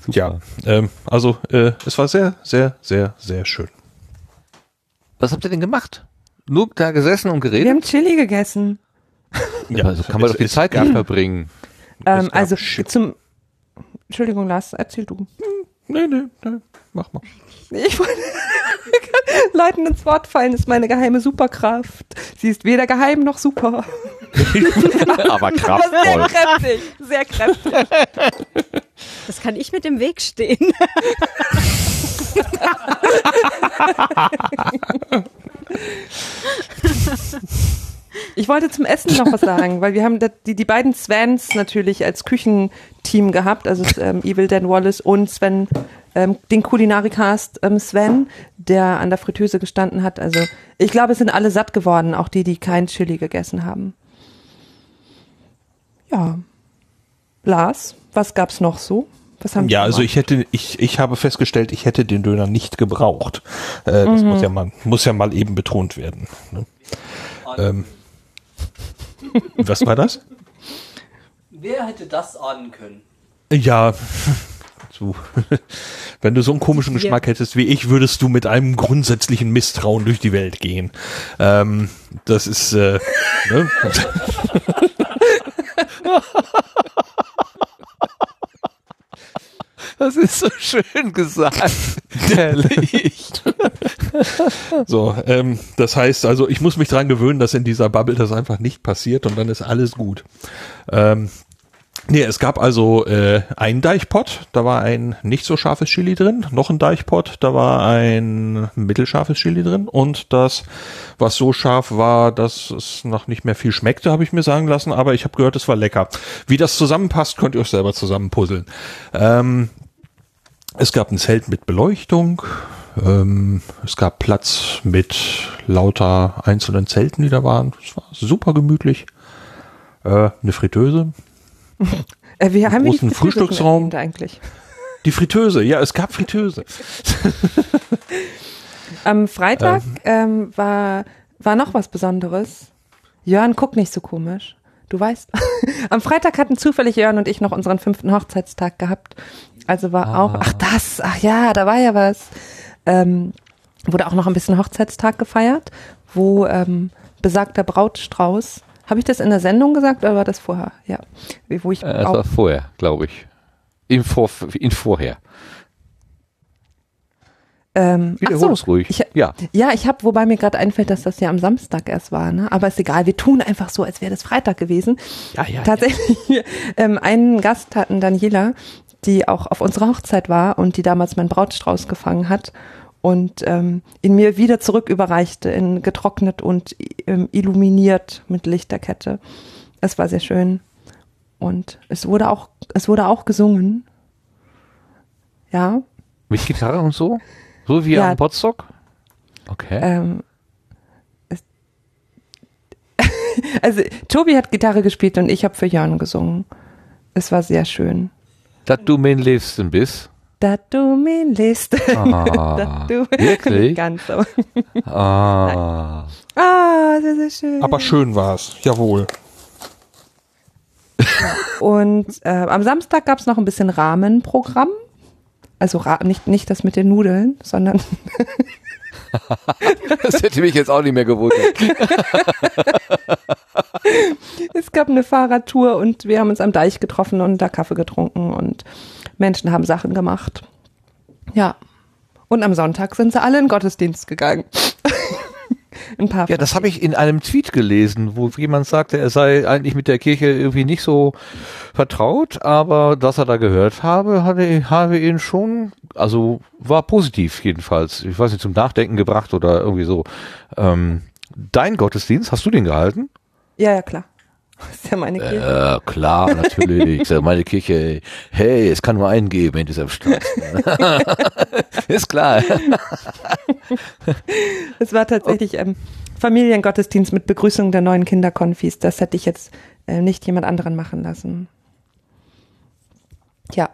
Ja, ähm, also äh, es war sehr, sehr, sehr, sehr schön. Was habt ihr denn gemacht? Nur da gesessen und Wir geredet? haben Chili gegessen. Ja, also kann man es- doch die es Zeit gab- nicht verbringen. Ähm, also zum Entschuldigung, Lars, erzähl du. Nee, nee, nee, mach mal. Ich wollte Leuten ins Wort fallen ist meine geheime Superkraft. Sie ist weder geheim noch super. Aber Aber sehr kraftvoll. kräftig, sehr kräftig. Das kann ich mit im Weg stehen. Ich wollte zum Essen noch was sagen, weil wir haben die, die beiden Svens natürlich als Küchenteam gehabt, also ähm, Evil Dan Wallace und Sven, ähm, den Kulinarikast ähm, Sven, der an der Fritteuse gestanden hat. Also ich glaube, es sind alle satt geworden, auch die, die kein Chili gegessen haben. Ja. Lars, was gab's noch so? Was haben Ja, also ich hätte, ich, ich habe festgestellt, ich hätte den Döner nicht gebraucht. Äh, das muss ja mal, muss ja mal eben betont werden. Ne? Ähm, was war das? Wer hätte das ahnen können? Ja, so. wenn du so einen komischen Geschmack hättest wie ich, würdest du mit einem grundsätzlichen Misstrauen durch die Welt gehen. Ähm, das ist, äh, ne? Das ist so schön gesagt. Herrlich. so. Ähm, das heißt also, ich muss mich dran gewöhnen, dass in dieser Bubble das einfach nicht passiert und dann ist alles gut. Ähm, Nee, es gab also äh, einen Deichpot, da war ein nicht so scharfes Chili drin, noch ein Deichpot, da war ein mittelscharfes Chili drin und das, was so scharf war, dass es noch nicht mehr viel schmeckte, habe ich mir sagen lassen, aber ich habe gehört, es war lecker. Wie das zusammenpasst, könnt ihr euch selber zusammenpuzzeln. Ähm, es gab ein Zelt mit Beleuchtung, ähm, es gab Platz mit lauter einzelnen Zelten, die da waren. Es war super gemütlich. Äh, eine Fritteuse, äh, wir haben großen Frühstücksraum. Eigentlich. Die Fritteuse, ja, es gab Fritteuse. Am Freitag ähm, war, war noch was Besonderes. Jörn, guck nicht so komisch. Du weißt. Am Freitag hatten zufällig Jörn und ich noch unseren fünften Hochzeitstag gehabt. Also war auch, ach das, ach ja, da war ja was. Ähm, wurde auch noch ein bisschen Hochzeitstag gefeiert, wo ähm, besagter Brautstrauß Habe ich das in der Sendung gesagt oder war das vorher? Ja. Wo ich Äh, das war vorher, glaube ich. In, vor, in vorher. ähm, ach Wiederhol so, ruhig. Ich, ja. ja, ich habe, wobei mir gerade einfällt, dass das ja am Samstag erst war, ne? Aber ist egal, wir tun einfach so, als wäre das Freitag gewesen. Ja, ja. Tatsächlich, ähm, einen Gast hatten Daniela, die auch auf unserer Hochzeit war und die damals meinen Brautstrauß gefangen hat und ähm, ihn mir wieder zurück überreichte, in getrocknet und ähm, illuminiert mit Lichterkette. Es war sehr schön. Und es wurde auch, es wurde auch gesungen. Ja. Mit Gitarre und so? So wie Ja. am Potsdok? Okay. Ähm, also Tobi hat Gitarre gespielt und ich habe für Jörn gesungen. Es war sehr schön. dass du mein Liebsten bist. Da du mir liest. Ah, du wirklich? Ganz so. Ah. Ah, sehr, sehr schön. Aber schön war's. Jawohl. Und äh, am Samstag gab es noch ein bisschen Rahmenprogramm. Also Ra nicht, nicht das mit den Nudeln, sondern Das hätte mich jetzt auch nicht mehr gewundert. es gab eine Fahrradtour und wir haben uns am Deich getroffen und da Kaffee getrunken und Menschen haben Sachen gemacht. Ja. Und am Sonntag sind sie alle in Gottesdienst gegangen. ein paar. Ja, das habe ich in einem Tweet gelesen, wo jemand sagte, er sei eigentlich mit der Kirche irgendwie nicht so vertraut, aber dass er da gehört habe, hatte, habe ihn schon, also war positiv jedenfalls. Ich weiß nicht, zum Nachdenken gebracht oder irgendwie so. Ähm, dein Gottesdienst, hast du den gehalten? ja, ja, klar. Das ist ja meine Kirche. Äh, klar, natürlich. Ich sag, meine Kirche, hey, es kann nur einen geben in dieser Stadt. Ist klar. Es war tatsächlich ähm, Familiengottesdienst mit Begrüßung der neuen Kinderkonfis. Das hätte ich jetzt äh, nicht jemand anderen machen lassen. Ja,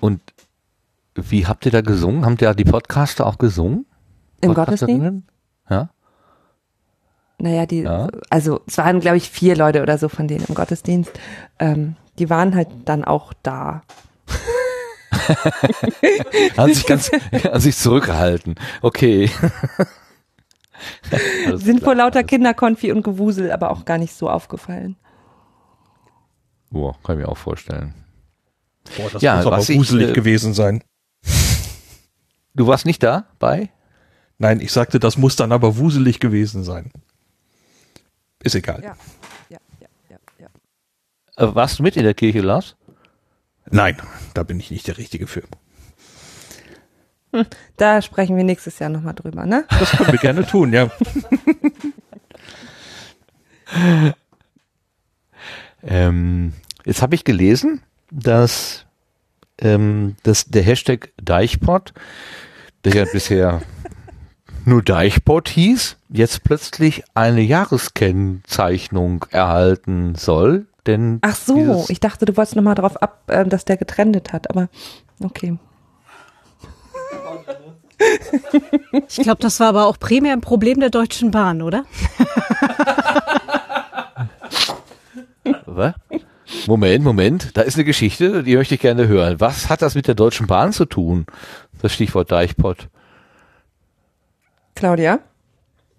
Und wie habt ihr da gesungen? Haben da die Podcaster auch gesungen? im Gottesdienst. Ja. Naja, die, Ja. also es waren, glaube ich, vier Leute oder so von denen im Gottesdienst. Ähm, die waren halt dann auch da. Haben sich ganz, haben sich zurückgehalten. Okay. Sind vor lauter Kinderkonfi und Gewusel aber auch gar nicht so aufgefallen. Boah, kann ich mir auch vorstellen. Boah, das Ja, muss aber was ich, wuselig äh, gewesen sein. Du warst nicht da bei? Nein, ich sagte, das muss dann aber wuselig gewesen sein. Ist egal. Ja, ja, ja, ja, ja. Äh, warst du mit in der Kirche, Lars? Nein, da bin ich nicht der Richtige für. Da sprechen wir nächstes Jahr nochmal drüber, ne? Das können wir gerne tun, ja. Ähm, jetzt habe ich gelesen, dass, ähm, dass der Hashtag Deichpot, der ja bisher nur Deichpot hieß, jetzt plötzlich eine Jahreskennzeichnung erhalten soll. Denn Ach so, ich dachte, du wolltest nochmal drauf ab, äh, dass der getrendet hat, aber okay. Ich glaube, das war aber auch primär ein Problem der Deutschen Bahn, oder? Was? Moment, Moment, da ist eine Geschichte, die möchte ich gerne hören. Was hat das mit der Deutschen Bahn zu tun? Das Stichwort Deichpot. Claudia?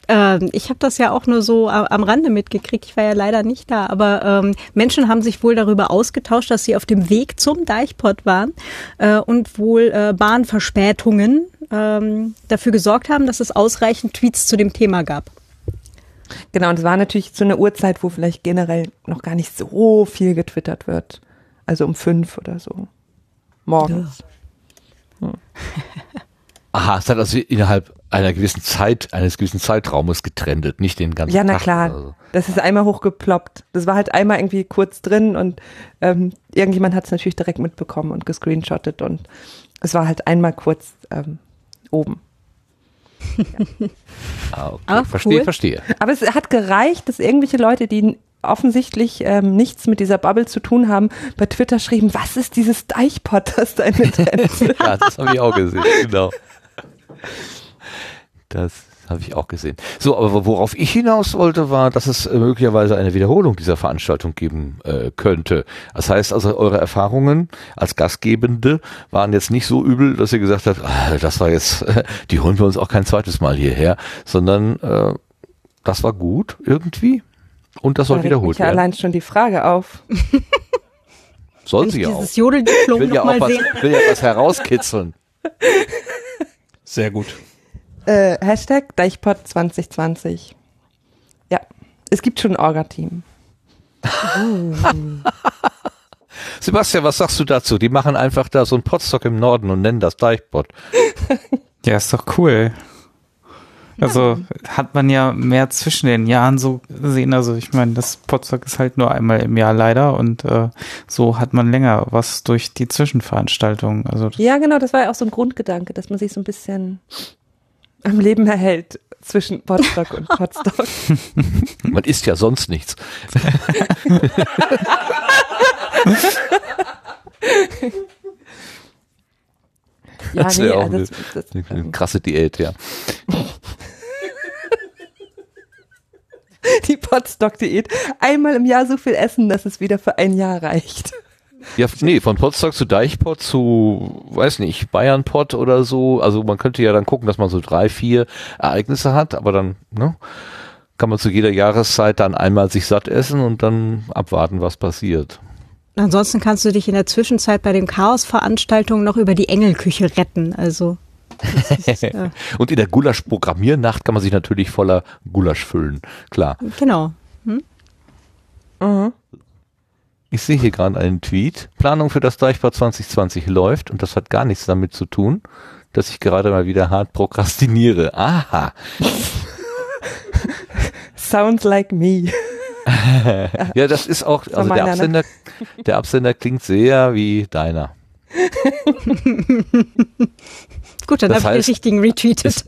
Ähm, ich habe das ja auch nur so am Rande mitgekriegt. Ich war ja leider nicht da, aber ähm, Menschen haben sich wohl darüber ausgetauscht, dass sie auf dem Weg zum Deichpott waren äh, und wohl äh, Bahnverspätungen ähm, dafür gesorgt haben, dass es ausreichend Tweets zu dem Thema gab. Genau, und es war natürlich zu einer Uhrzeit, wo vielleicht generell noch gar nicht so viel getwittert wird. Also um fünf oder so. Morgens. Aha, es hat also innerhalb einer gewissen Zeit, eines gewissen Zeitraumes getrendet, nicht den ganzen Ja, na Tag klar. so. Das ist einmal hochgeploppt. Das war halt einmal irgendwie kurz drin und ähm, irgendjemand hat es natürlich direkt mitbekommen und gescreenshottet und es war halt einmal kurz ähm, oben. Ah, okay. Ah, verstehe, cool. verstehe. Aber es hat gereicht, dass irgendwelche Leute, die offensichtlich ähm, nichts mit dieser Bubble zu tun haben, bei Twitter schrieben, was ist dieses Deichpot, das da in den Trends Ja, das habe ich auch gesehen, genau. Das habe ich auch gesehen. So, aber worauf ich hinaus wollte, war, dass es äh, möglicherweise eine Wiederholung dieser Veranstaltung geben äh, könnte. Das heißt also, eure Erfahrungen als Gastgebende waren jetzt nicht so übel, dass ihr gesagt habt, ah, das war jetzt, die holen wir uns auch kein zweites Mal hierher, sondern äh, Das war gut irgendwie. Und das Da soll wiederholt mich ja werden. allein schon die Frage auf. Soll Wenn ich sie auch. dieses Ich Jodeldiplom will ja auch was, sehen. will ja was herauskitzeln. Sehr gut. Äh, Hashtag Deichpot 2020. Ja, es gibt schon ein Orga-Team. Sebastian, was sagst du dazu? Die machen einfach da so einen Potstock im Norden und nennen das Deichpot. Ja, ist doch cool. Also hat man ja mehr zwischen den Jahren so gesehen. Also ich meine, das Potsdok ist halt nur einmal im Jahr leider und äh, so hat man länger was durch die Zwischenveranstaltungen. Also Ja, genau, das war ja auch so ein Grundgedanke, dass man sich so ein bisschen am Leben erhält zwischen Potsdok und Potsdok. Man isst ja sonst nichts. Ja, Das nee, wär auch also eine- das, das, Eine krasse Diät, ja. die Potsdok-Diät. Einmal im Jahr so viel essen, dass es wieder für ein Jahr reicht. Ja, nee, von Potsdok zu Deichpot zu, weiß nicht, Bayernpott oder so. Also man könnte ja dann gucken, dass man so drei, vier Ereignisse hat, aber dann, ne, kann man zu jeder Jahreszeit dann einmal sich satt essen und dann abwarten, was passiert. Ansonsten kannst du dich in der Zwischenzeit bei den Chaos-Veranstaltungen noch über die Engelküche retten. Also ist, äh, Und in der Gulasch-Programmiernacht kann man sich natürlich voller Gulasch füllen. Klar. genau. Ich sehe hier gerade einen Tweet. Planung für das Deichbad 2020 läuft und das hat gar nichts damit zu tun, dass ich gerade mal wieder hart prokrastiniere. Aha. Sounds like me. Ja, das ist auch, also der? Absender, der Absender klingt sehr wie deiner. Gut, dann habe ich heißt, den richtigen retweetet.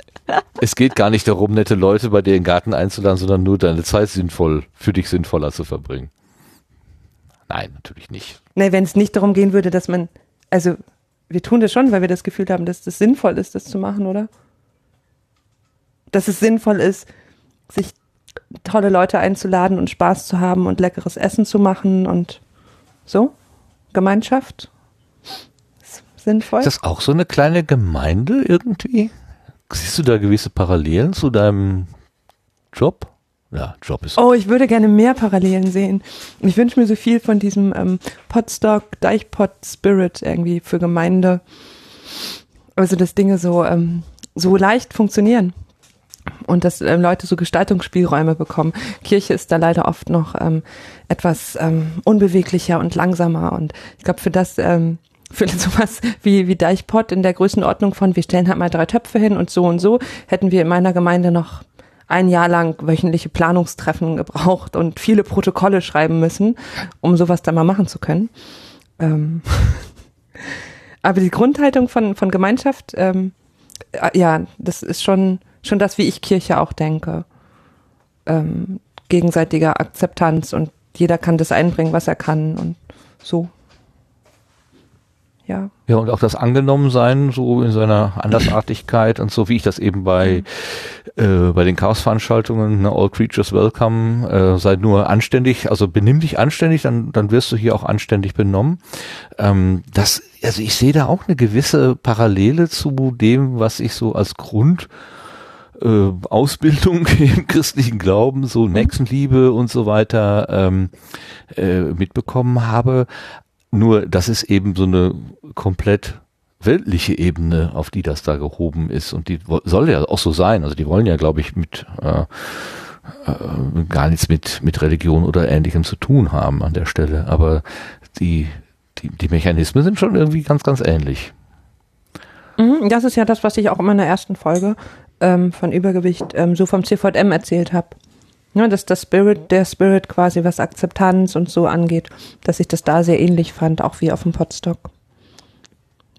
Es geht gar nicht darum, nette Leute bei dir in den Garten einzuladen, sondern nur deine Zeit sinnvoll, für dich sinnvoller zu verbringen. Nein, natürlich nicht. Nee, wenn es nicht darum gehen würde, dass man, also wir tun das schon, weil wir das Gefühl haben, dass das sinnvoll ist, das zu machen, oder? Dass es sinnvoll ist, sich tolle Leute einzuladen und Spaß zu haben und leckeres Essen zu machen und so. Gemeinschaft. Ist sinnvoll. Ist das auch so eine kleine Gemeinde irgendwie? Siehst du da gewisse Parallelen zu deinem Job? Ja, Job ist. Oh, ich würde gerne mehr Parallelen sehen. Ich wünsche mir so viel von diesem ähm, Potstock, Deichpot Spirit irgendwie für Gemeinde. Also, dass Dinge so, ähm, so leicht funktionieren. Und dass ähm, Leute so Gestaltungsspielräume bekommen. Kirche ist da leider oft noch ähm, etwas ähm, unbeweglicher und langsamer. Und ich glaube, für das, ähm, für sowas wie, wie Deichpot in der Größenordnung von, wir stellen halt mal drei Töpfe hin und so und so, hätten wir in meiner Gemeinde noch ein Jahr lang wöchentliche Planungstreffen gebraucht und viele Protokolle schreiben müssen, um sowas dann mal machen zu können. Ähm Aber die Grundhaltung von, von Gemeinschaft, ähm, äh, ja, das ist schon, schon das, wie ich Kirche auch denke. Ähm, gegenseitiger Akzeptanz und jeder kann das einbringen, was er kann und so. Ja. Ja, und auch das Angenommensein so in seiner Andersartigkeit und so wie ich das eben bei, äh, bei den Chaos-Veranstaltungen, ne, All Creatures Welcome, äh, sei nur anständig, also benimm dich anständig, dann, dann wirst du hier auch anständig benommen. Ähm, das, also ich sehe da auch eine gewisse Parallele zu dem, was ich so als Grund äh, Ausbildung im christlichen Glauben, so Nächstenliebe und so weiter ähm, äh, mitbekommen habe. Nur, das ist eben so eine komplett weltliche Ebene, auf die das da gehoben ist. Und die soll ja auch so sein. Also die wollen ja, glaube ich, mit äh, äh, gar nichts mit, mit Religion oder Ähnlichem zu tun haben an der Stelle. Aber die, die, die Mechanismen sind schon irgendwie ganz, ganz ähnlich. Mhm, Das ist ja das, was ich auch in meiner ersten Folge ähm, von Übergewicht ähm, so vom CVM erzählt habe. Ja, dass das Spirit, der Spirit quasi, was Akzeptanz und so angeht, dass ich das da sehr ähnlich fand, auch wie auf dem Potstock.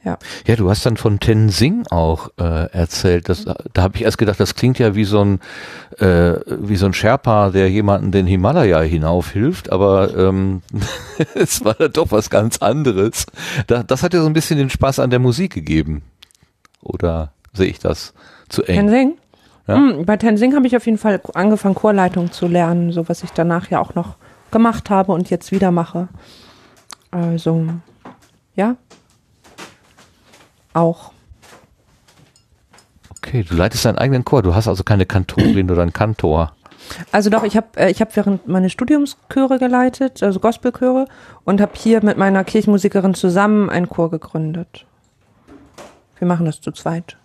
Ja. Ja, du hast dann von Tenzing auch äh, erzählt. Das, da habe ich erst gedacht, das klingt ja wie so ein äh, wie so ein Sherpa, der jemanden den Himalaya hinaufhilft, aber ähm, es war dann doch was ganz anderes. Da, das hat ja so ein bisschen den Spaß an der Musik gegeben. Oder sehe ich das zu eng? Tenzing? Ja. Hm, bei Tenzing habe ich auf jeden Fall angefangen, Chorleitung zu lernen, so was ich danach ja auch noch gemacht habe und jetzt wieder mache. Also, ja. Auch. Okay, du leitest deinen eigenen Chor. Du hast also keine Kantorin oder einen Kantor. Also doch, ich habe äh, ich hab während meines Studiums Chöre geleitet, also Gospelchöre, und habe hier mit meiner Kirchenmusikerin zusammen einen Chor gegründet. Wir machen das zu zweit.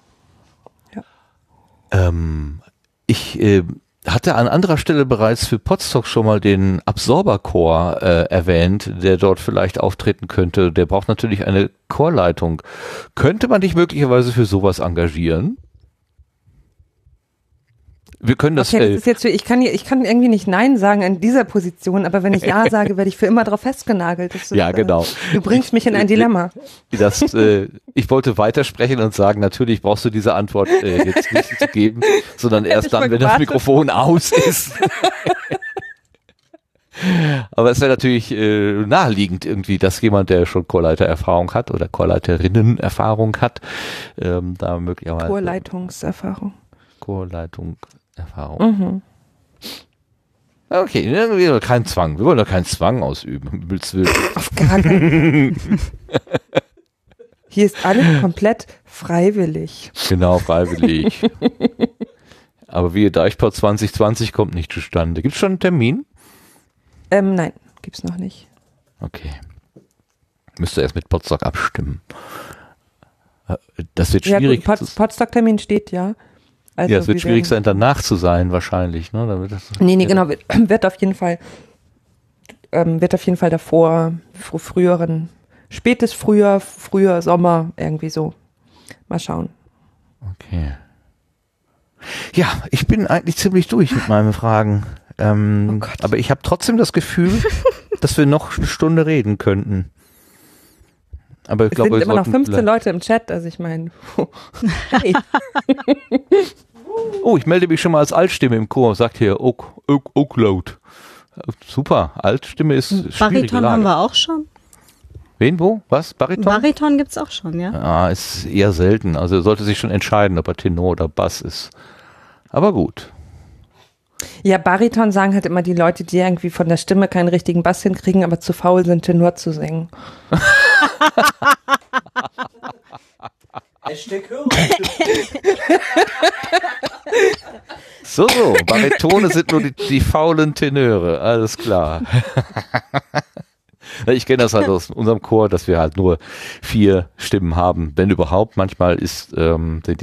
Ähm, ich äh, hatte an anderer Stelle bereits für Podstock schon mal den Absorberchor äh, erwähnt, der dort vielleicht auftreten könnte. Der braucht natürlich eine Chorleitung. Könnte man dich möglicherweise für sowas engagieren? Wir können das, Okay, das ist jetzt, ich kann, ich kann irgendwie nicht Nein sagen in dieser Position, aber wenn ich Ja sage, werde ich für immer drauf festgenagelt. Das Ja, genau. Äh, du bringst mich in ein Dilemma. das, äh, ich wollte weitersprechen und sagen, natürlich brauchst du diese Antwort äh, jetzt nicht zu geben, sondern erst dann, wenn das. Mikrofon aus ist. Aber es wäre natürlich äh, naheliegend irgendwie, dass jemand, der schon Chorleitererfahrung hat oder Chorleiterinnen-Erfahrung hat, ähm, da möglicherweise Chorleitungserfahrung. Chorleitung Erfahrung. Mhm. Okay, kein Zwang. Wir wollen doch keinen Zwang ausüben. Auf gar keinen Hier ist alles komplett freiwillig. Genau, freiwillig. Aber wie Deichport 2020 kommt nicht zustande. Gibt es schon einen Termin? Ähm, nein, gibt's noch nicht. Okay. Müsste erst mit Potsdok abstimmen. Äh, Das wird Ja, schwierig. gut, Pod Podstock-Termin steht ja. Also ja, es wird wir schwierig sein, danach zu sein, wahrscheinlich. Ne? Da wird das, Nee, nee, genau, wird, wird auf jeden Fall, ähm, wird auf jeden Fall davor, fr früheren, spätes Frühjahr, früher Sommer, irgendwie so. Mal schauen. Okay. Ja, ich bin eigentlich ziemlich durch mit meinen Fragen. Ähm, Oh aber ich habe trotzdem das Gefühl, dass wir noch eine Stunde reden könnten. Aber ich Es glaube, sind immer noch sollten 15 vielleicht- Leute im Chat, also ich meine, hey, Oh, ich melde mich schon mal als Altstimme im Chor. Sagt hier Oak, Oak, Oakload. Super, Altstimme ist schwierige Bariton Lage. haben wir auch schon. Wen, wo? Was? Bariton? Bariton gibt's auch schon, ja. ah, ist eher selten. Also er sollte sich schon entscheiden, ob er Tenor oder Bass ist. Aber gut. ja, Bariton sagen halt immer die Leute, die irgendwie von der Stimme keinen richtigen Bass hinkriegen, aber zu faul sind, Tenor zu singen. Hashtag Hörer. So, so. Baritone sind nur die, die faulen Tenöre. Alles klar. Ich kenne das halt aus unserem Chor, dass wir halt nur vier Stimmen haben, wenn überhaupt. Manchmal ist ähm, die,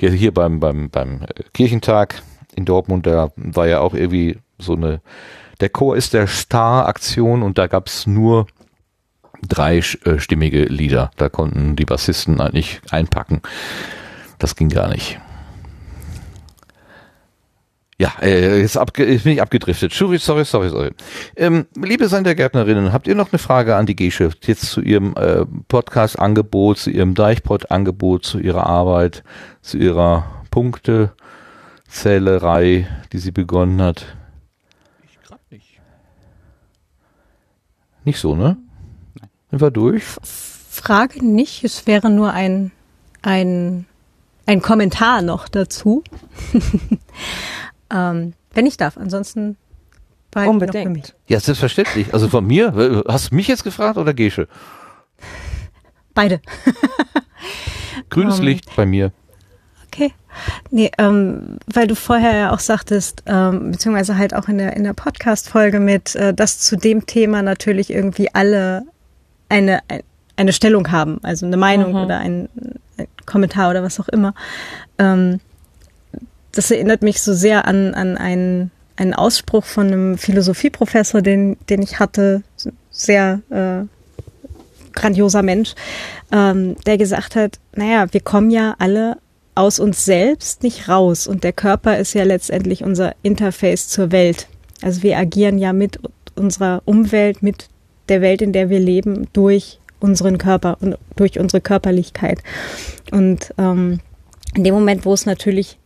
die hier beim beim beim äh, Kirchentag in Dortmund, da war ja auch irgendwie so eine der Chor ist der Star-Aktion und da gab's nur drei äh, Lieder. Da konnten die Bassisten eigentlich einpacken. Das ging gar nicht. Ja, äh, jetzt, jetzt bin ich abgedriftet. Sorry, sorry, sorry, sorry. Ähm, liebe Sendergärtnerinnen, habt ihr noch eine Frage an die Gesche? Jetzt zu ihrem äh, Podcast-Angebot, zu ihrem Deichpod-Angebot, zu ihrer Arbeit, zu ihrer Punktezählerei, die sie begonnen hat? Ich grad nicht. Nicht so, ne? Sind wir durch? Frage nicht, es wäre nur ein, ein, ein Kommentar noch dazu. ähm, wenn ich darf, ansonsten behalte ich noch für mich. Unbedingt. Ja, selbstverständlich. Also von mir? Hast du mich jetzt gefragt oder Gesche? Beide. Grünes Ähm, Licht bei mir. Okay. Nee, ähm, weil du vorher ja auch sagtest, ähm, beziehungsweise halt auch in der, in der Podcast-Folge mit, äh, dass zu dem Thema natürlich irgendwie alle eine, ein- eine Stellung haben, also eine Meinung oder ein, ein Kommentar oder was auch immer. Ähm, das erinnert mich so sehr an, an einen, einen Ausspruch von einem Philosophieprofessor, den, den ich hatte, sehr äh, grandioser Mensch, ähm, der gesagt hat, naja, wir kommen ja alle aus uns selbst nicht raus und der Körper ist ja letztendlich unser Interface zur Welt. Also wir agieren ja mit unserer Umwelt, mit der Welt, in der wir leben, durch unseren Körper und durch unsere Körperlichkeit. Und ähm, in dem Moment, wo es natürlich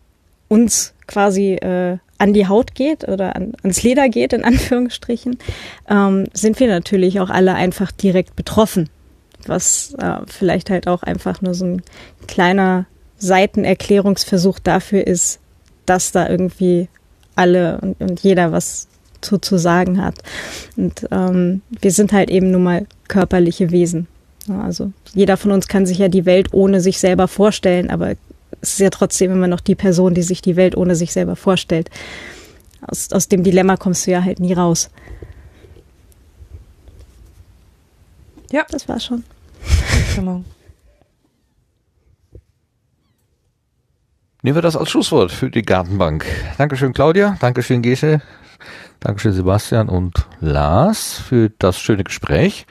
uns quasi äh, an die Haut geht oder an, ans Leder geht, in Anführungsstrichen, ähm, sind wir natürlich auch alle einfach direkt betroffen. Was äh, vielleicht halt auch einfach nur so ein kleiner Seitenerklärungsversuch dafür ist, dass da irgendwie alle und, und jeder was zu, zu sagen hat. Und ähm, wir sind halt eben nun mal körperliche Wesen. Also jeder von uns kann sich ja die Welt ohne sich selber vorstellen, aber es ist ja trotzdem immer noch die Person, die sich die Welt ohne sich selber vorstellt. aus, aus dem Dilemma kommst du ja halt nie raus. Ja. Das war schon. Genau. Nehmen wir das als Schlusswort für die Gartenbank. Dankeschön, Claudia. Dankeschön, Gesche. Dankeschön, Sebastian und Lars für das schöne Gespräch.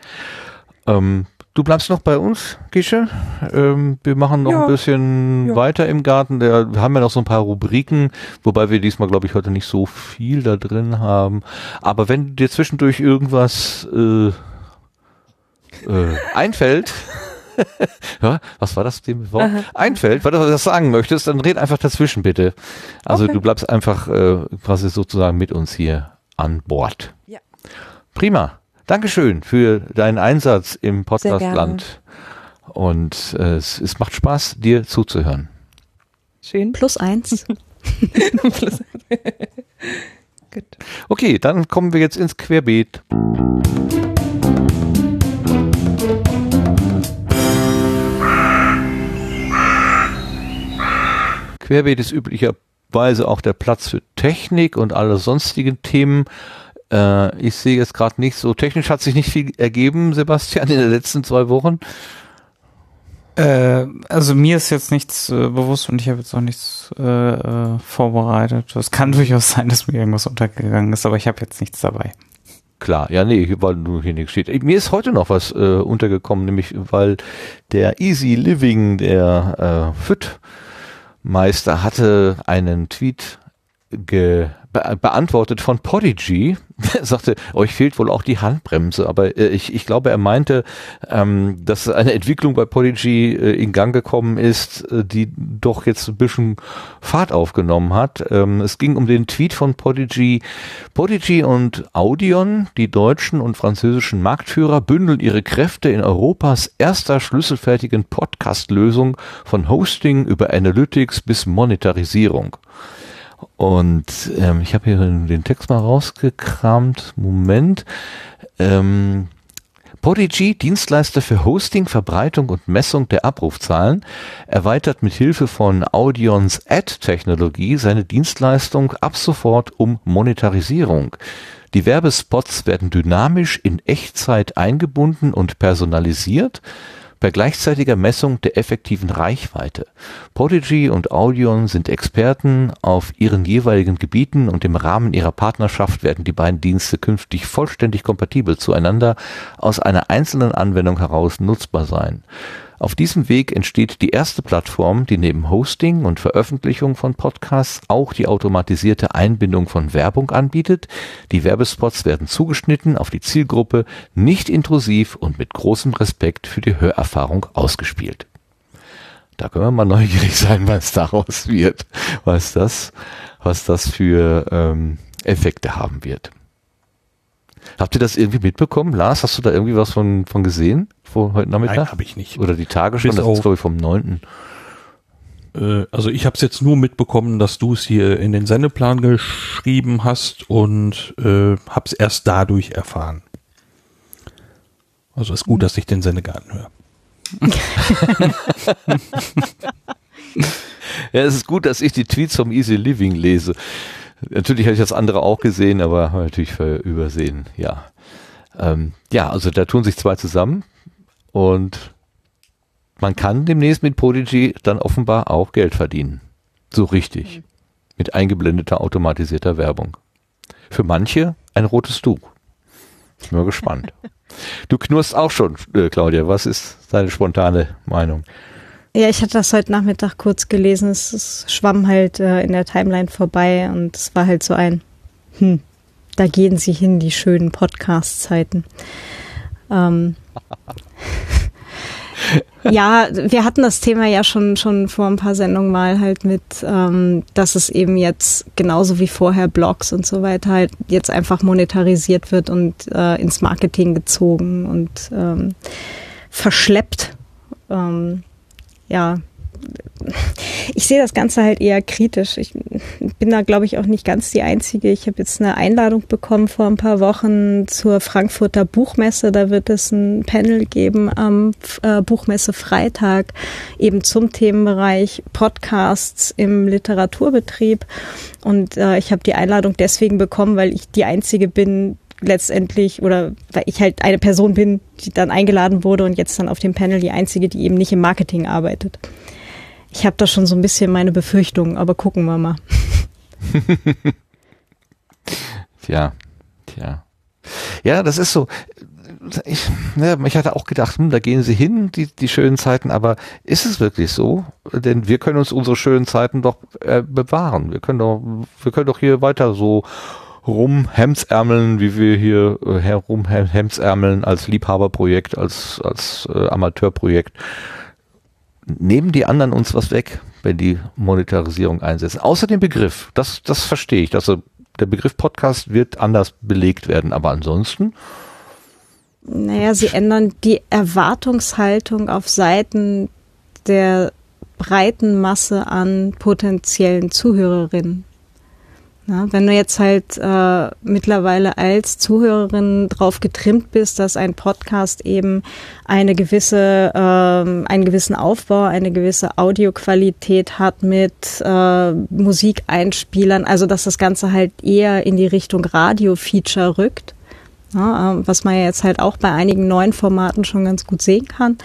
Ähm, du bleibst noch bei uns, Gesche. Ähm, wir machen noch Ja. ein bisschen Ja. weiter im Garten. Wir haben ja noch so ein paar Rubriken, wobei wir diesmal, glaube ich, heute nicht so viel da drin haben. Aber wenn dir zwischendurch irgendwas äh, äh, einfällt, ja, was war das dem Wort? Einfällt, weil du das sagen möchtest, dann red einfach dazwischen bitte. Also Okay. du bleibst einfach äh, quasi sozusagen mit uns hier an Bord. Ja. Prima. Dankeschön für deinen Einsatz im Sehr Podcastland. Und äh, es, es macht Spaß, dir zuzuhören. Schön. Plus eins. Plus- Gut. Okay, dann kommen wir jetzt ins Querbeet. Querbeet ist üblicherweise auch der Platz für Technik und alle sonstigen Themen. Äh, ich sehe jetzt gerade nicht so, technisch hat sich nicht viel ergeben, Sebastian, in den letzten zwei Wochen. Äh, also mir ist jetzt nichts äh, bewusst und ich habe jetzt auch nichts äh, äh, vorbereitet. Es kann durchaus sein, dass mir irgendwas untergegangen ist, aber ich habe jetzt nichts dabei. Klar, ja, nee, weil nur hier nichts steht. Mir ist heute noch was äh, untergekommen, nämlich weil der Easy Living, der äh, FIT-Meister, hatte einen Tweet ge be beantwortet von Podigy. Er sagte, euch fehlt wohl auch die Handbremse, aber äh, ich, ich glaube, er meinte, ähm, dass eine Entwicklung bei Podigy äh, in Gang gekommen ist, äh, die doch jetzt ein bisschen Fahrt aufgenommen hat. Ähm, es ging um den Tweet von Podigy. Podigy und Audion, die deutschen und französischen Marktführer, bündeln ihre Kräfte in Europas erster schlüsselfertigen Podcast-Lösung von Hosting über Analytics bis Monetarisierung. Und ähm, ich habe hier den Text mal rausgekramt. Moment. Ähm, Podigy, Dienstleister für Hosting, Verbreitung und Messung der Abrufzahlen, erweitert mit Hilfe von Audions Ad-Technologie seine Dienstleistung ab sofort um Monetarisierung. Die Werbespots werden dynamisch in Echtzeit eingebunden und personalisiert bei gleichzeitiger Messung der effektiven Reichweite. Podigy und Audion sind Experten auf ihren jeweiligen Gebieten und im Rahmen ihrer Partnerschaft werden die beiden Dienste künftig vollständig kompatibel zueinander aus einer einzelnen Anwendung heraus nutzbar sein. Auf diesem Weg entsteht die erste Plattform, die neben Hosting und Veröffentlichung von Podcasts auch die automatisierte Einbindung von Werbung anbietet. Die Werbespots werden zugeschnitten auf die Zielgruppe, nicht intrusiv und mit großem Respekt für die Hörerfahrung ausgespielt. Da können wir mal neugierig sein, was daraus wird, was das, was das für ähm, Effekte haben wird. Habt ihr das irgendwie mitbekommen? Lars, hast du da irgendwie was von, von gesehen? Vor heute Nachmittag? Nein, habe ich nicht. Oder die Tage schon? Bis das auf- ist, glaube ich, vom 9. Äh, also ich habe es jetzt nur mitbekommen, dass du es hier in den Sendeplan geschrieben hast und äh, habe es erst dadurch erfahren. Also ist gut, dass ich den Sendegarten höre. Ja, es ist gut, dass ich die Tweets vom Easy Living lese. Natürlich habe ich das andere auch gesehen, aber habe natürlich ver- übersehen, ja. Ähm, ja, also da tun sich zwei zusammen und man kann demnächst mit Prodigy dann offenbar auch Geld verdienen. So richtig. Mit eingeblendeter automatisierter Werbung. Für manche ein rotes Tuch. Ich bin mal gespannt. Du knurrst auch schon, äh, Claudia. Was ist deine spontane Meinung? Ja, ich hatte das heute Nachmittag kurz gelesen. Es, es schwamm halt äh, in der Timeline vorbei und es war halt so ein, hm, da gehen sie hin, die schönen Podcast-Zeiten. Ähm, ja, wir hatten das Thema ja schon, schon vor ein paar Sendungen mal halt mit, ähm, dass es eben jetzt genauso wie vorher Blogs und so weiter halt jetzt einfach monetarisiert wird und äh, ins Marketing gezogen und ähm, verschleppt. Ähm, ja, ich sehe das Ganze halt eher kritisch. Ich bin da, glaube ich, auch nicht ganz die Einzige. Ich habe jetzt eine Einladung bekommen vor ein paar Wochen zur Frankfurter Buchmesse. Da wird es ein Panel geben am äh, Buchmesse Freitag eben zum Themenbereich Podcasts im Literaturbetrieb. Und äh, ich habe die Einladung deswegen bekommen, weil ich die Einzige bin, letztendlich oder weil ich halt eine Person bin, die dann eingeladen wurde und jetzt dann auf dem Panel die einzige, die eben nicht im Marketing arbeitet. Ich habe da schon so ein bisschen meine Befürchtungen, aber gucken wir mal. tja, tja. Ja, das ist so. Ich, ja, ich hatte auch gedacht, hm, da gehen sie hin, die, die schönen Zeiten, aber ist es wirklich so? Denn wir können uns unsere schönen Zeiten doch äh, bewahren. Wir können doch, wir können doch hier weiter so rumhemsärmeln, wie wir hier äh, herumhemsärmeln als Liebhaberprojekt, als, als äh, Amateurprojekt. Nehmen die anderen uns was weg, wenn die Monetarisierung einsetzen? Außer dem Begriff. Das, das verstehe ich. Also der Begriff Podcast wird anders belegt werden, aber ansonsten. Naja, sie ändern die Erwartungshaltung auf Seiten der breiten Masse an potenziellen Zuhörerinnen. Na, wenn du jetzt halt äh, mittlerweile als Zuhörerin drauf getrimmt bist, dass ein Podcast eben eine gewisse, ähm, einen gewissen Aufbau, eine gewisse Audioqualität hat mit äh, Musikeinspielern, also dass das Ganze halt eher in die Richtung Radio-Feature rückt, ja, äh, was man ja jetzt halt auch bei einigen neuen Formaten schon ganz gut sehen kann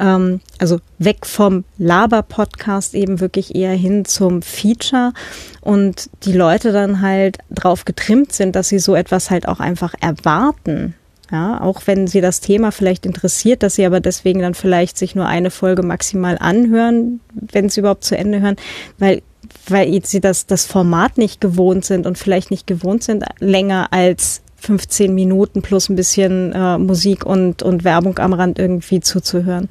ähm, also weg vom Laber-Podcast eben wirklich eher hin zum Feature und die Leute dann halt drauf getrimmt sind, dass sie so etwas halt auch einfach erwarten. Ja, auch wenn sie das Thema vielleicht interessiert, dass sie aber deswegen dann vielleicht sich nur eine Folge maximal anhören, wenn sie überhaupt zu Ende hören, weil weil sie das, das Format nicht gewohnt sind und vielleicht nicht gewohnt sind, länger als 15 Minuten plus ein bisschen äh, Musik und, und Werbung am Rand irgendwie zuzuhören.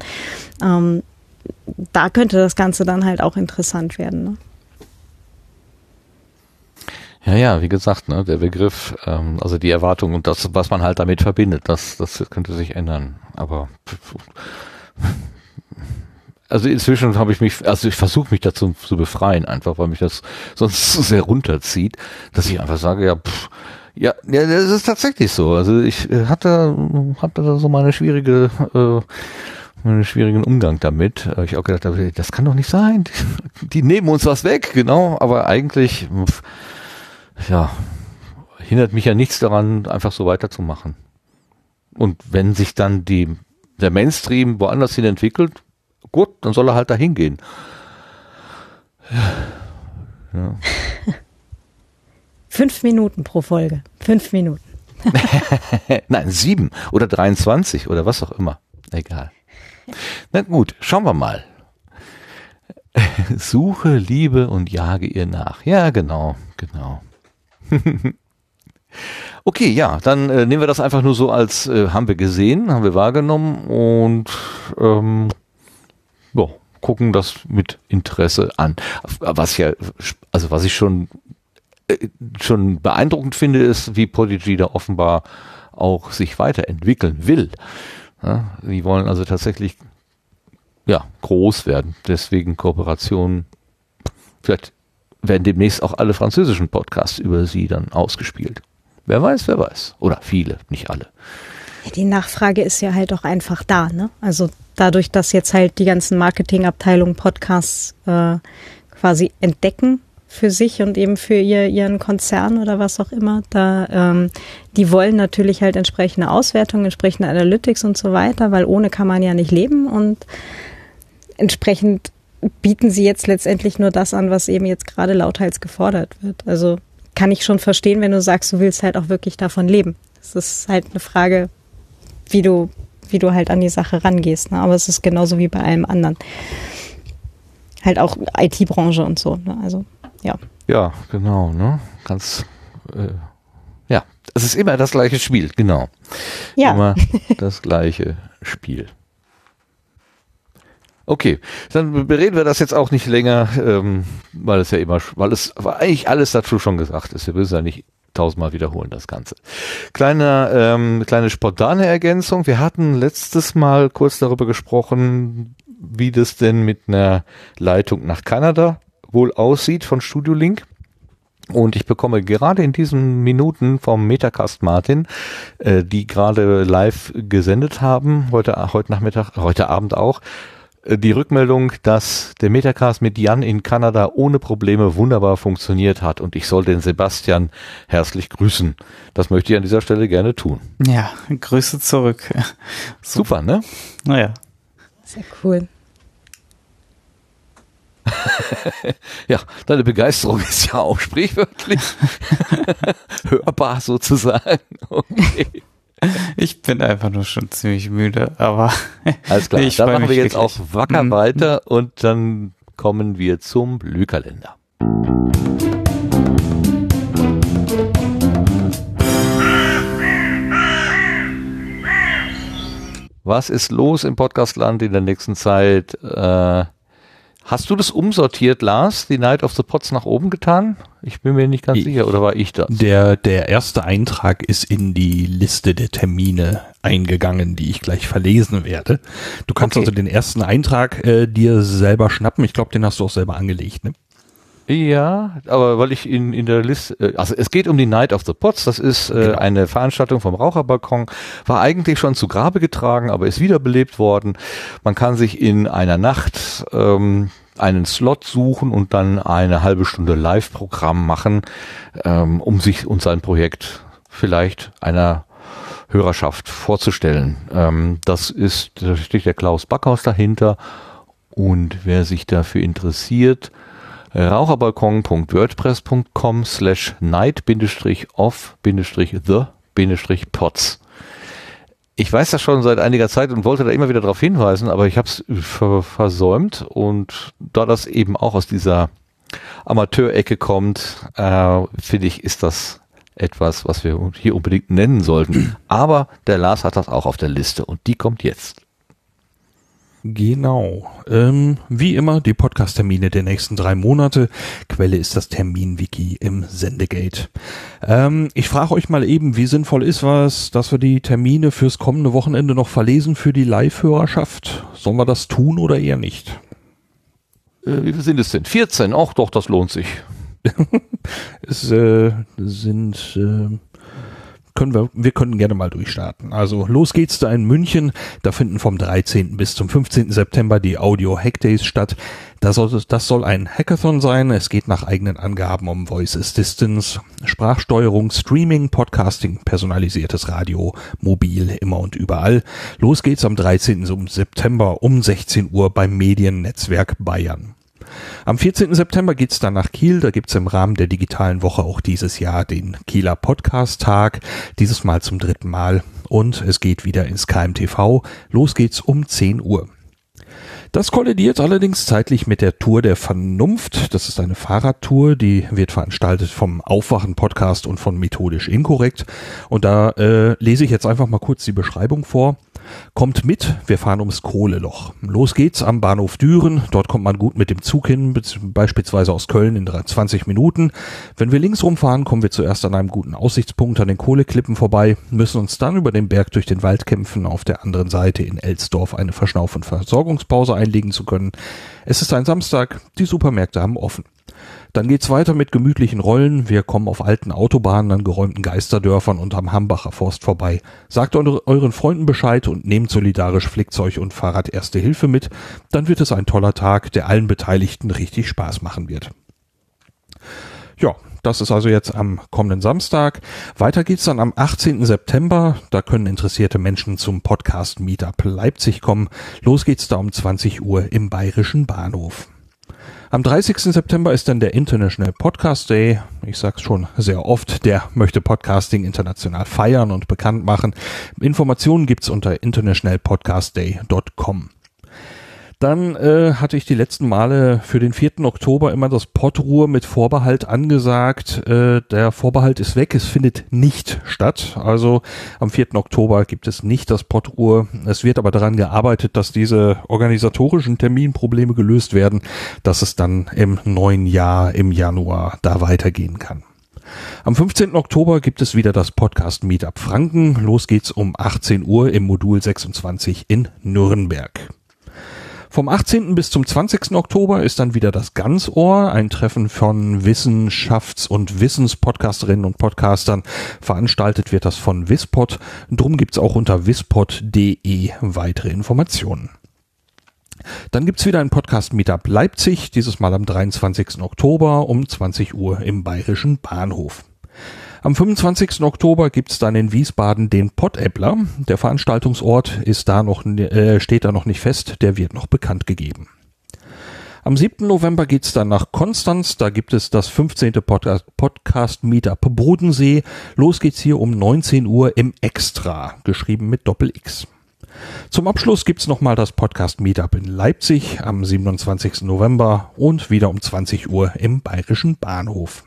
Ähm, da könnte das Ganze dann halt auch interessant werden. Ne? Ja, ja, wie gesagt, ne, der Begriff, ähm, also die Erwartung und das, was man halt damit verbindet, das, das könnte sich ändern. Aber also inzwischen habe ich mich, also ich versuche mich dazu zu befreien, einfach weil mich das sonst so sehr runterzieht, dass ich einfach sage, ja, pff, ja, ja, das ist tatsächlich so. Also ich äh, hatte, hatte da so meine schwierige, äh, meinen schwierigen Umgang damit. Ich auch gedacht habe, das kann doch nicht sein. Die, nehmen uns was weg, genau. Aber eigentlich, ja, hindert mich ja nichts daran, einfach so weiterzumachen. Und wenn sich dann die, der Mainstream woanders hin entwickelt, gut, dann soll er halt da hingehen. Ja. ja. Fünf Minuten pro Folge. Fünf Minuten. Nein, sieben oder 23 oder was auch immer. Egal. Na gut, schauen wir mal. Suche, liebe und jage ihr nach. Ja, genau, genau. okay, ja, dann äh, nehmen wir das einfach nur so als äh, haben wir gesehen, haben wir wahrgenommen und ähm, ja, gucken das mit Interesse an. Was ja, also was ich schon schon beeindruckend finde, ist, wie Podigy da offenbar auch sich weiterentwickeln will. Ja, die wollen also tatsächlich ja, groß werden. Deswegen Kooperationen. Vielleicht werden demnächst auch alle französischen Podcasts über sie dann ausgespielt. Wer weiß, wer weiß. Oder viele, nicht alle. Die Nachfrage ist ja halt auch einfach da, ne? Also dadurch, dass jetzt halt die ganzen Marketingabteilungen Podcasts äh, quasi entdecken für sich und eben für ihr, ihren Konzern oder was auch immer. Da, ähm, die wollen natürlich halt entsprechende Auswertungen, entsprechende Analytics und so weiter, weil ohne kann man ja nicht leben und entsprechend bieten sie jetzt letztendlich nur das an, was eben jetzt gerade lauthals gefordert wird. Also kann ich schon verstehen, wenn du sagst, du willst halt auch wirklich davon leben. Das ist halt eine Frage, wie du, wie du halt an die Sache rangehst. Ne? Aber es ist genauso wie bei allem anderen. Halt auch IT-Branche und so. Ne? Also ja. Ja, genau, ne? Ganz, äh, ja, es ist immer das gleiche Spiel, genau. Ja. Immer das gleiche Spiel. Okay, dann bereden wir das jetzt auch nicht länger, ähm, weil es ja immer, weil es weil eigentlich alles dazu schon gesagt ist. Wir müssen ja nicht tausendmal wiederholen, das Ganze. Kleine, ähm, kleine spontane Ergänzung. Wir hatten letztes Mal kurz darüber gesprochen, wie das denn mit einer Leitung nach Kanada wohl aussieht von Studio Link. Und ich bekomme gerade in diesen Minuten vom Metacast Martin, äh, die gerade live gesendet haben, heute, heute Nachmittag, heute Abend auch, äh, die Rückmeldung, dass der Metacast mit Jan in Kanada ohne Probleme wunderbar funktioniert hat und ich soll den Sebastian herzlich grüßen. Das möchte ich an dieser Stelle gerne tun. Ja, Grüße zurück. Super, ne? Naja. Sehr cool. Ja, deine Begeisterung ist ja auch sprichwörtlich hörbar sozusagen. Okay. Ich bin einfach nur schon ziemlich müde, aber Alles klar, ich dann machen wir jetzt auch wacker Mhm. weiter und dann kommen wir zum Blühkalender. Was ist los im Podcastland in der nächsten Zeit? Äh, hast du das umsortiert, Lars, die Night of the Pots nach oben getan? Ich bin mir nicht ganz Ich- sicher, oder war ich das? Der, der erste Eintrag ist in die Liste der Termine eingegangen, die ich gleich verlesen werde. Du kannst Okay. also den ersten Eintrag äh, dir selber schnappen. Ich glaube, den hast du auch selber angelegt. Ne? Ja, aber weil ich in, in der Liste, äh, also es geht um die Night of the Pots, das ist äh, Genau. eine Veranstaltung vom Raucherbalkon, war eigentlich schon zu Grabe getragen, aber ist wiederbelebt worden. Man kann sich in einer Nacht ähm, einen Slot suchen und dann eine halbe Stunde Live-Programm machen, ähm, um sich und sein Projekt vielleicht einer Hörerschaft vorzustellen. Ähm, das ist, da steht der Klaus Backhaus dahinter und wer sich dafür interessiert, raucherbalkon.wordpress.com slash night-off-the-pots. Ich weiß das schon seit einiger Zeit und wollte da immer wieder darauf hinweisen, aber ich habe es ver versäumt und da das eben auch aus dieser Amateurecke kommt, äh, finde ich, ist das etwas, was wir hier unbedingt nennen sollten. Aber der Lars hat das auch auf der Liste und die kommt jetzt. Genau. Ähm, wie immer die Podcast-Termine der nächsten drei Monate. Quelle ist das Termin-Wiki im Sendegate. Ähm, ich frage euch mal eben, wie sinnvoll ist was, dass wir die Termine fürs kommende Wochenende noch verlesen für die Live-Hörerschaft? Sollen wir das tun oder eher nicht? Äh, wie viel sind es denn? 14? Ach doch, das lohnt sich. Es äh, sind äh, können wir, wir können gerne mal durchstarten. Also los geht's da in München. Da finden vom 13. bis zum 15. September die Audio Hackdays statt. Das soll, das soll ein Hackathon sein. Es geht nach eigenen Angaben um Voice Assistance, Sprachsteuerung, Streaming, Podcasting, personalisiertes Radio, mobil, immer und überall. Los geht's am 13. September um 16 Uhr beim Mediennetzwerk Bayern. Am 14. September geht's dann nach Kiel. Da gibt's im Rahmen der digitalen Woche auch dieses Jahr den Kieler Podcast-Tag. Dieses Mal zum dritten Mal. Und es geht wieder ins KMTV. Los geht's um 10 Uhr. Das kollidiert allerdings zeitlich mit der Tour der Vernunft. Das ist eine Fahrradtour, die wird veranstaltet vom Aufwachen-Podcast und von Methodisch Inkorrekt. Und da äh, lese ich jetzt einfach mal kurz die Beschreibung vor. Kommt mit, wir fahren ums Kohleloch. Los geht's am Bahnhof Düren. Dort kommt man gut mit dem Zug hin, beispielsweise aus Köln in 20 Minuten. Wenn wir links rumfahren, kommen wir zuerst an einem guten Aussichtspunkt an den Kohleklippen vorbei, müssen uns dann über den Berg durch den Wald kämpfen, auf der anderen Seite in Elsdorf eine Verschnauf- und Versorgungspause einlegen zu können. Es ist ein Samstag, die Supermärkte haben offen. Dann geht's weiter mit gemütlichen Rollen. Wir kommen auf alten Autobahnen an geräumten Geisterdörfern und am Hambacher Forst vorbei. Sagt eure, euren Freunden Bescheid und nehmt solidarisch Flickzeug und Fahrrad Erste Hilfe mit. Dann wird es ein toller Tag, der allen Beteiligten richtig Spaß machen wird. Ja, das ist also jetzt am kommenden Samstag. Weiter geht's dann am 18. September. Da können interessierte Menschen zum Podcast Meetup Leipzig kommen. Los geht's da um 20 Uhr im Bayerischen Bahnhof. Am 30. September ist dann der International Podcast Day. Ich sag's schon sehr oft, der möchte Podcasting international feiern und bekannt machen. Informationen gibt's unter internationalpodcastday.com. Dann äh, hatte ich die letzten Male für den 4. Oktober immer das Podruhe mit Vorbehalt angesagt. Äh, der Vorbehalt ist weg, es findet nicht statt. Also am 4. Oktober gibt es nicht das Podruhe. Es wird aber daran gearbeitet, dass diese organisatorischen Terminprobleme gelöst werden, dass es dann im neuen Jahr, im Januar, da weitergehen kann. Am 15. Oktober gibt es wieder das Podcast Meetup Franken. Los geht's um 18 Uhr im Modul 26 in Nürnberg. Vom 18. bis zum 20. Oktober ist dann wieder das Ganzohr, ein Treffen von Wissenschafts- und Wissenspodcasterinnen und Podcastern. Veranstaltet wird das von Wispod. Drum gibt's auch unter wispod.de weitere Informationen. Dann gibt's wieder ein Podcast Meetup Leipzig, dieses Mal am 23. Oktober um 20 Uhr im Bayerischen Bahnhof. Am 25. Oktober gibt's dann in Wiesbaden den Pottäppler. Der Veranstaltungsort ist da noch, äh, steht da noch nicht fest, der wird noch bekannt gegeben. Am 7. November geht's dann nach Konstanz. Da gibt es das 15. Podcast, Podcast Meetup Bodensee. Los geht's hier um 19 Uhr im Extra, geschrieben mit Doppel X. Zum Abschluss gibt's nochmal das Podcast Meetup in Leipzig am 27. November und wieder um 20 Uhr im Bayerischen Bahnhof.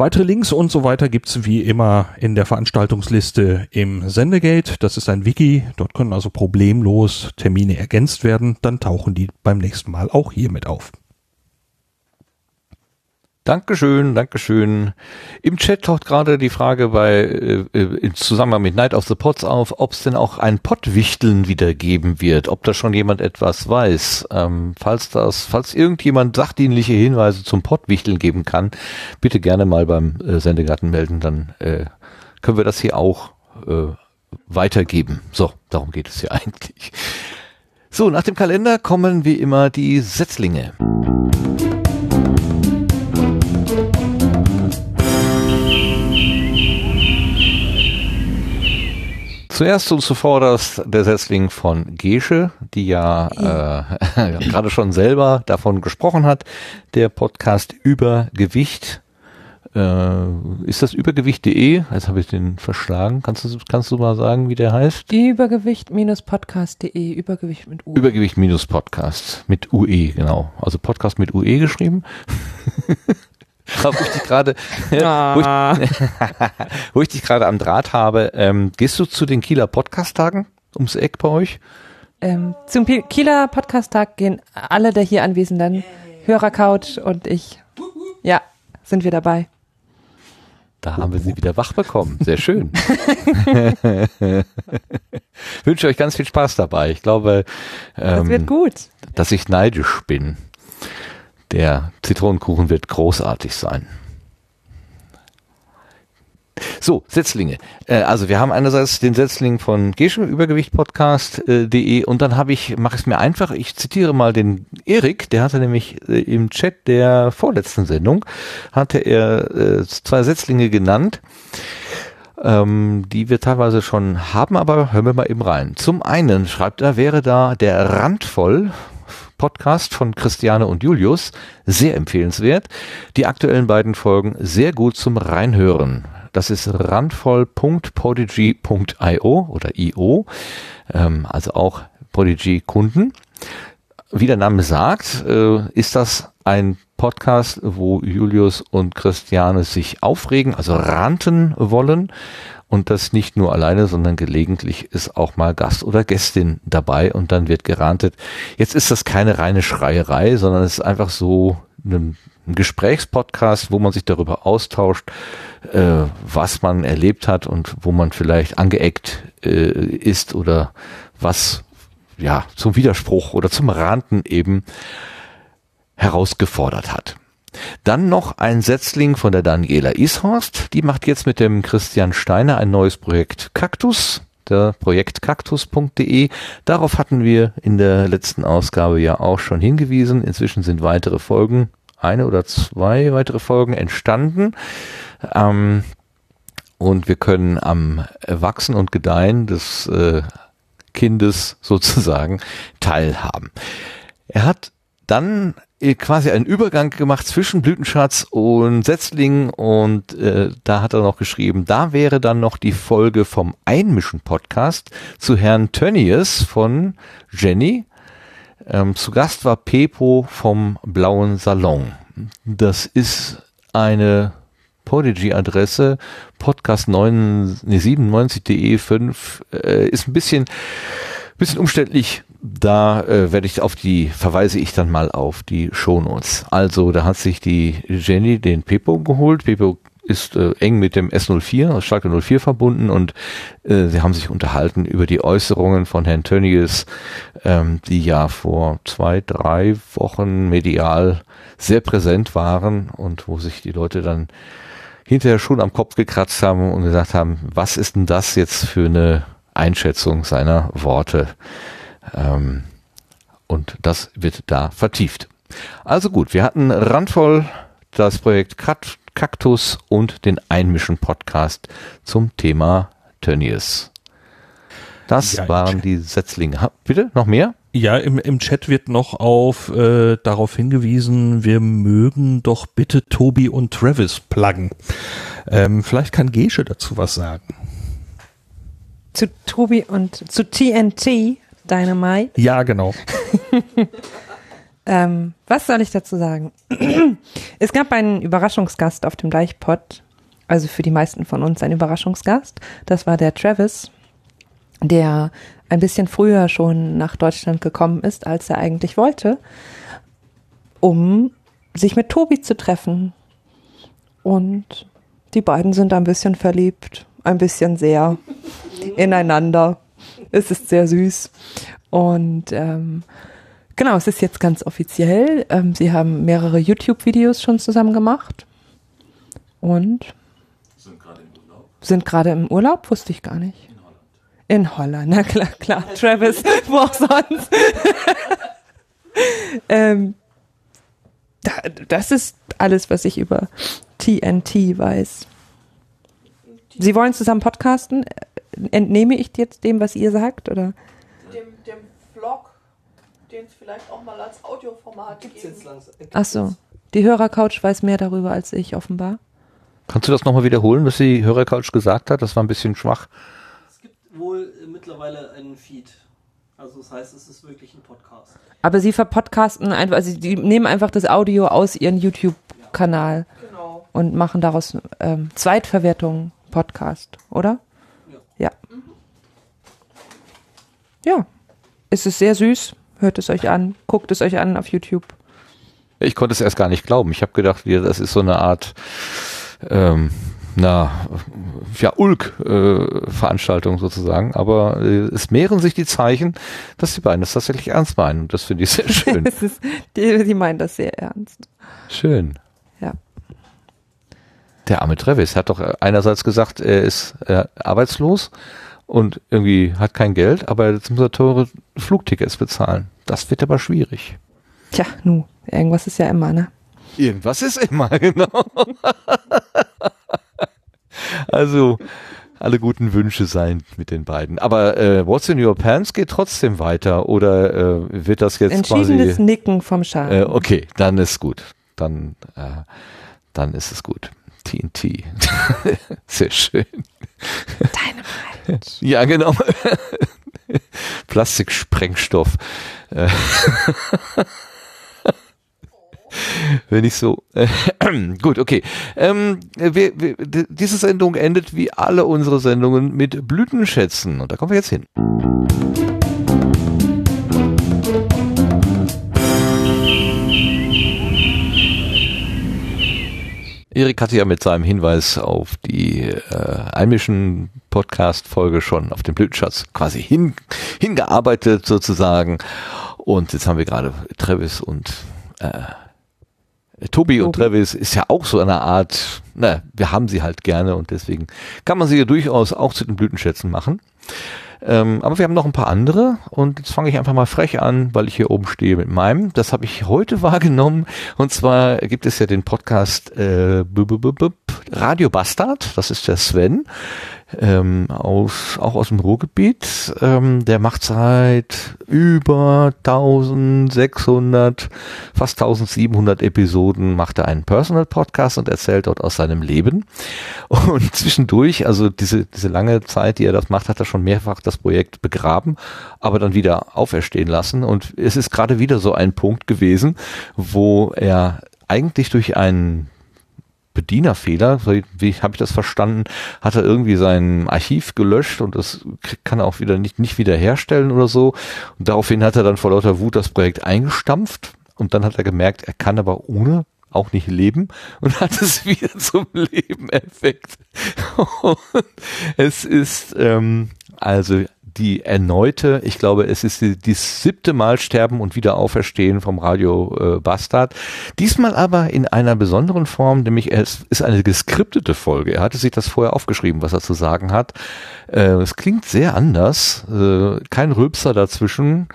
Weitere Links und so weiter gibt's wie immer in der Veranstaltungsliste im Sendegate. Das ist ein Wiki. Dort können also problemlos Termine ergänzt werden. Dann tauchen die beim nächsten Mal auch hier mit auf. Dankeschön, Dankeschön. Im Chat taucht gerade die Frage bei äh, äh, im Zusammenhang mit Night of the Pots auf, ob es denn auch ein Pottwichteln wieder geben wird, ob da schon jemand etwas weiß. Ähm, falls das, falls irgendjemand sachdienliche Hinweise zum Pottwichteln geben kann, bitte gerne mal beim äh, Sendegarten melden, dann äh, können wir das hier auch äh, weitergeben. So, darum geht es ja eigentlich. So, nach dem Kalender kommen wie immer die Setzlinge. Zuerst und zuvorderst der Setzling von Gesche, die ja äh, gerade schon selber davon gesprochen hat. Der Podcast über Gewicht. Äh, ist das übergewicht.de? Jetzt habe ich den verschlagen. Kannst du, kannst du mal sagen, wie der heißt? Übergewicht-podcast.de, Übergewicht mit U. Übergewicht-Podcast mit UE, genau. Also Podcast mit UE geschrieben. wo ich dich gerade, wo, ich, wo ich dich gerade am Draht habe, ähm, gehst du zu den Kieler Podcast-Tagen ums Eck bei euch? Ähm, zum Kieler Podcast-Tag gehen alle der hier Anwesenden, Hörercouch und ich. Ja, sind wir dabei. Da haben wir sie wieder wach bekommen. Sehr schön. Wünsche euch ganz viel Spaß dabei. Ich glaube, Das ähm, wird gut. dass ich neidisch bin. Der Zitronenkuchen wird großartig sein. So, Setzlinge. Äh, also wir haben einerseits den Setzling von Gesche, übergewichtpodcast.de und dann habe ich, mache es mir einfach, ich zitiere mal den Erik, der hatte nämlich äh, im Chat der vorletzten Sendung, hatte er äh, zwei Setzlinge genannt, ähm, die wir teilweise schon haben, aber hören wir mal eben rein. Zum einen schreibt er, wäre da der Randvoll Podcast von Christiane und Julius, sehr empfehlenswert. Die aktuellen beiden Folgen sehr gut zum Reinhören. Das ist randvoll.podigy.io oder io, ähm, also auch Podigy-Kunden. Wie der Name sagt, äh, ist das ein Podcast, wo Julius und Christiane sich aufregen, also ranten wollen. Und das nicht nur alleine, sondern gelegentlich ist auch mal Gast oder Gästin dabei und dann wird gerantet. Jetzt ist das keine reine Schreierei, sondern es ist einfach so ein, Gesprächspodcast, wo man sich darüber austauscht, äh, was man erlebt hat und wo man vielleicht angeeckt äh, ist oder was ja zum Widerspruch oder zum Ranten eben herausgefordert hat. Dann noch ein Setzling von der Daniela Ishorst. Die macht jetzt mit dem Christian Steiner ein neues Projekt Kaktus. Der Projekt kaktus.de. Darauf hatten wir in der letzten Ausgabe ja auch schon hingewiesen. Inzwischen sind weitere Folgen, eine oder zwei weitere Folgen entstanden. Ähm, und wir können am Wachsen und Gedeihen des äh, Kindes sozusagen teilhaben. Er hat dann äh, quasi einen Übergang gemacht zwischen Blütenschatz und Setzling und äh, da hat er noch geschrieben, da wäre dann noch die Folge vom Einmischen-Podcast zu Herrn Tönnies von Jenny. Ähm, zu Gast war Pepo vom Blauen Salon. Das ist eine Podigy-Adresse, podcast 9, nee, 97.de 5, äh, ist ein bisschen, bisschen umständlich. Da äh, werde ich auf die, verweise ich dann mal auf die Shownotes. Also, da hat sich die Jenny den Pepo geholt. Pepo ist äh, eng mit dem S04, Schalke 04 verbunden und äh, sie haben sich unterhalten über die Äußerungen von Herrn Tönnies, ähm, die ja vor zwei, drei Wochen medial sehr präsent waren und wo sich die Leute dann hinterher schon am Kopf gekratzt haben und gesagt haben, was ist denn das jetzt für eine Einschätzung seiner Worte? Ähm, und das wird da vertieft. Also gut, wir hatten randvoll das Projekt Kaktus und den Einmischen-Podcast zum Thema Tönnies. Das Ja, waren die Setzlinge. Ha, bitte, noch mehr? Ja, im, im Chat wird noch auf äh, darauf hingewiesen, wir mögen doch bitte Tobi und Travis pluggen. Ähm, vielleicht kann Gesche dazu was sagen. Zu Tobi und zu TNT Dynamite. Ja, genau. Ähm, was soll ich dazu sagen? es gab einen Überraschungsgast auf dem Deichpot, also für die meisten von uns ein Überraschungsgast. Das war der Travis, der ein bisschen früher schon nach Deutschland gekommen ist, als er eigentlich wollte, um sich mit Tobi zu treffen. Und die beiden sind ein bisschen verliebt, ein bisschen sehr ineinander. Es ist sehr süß. Und ähm, Genau, es ist jetzt ganz offiziell. Ähm, sie haben mehrere YouTube-Videos schon zusammen gemacht und Sind gerade im Urlaub. sind gerade im Urlaub, wusste ich gar nicht. In Holland, na klar, klar. Travis, wo auch sonst. ähm, da, das ist alles, was ich über TNT weiß. Sie wollen zusammen podcasten? Entnehme ich jetzt dem, was ihr sagt, oder? dem, dem Vlog, den es vielleicht auch mal als Audioformat jetzt langsam. Ach so. Die Hörercouch weiß mehr darüber als ich, offenbar. Kannst du das nochmal wiederholen, was die Hörercouch gesagt hat? Das war ein bisschen schwach. Es gibt wohl äh, mittlerweile einen Feed. Also das heißt, es ist wirklich ein Podcast. Aber sie verpodcasten einfach, also die nehmen einfach das Audio aus ihrem YouTube-Kanal Genau. und machen daraus ähm, Zweitverwertung Podcast, oder? Ja. Ja. Es ist sehr süß. Hört es euch an. Guckt es euch an auf YouTube. Ich konnte es erst gar nicht glauben. Ich habe gedacht, das ist so eine Art, ähm, na, ja, Ulk-Veranstaltung sozusagen. Aber äh, es mehren sich die Zeichen, dass die beiden das tatsächlich ernst meinen. Und das finde ich sehr schön. ist, die, die meinen das sehr ernst. schön. Der arme Travis hat doch einerseits gesagt, er ist äh, arbeitslos und irgendwie hat kein Geld, aber jetzt muss er teure Flugtickets bezahlen. Das wird aber schwierig. Tja, nu, irgendwas ist ja immer, ne? Irgendwas ist immer, genau. also, alle guten Wünsche seien mit den beiden. Aber äh, What's in Your Pants geht trotzdem weiter oder äh, wird das jetzt Entschiedenes quasi... Nicken vom Schaden. Äh, okay, dann ist gut. Dann, äh, dann ist es gut. TNT. Sehr schön. Dynamite. Ja, genau. Plastiksprengstoff. Wenn ich so. Gut, okay. Ähm, wir, wir, diese Sendung endet wie alle unsere Sendungen mit Blütenschätzen. Und da kommen wir jetzt hin. Erik hatte ja mit seinem Hinweis auf die äh, Einmischen Podcast-Folge schon auf den Blütenschatz quasi hin, hingearbeitet sozusagen. Und jetzt haben wir gerade Travis und äh, Tobi und Tobi. Travis ist ja auch so eine Art, na, wir haben sie halt gerne und deswegen kann man sie ja durchaus auch zu den Blütenschätzen machen. Ähm, aber wir haben noch ein paar andere und jetzt fange ich einfach mal frech an, weil ich hier oben stehe mit meinem. Das habe ich heute wahrgenommen. Und zwar gibt es ja den Podcast äh, Radio Bastard, das ist der Sven, ähm, aus, auch aus dem Ruhrgebiet. Ähm, der macht seit über 1600, fast 1700 Episoden, macht er einen Personal Podcast und erzählt dort aus seinem Leben. Und zwischendurch, also diese, diese lange Zeit, die er das macht, hat er schon mehrfach das Projekt begraben, aber dann wieder auferstehen lassen. Und es ist gerade wieder so ein Punkt gewesen, wo er eigentlich durch einen Bedienerfehler, wie habe ich das verstanden, hat er irgendwie sein Archiv gelöscht und das kann er auch wieder nicht, nicht wieder herstellen oder so. Und daraufhin hat er dann vor lauter Wut das Projekt eingestampft und dann hat er gemerkt, er kann aber ohne auch nicht Leben und hat es wieder zum Leben erweckt. Es ist ähm, also die erneute, ich glaube, es ist die, die siebte Mal Sterben und wieder Auferstehen vom Radio äh, Bastard. Diesmal aber in einer besonderen Form, nämlich es ist eine geskriptete Folge. Er hatte sich das vorher aufgeschrieben, was er zu sagen hat. Äh, es klingt sehr anders, äh, kein Rülpser dazwischen,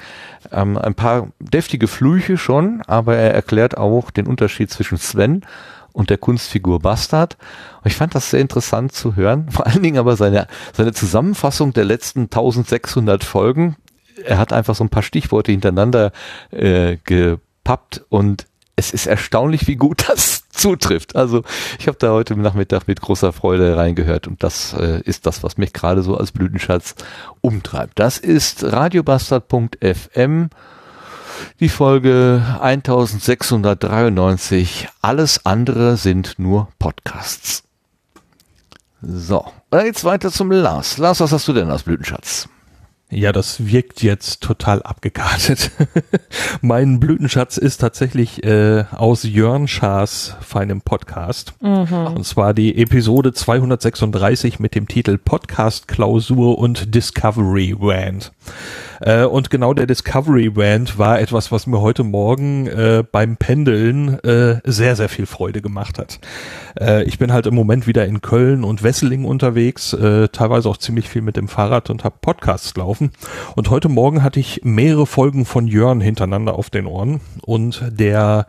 ähm, ein paar deftige Flüche schon, aber er erklärt auch den Unterschied zwischen Sven und der Kunstfigur Bastard. Und ich fand das sehr interessant zu hören. Vor allen Dingen aber seine, seine Zusammenfassung der letzten 1600 Folgen. Er hat einfach so ein paar Stichworte hintereinander äh, gepappt und es ist erstaunlich, wie gut das zutrifft. Also ich habe da heute Nachmittag mit großer Freude reingehört und das äh, ist das, was mich gerade so als Blütenschatz umtreibt. Das ist radiobastard.fm die Folge 1693. Alles andere sind nur Podcasts. So, dann geht's weiter zum Lars. Lars, was hast du denn als Blütenschatz? Ja, das wirkt jetzt total abgekartet. mein Blütenschatz ist tatsächlich äh, aus Jörn Schaas feinem Podcast. Und zwar die Episode 236 mit dem Titel Podcast Klausur und Discovery Rant. Äh, und genau der Discovery Rant war etwas, was mir heute Morgen äh, beim Pendeln äh, sehr, sehr viel Freude gemacht hat. Äh, ich bin halt im Moment wieder in Köln und Wesseling unterwegs, äh, teilweise auch ziemlich viel mit dem Fahrrad und habe Podcasts laufen. Und heute Morgen hatte ich mehrere Folgen von Jörn hintereinander auf den Ohren und der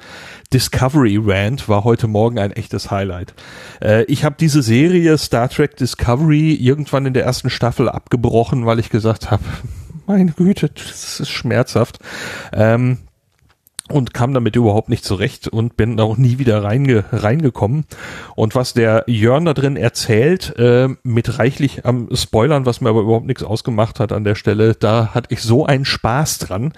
Discovery Rant war heute Morgen ein echtes Highlight. Ich habe diese Serie Star Trek Discovery irgendwann in der ersten Staffel abgebrochen, weil ich gesagt habe, meine Güte, das ist schmerzhaft. Ähm, und kam damit überhaupt nicht zurecht und bin auch nie wieder reinge reingekommen. Und was der Jörn da drin erzählt, äh, mit reichlich am Spoilern, was mir aber überhaupt nichts ausgemacht hat an der Stelle, da hatte ich so einen Spaß dran,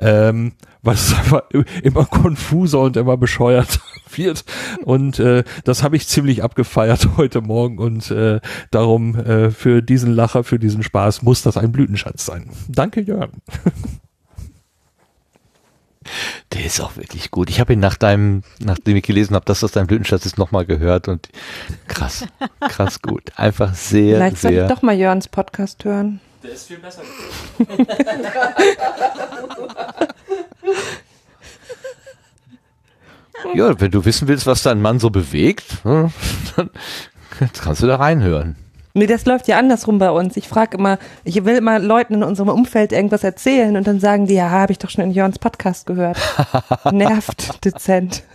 ähm, was einfach immer konfuser und immer bescheuert wird. Und äh, das habe ich ziemlich abgefeiert heute Morgen und äh, darum äh, für diesen Lacher, für diesen Spaß muss das ein Blütenschatz sein. Danke, Jörn. Der ist auch wirklich gut. Ich habe ihn nach deinem, nachdem ich gelesen habe, dass das dein Blütenschatz ist, nochmal gehört und krass, krass gut. Einfach sehr, Vielleicht soll ich sehr. doch mal Jörns Podcast hören. Der ist viel besser. Ja, wenn du wissen willst, was dein Mann so bewegt, ne, dann kannst du da reinhören. Nee, das läuft ja andersrum bei uns. Ich frage immer, ich will immer Leuten in unserem Umfeld irgendwas erzählen und dann sagen die, ja, habe ich doch schon in Jörns Podcast gehört. Nervt dezent.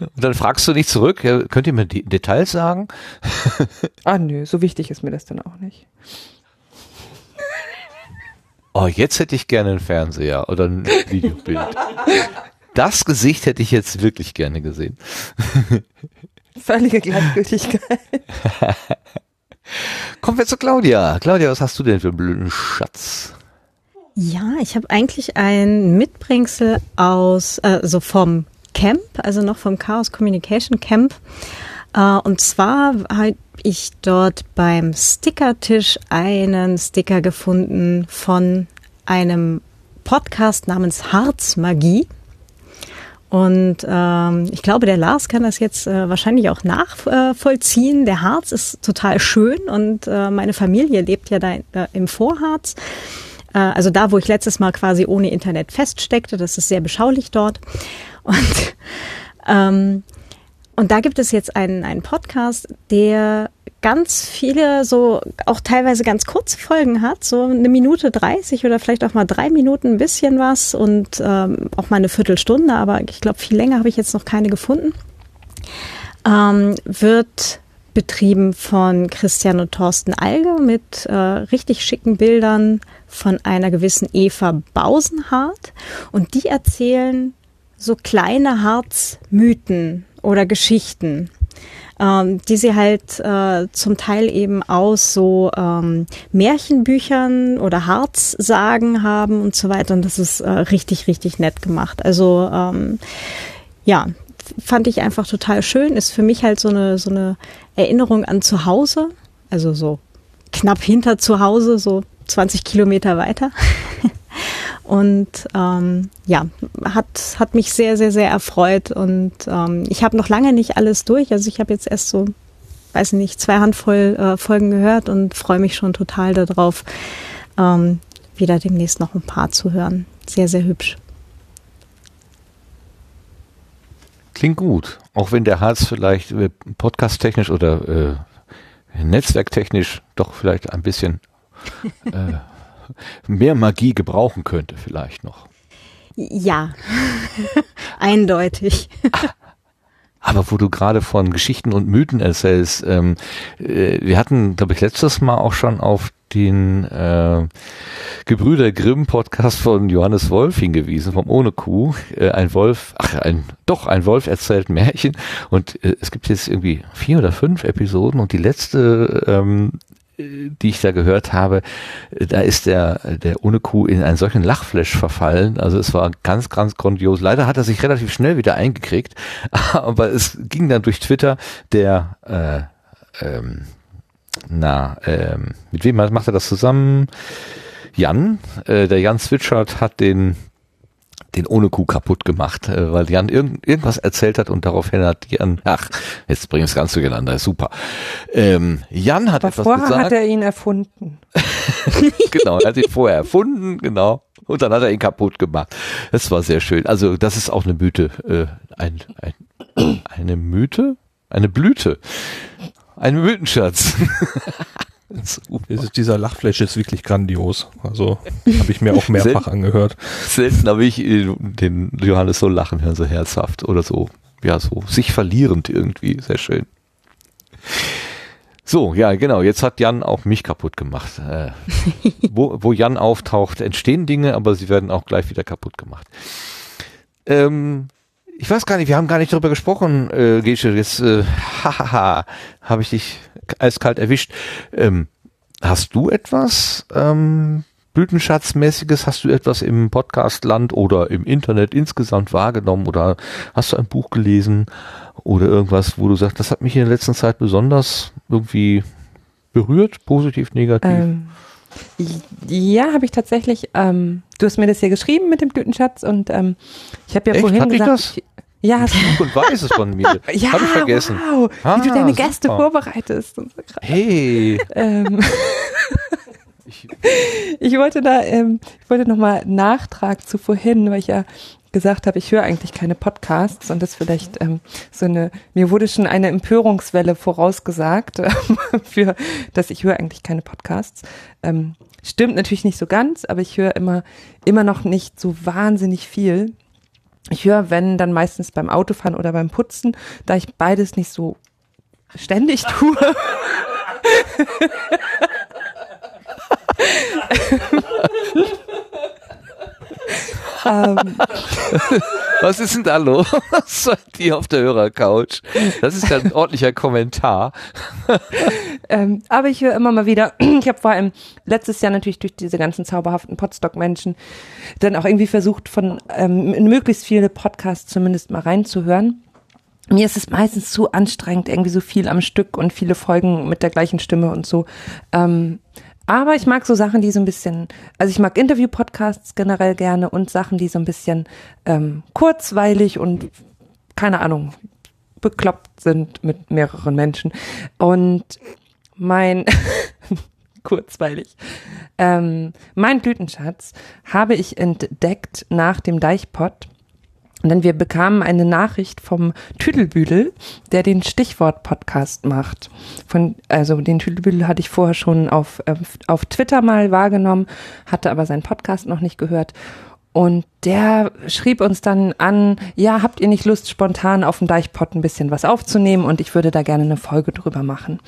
Und dann fragst du nicht zurück, ja, könnt ihr mir die Details sagen? Ah nö, so wichtig ist mir das dann auch nicht. Oh, jetzt hätte ich gerne einen Fernseher oder ein Videobild. Das Gesicht hätte ich jetzt wirklich gerne gesehen. Völlige Gleichgültigkeit. Kommen wir zu Claudia. Claudia, was hast du denn für einen blöden Schatz? Ja, ich habe eigentlich ein Mitbringsel aus, äh, so vom Camp, also noch vom Chaos Communication Camp. Äh, und zwar habe ich dort beim Stickertisch einen Sticker gefunden von einem Podcast namens Harzmagie. Und ähm, ich glaube, der Lars kann das jetzt äh, wahrscheinlich auch nachvollziehen. Der Harz ist total schön und äh, meine Familie lebt ja da äh, im Vorharz. Äh, also da, wo ich letztes Mal quasi ohne Internet feststeckte. Das ist sehr beschaulich dort. Und, ähm, und da gibt es jetzt einen, einen Podcast, der ganz viele so auch teilweise ganz kurze Folgen hat, so eine Minute 30 oder vielleicht auch mal drei Minuten ein bisschen was und ähm, auch mal eine Viertelstunde, aber ich glaube, viel länger habe ich jetzt noch keine gefunden. Ähm, wird betrieben von Christian und Thorsten Alge mit äh, richtig schicken Bildern von einer gewissen Eva Bausenhardt und die erzählen so kleine Harzmythen oder Geschichten ähm, die sie halt äh, zum Teil eben aus so ähm, Märchenbüchern oder Harzsagen haben und so weiter. Und das ist äh, richtig, richtig nett gemacht. Also ähm, ja, fand ich einfach total schön. Ist für mich halt so eine, so eine Erinnerung an zu Hause. Also so knapp hinter zu Hause, so 20 Kilometer weiter. Und ähm, ja, hat, hat mich sehr, sehr, sehr erfreut. Und ähm, ich habe noch lange nicht alles durch. Also ich habe jetzt erst so, weiß nicht, zwei Handvoll äh, Folgen gehört und freue mich schon total darauf, ähm, wieder demnächst noch ein paar zu hören. Sehr, sehr hübsch. Klingt gut. Auch wenn der Harz vielleicht äh, podcasttechnisch oder äh, netzwerktechnisch doch vielleicht ein bisschen äh, mehr Magie gebrauchen könnte, vielleicht noch. Ja, eindeutig. Aber wo du gerade von Geschichten und Mythen erzählst, ähm, äh, wir hatten, glaube ich, letztes Mal auch schon auf den äh, Gebrüder Grimm Podcast von Johannes Wolf hingewiesen, vom Ohne Kuh. Äh, ein Wolf, ach, ein, doch, ein Wolf erzählt Märchen. Und äh, es gibt jetzt irgendwie vier oder fünf Episoden und die letzte ähm, die ich da gehört habe, da ist der, der ohne Kuh in einen solchen Lachflash verfallen. Also es war ganz, ganz grandios. Leider hat er sich relativ schnell wieder eingekriegt, aber es ging dann durch Twitter der, äh, ähm, na, ähm, mit wem macht er das zusammen? Jan, äh, der Jan Switchard hat den den ohne Kuh kaputt gemacht, äh, weil Jan irgend, irgendwas erzählt hat und daraufhin hat Jan, ach, jetzt bring ich es ganz durcheinander, super. Ähm, Jan hat Aber etwas vorher gesagt. hat er ihn erfunden. genau, er hat ihn vorher erfunden, genau. Und dann hat er ihn kaputt gemacht. Das war sehr schön. Also das ist auch eine Mythe, äh, ein, ein, eine Mythe, eine Blüte, ein Mythenschatz. Dieses- Dieser Lachflash ist wirklich grandios. Also habe ich mir auch mehrfach angehört. Selten habe ich äh, den Johannes so lachen hören, so herzhaft oder so, ja, so sich verlierend irgendwie. Sehr schön. So, ja, genau. Jetzt hat Jan auch mich kaputt gemacht. Äh, wo, wo Jan auftaucht, entstehen Dinge, aber sie werden auch gleich wieder kaputt gemacht. Ähm, ich weiß gar nicht, wir haben gar nicht darüber gesprochen, äh, Gesche. Jetzt, äh, hahaha, habe ich dich eiskalt erwischt. Ähm, hast du etwas ähm, Blütenschatzmäßiges? Hast du etwas im Podcastland oder im Internet insgesamt wahrgenommen oder hast du ein Buch gelesen oder irgendwas, wo du sagst, das hat mich in der letzten Zeit besonders irgendwie berührt, positiv, negativ? Ähm, ja, habe ich tatsächlich. Ähm, du hast mir das hier geschrieben mit dem Blütenschatz und ähm, ich habe ja Echt? vorhin ich gesagt. ich- ja, du. und weiß es von mir. Ja, Hab ich vergessen. wow, wie Ah, du deine Gäste super. vorbereitest. Und so. Hey. ähm, Ich, ich wollte da, ähm, ich wollte nochmal Nachtrag zu vorhin, weil ich ja gesagt habe, ich höre eigentlich keine Podcasts und das vielleicht ähm, so eine, mir wurde schon eine Empörungswelle vorausgesagt ähm, für, dass ich höre eigentlich keine Podcasts. Ähm, stimmt natürlich nicht so ganz, aber ich höre immer, immer noch nicht so wahnsinnig viel. Ich höre, wenn, dann meistens beim Autofahren oder beim Putzen, da ich beides nicht so ständig tue. ähm, was ist denn da los seid ihr auf der Hörercouch? Das ist ja ein ordentlicher Kommentar. Ähm, aber ich höre immer mal wieder, ich habe vor allem letztes Jahr natürlich durch diese ganzen zauberhaften Podstock-Menschen dann auch irgendwie versucht, von ähm, möglichst viele Podcasts zumindest mal reinzuhören. Mir ist es meistens zu anstrengend, irgendwie so viel am Stück und viele Folgen mit der gleichen Stimme und so. Ähm, aber ich mag so Sachen, die so ein bisschen, also ich mag Interview-Podcasts generell gerne und Sachen, die so ein bisschen ähm, kurzweilig und keine Ahnung, bekloppt sind mit mehreren Menschen. Und mein kurzweilig. Ähm, mein Blütenschatz habe ich entdeckt nach dem Deichpott. Denn wir bekamen eine Nachricht vom Tüdelbüdel, der den Stichwort-Podcast macht. Von, also den Tüdelbüdel hatte ich vorher schon auf, äh, auf Twitter mal wahrgenommen, hatte aber seinen Podcast noch nicht gehört. Und der schrieb uns dann an, ja, habt ihr nicht Lust, spontan auf dem Deichpott ein bisschen was aufzunehmen? Und ich würde da gerne eine Folge drüber machen.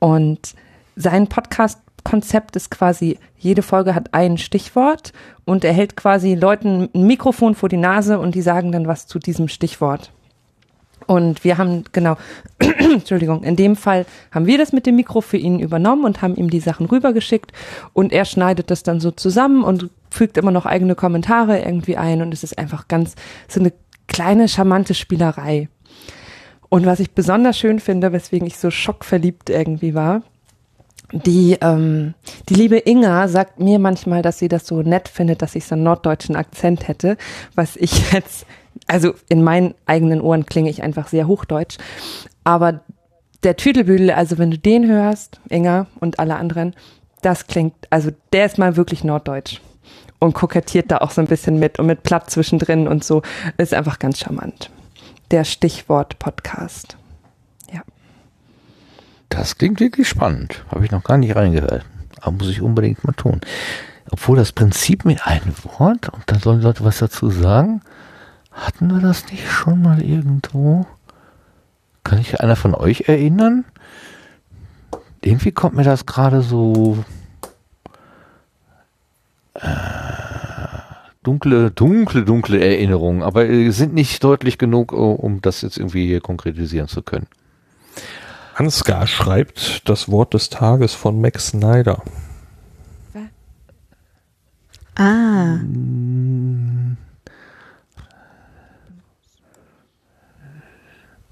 Und sein Podcast-Konzept ist quasi, jede Folge hat ein Stichwort und er hält quasi Leuten ein Mikrofon vor die Nase und die sagen dann was zu diesem Stichwort. Und wir haben, genau, Entschuldigung, in dem Fall haben wir das mit dem Mikro für ihn übernommen und haben ihm die Sachen rübergeschickt und er schneidet das dann so zusammen und fügt immer noch eigene Kommentare irgendwie ein und es ist einfach ganz so eine kleine, charmante Spielerei. Und was ich besonders schön finde, weswegen ich so schockverliebt irgendwie war, Die, ähm, die liebe Inga sagt mir manchmal, dass sie das so nett findet, dass ich so einen norddeutschen Akzent hätte, was ich jetzt, also in meinen eigenen Ohren klinge ich einfach sehr hochdeutsch. Aber der Tüdelbüdel, also wenn du den hörst, Inga und alle anderen, das klingt, also der ist mal wirklich norddeutsch und kokettiert da auch so ein bisschen mit und mit Platt zwischendrin und so. Ist einfach ganz charmant. Der Stichwort Podcast. Das klingt wirklich spannend. Habe ich noch gar nicht reingehört. Aber muss ich unbedingt mal tun. Obwohl das Prinzip mit einem Wort, und da sollen Leute was dazu sagen, hatten wir das nicht schon mal irgendwo? Kann sich einer von euch erinnern? Irgendwie kommt mir das gerade so äh, dunkle, dunkle, dunkle Erinnerungen, aber äh, sind nicht deutlich genug, um das jetzt irgendwie hier konkretisieren zu können. Ansgar schreibt das Wort des Tages von Max Snyder. Ah,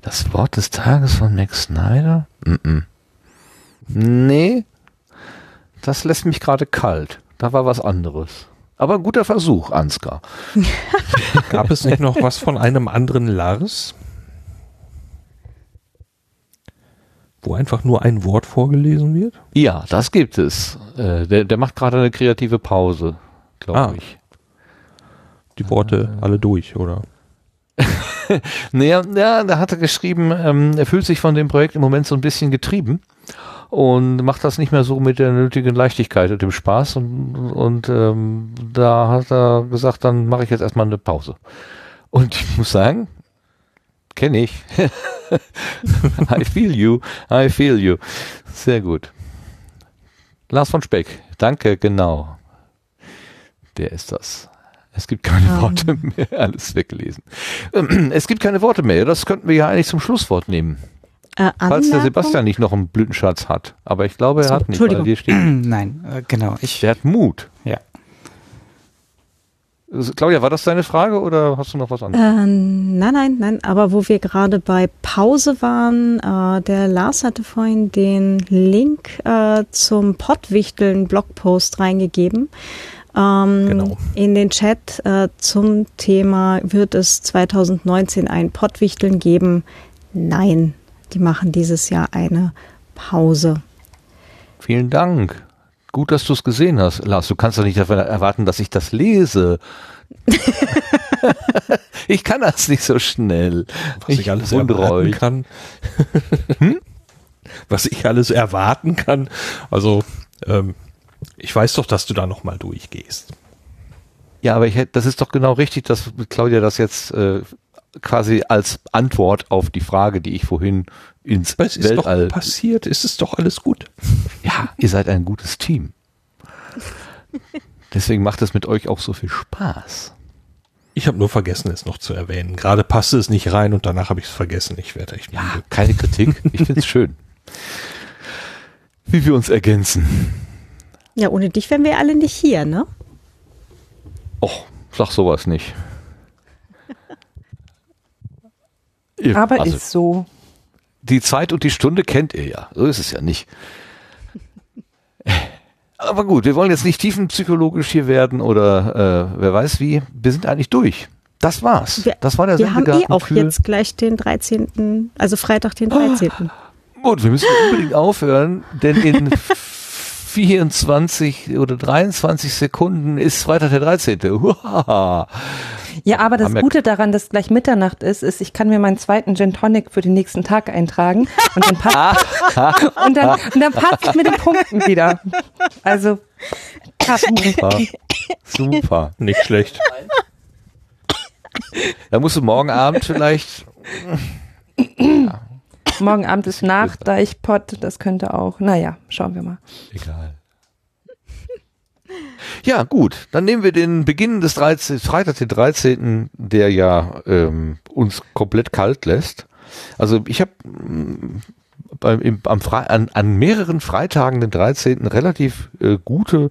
Das Wort des Tages von Max Snyder? Mm -mm. Nee, das lässt mich gerade kalt. Da war was anderes. Aber guter Versuch, Ansgar. Gab es nicht noch was von einem anderen Lars? Wo einfach nur ein Wort vorgelesen wird? Ja, das gibt es. Äh, der, der macht gerade eine kreative Pause, glaube Ah. ich. Die Worte alle durch, oder? Naja, ja, da hat er geschrieben, ähm, er fühlt sich von dem Projekt im Moment so ein bisschen getrieben und macht das nicht mehr so mit der nötigen Leichtigkeit und dem Spaß und, und ähm, da hat er gesagt, dann mache ich jetzt erstmal eine Pause. Und ich muss sagen, kenne ich. I feel you, I feel you. Sehr gut. Lars von Speck, danke, genau. Der ist das. Es gibt keine Ähm. Worte mehr, alles weggelesen. Es gibt keine Worte mehr, das könnten wir ja eigentlich zum Schlusswort nehmen. äh, Falls der? Sebastian nicht noch einen Blütenschatz hat. Aber ich glaube, er So, hat nicht, weil hier steht, Nein, äh, genau. Ich, der hat Mut. ja. Claudia, war das deine Frage oder hast du noch was anderes? Äh, nein, nein, nein, aber wo wir gerade bei Pause waren, äh, der Lars hatte vorhin den Link äh, zum Pottwichteln Blogpost reingegeben. Ähm, Genau. In den Chat äh, zum Thema, wird es 2019 ein Pottwichteln geben? Nein, die machen dieses Jahr eine Pause. Vielen Dank. Gut, dass du es gesehen hast. Lars, du kannst doch nicht erwarten, dass ich das lese. ich kann das nicht so schnell. Was ich, alles erwarten kann. Was ich alles erwarten kann. Also, ähm, ich weiß doch, dass du da nochmal durchgehst. Ja, aber ich hätte, das ist doch genau richtig, dass Claudia das jetzt äh, quasi als Antwort auf die Frage, die ich vorhin ins Aber es ist doch Weltall. passiert, es ist doch alles gut. Ja, ihr seid ein gutes Team. Deswegen macht es mit euch auch so viel Spaß. Ich habe nur vergessen, es noch zu erwähnen. Gerade passte es nicht rein und danach habe ich es vergessen. Ich werde echt Ja, müde. keine Kritik. Ich finde es schön. Wie wir uns ergänzen. Ja, ohne dich wären wir alle nicht hier, ne? Och, sag sowas nicht. Ihr- Aber also, ist so. Die Zeit und die Stunde kennt ihr ja. So ist es ja nicht. Aber gut, wir wollen jetzt nicht tiefenpsychologisch hier werden oder äh, wer weiß wie. Wir sind eigentlich durch. Das war's. Wir- das war der Wir haben eh auch für- jetzt gleich den 13., also Freitag den 13. Gut, wir müssen unbedingt aufhören, denn in 24 oder 23 Sekunden ist Freitag der 13. Huhaha. Ja, aber das Gute daran, dass gleich Mitternacht ist, ist, ich kann mir meinen zweiten Gin Tonic für den nächsten Tag eintragen und dann passt, und dann, und dann passt es mit den Punkten wieder. Also, Super. Super. Nicht schlecht. Da musst du morgen Abend vielleicht. Morgen Abend ist nach Deichpott, das könnte auch, naja, schauen wir mal. Egal. Ja, gut. Dann nehmen wir den Beginn des 13. Freitag, den 13., der ja ähm, uns komplett kalt lässt. Also ich habe Fre an, an mehreren Freitagen, den 13. relativ äh, gute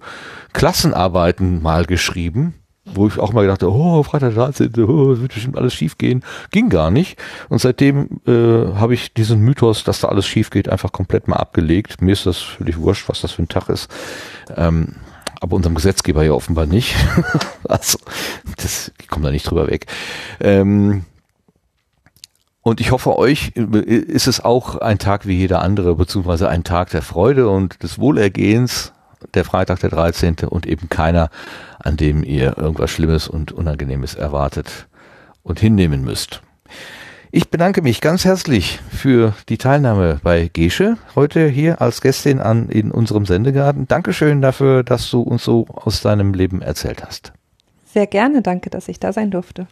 Klassenarbeiten mal geschrieben. Wo ich auch mal gedacht habe, oh, Freitag 13., oh, wird bestimmt alles schief gehen. Ging gar nicht. Und seitdem äh, habe ich diesen Mythos, dass da alles schief geht, einfach komplett mal abgelegt. Mir ist das völlig wurscht, was das für ein Tag ist. Ähm, aber unserem Gesetzgeber ja offenbar nicht. also, das, ich komme da nicht drüber weg. Ähm, und ich hoffe, euch ist es auch ein Tag wie jeder andere, beziehungsweise ein Tag der Freude und des Wohlergehens, der Freitag der 13. und eben keiner, an dem ihr irgendwas Schlimmes und Unangenehmes erwartet und hinnehmen müsst. Ich bedanke mich ganz herzlich für die Teilnahme bei Gesche heute hier als Gästin an in unserem Sendegarten. Dankeschön dafür, dass du uns so aus deinem Leben erzählt hast. Sehr gerne, danke, dass ich da sein durfte.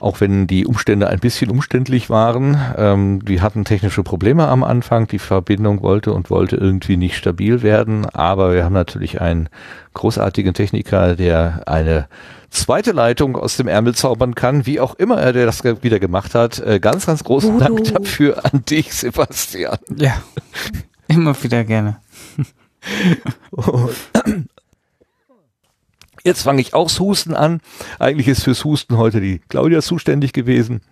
Auch wenn die Umstände ein bisschen umständlich waren. Ähm, wir hatten technische Probleme am Anfang. Die Verbindung wollte und wollte irgendwie nicht stabil werden. Aber wir haben natürlich einen großartigen Techniker, der eine zweite Leitung aus dem Ärmel zaubern kann, wie auch immer er das wieder gemacht hat. Äh, ganz, ganz großen. Dank dafür an dich, Sebastian. Ja, immer wieder gerne. Jetzt fange ich auch das Husten an. Eigentlich ist fürs Husten heute die Claudia zuständig gewesen.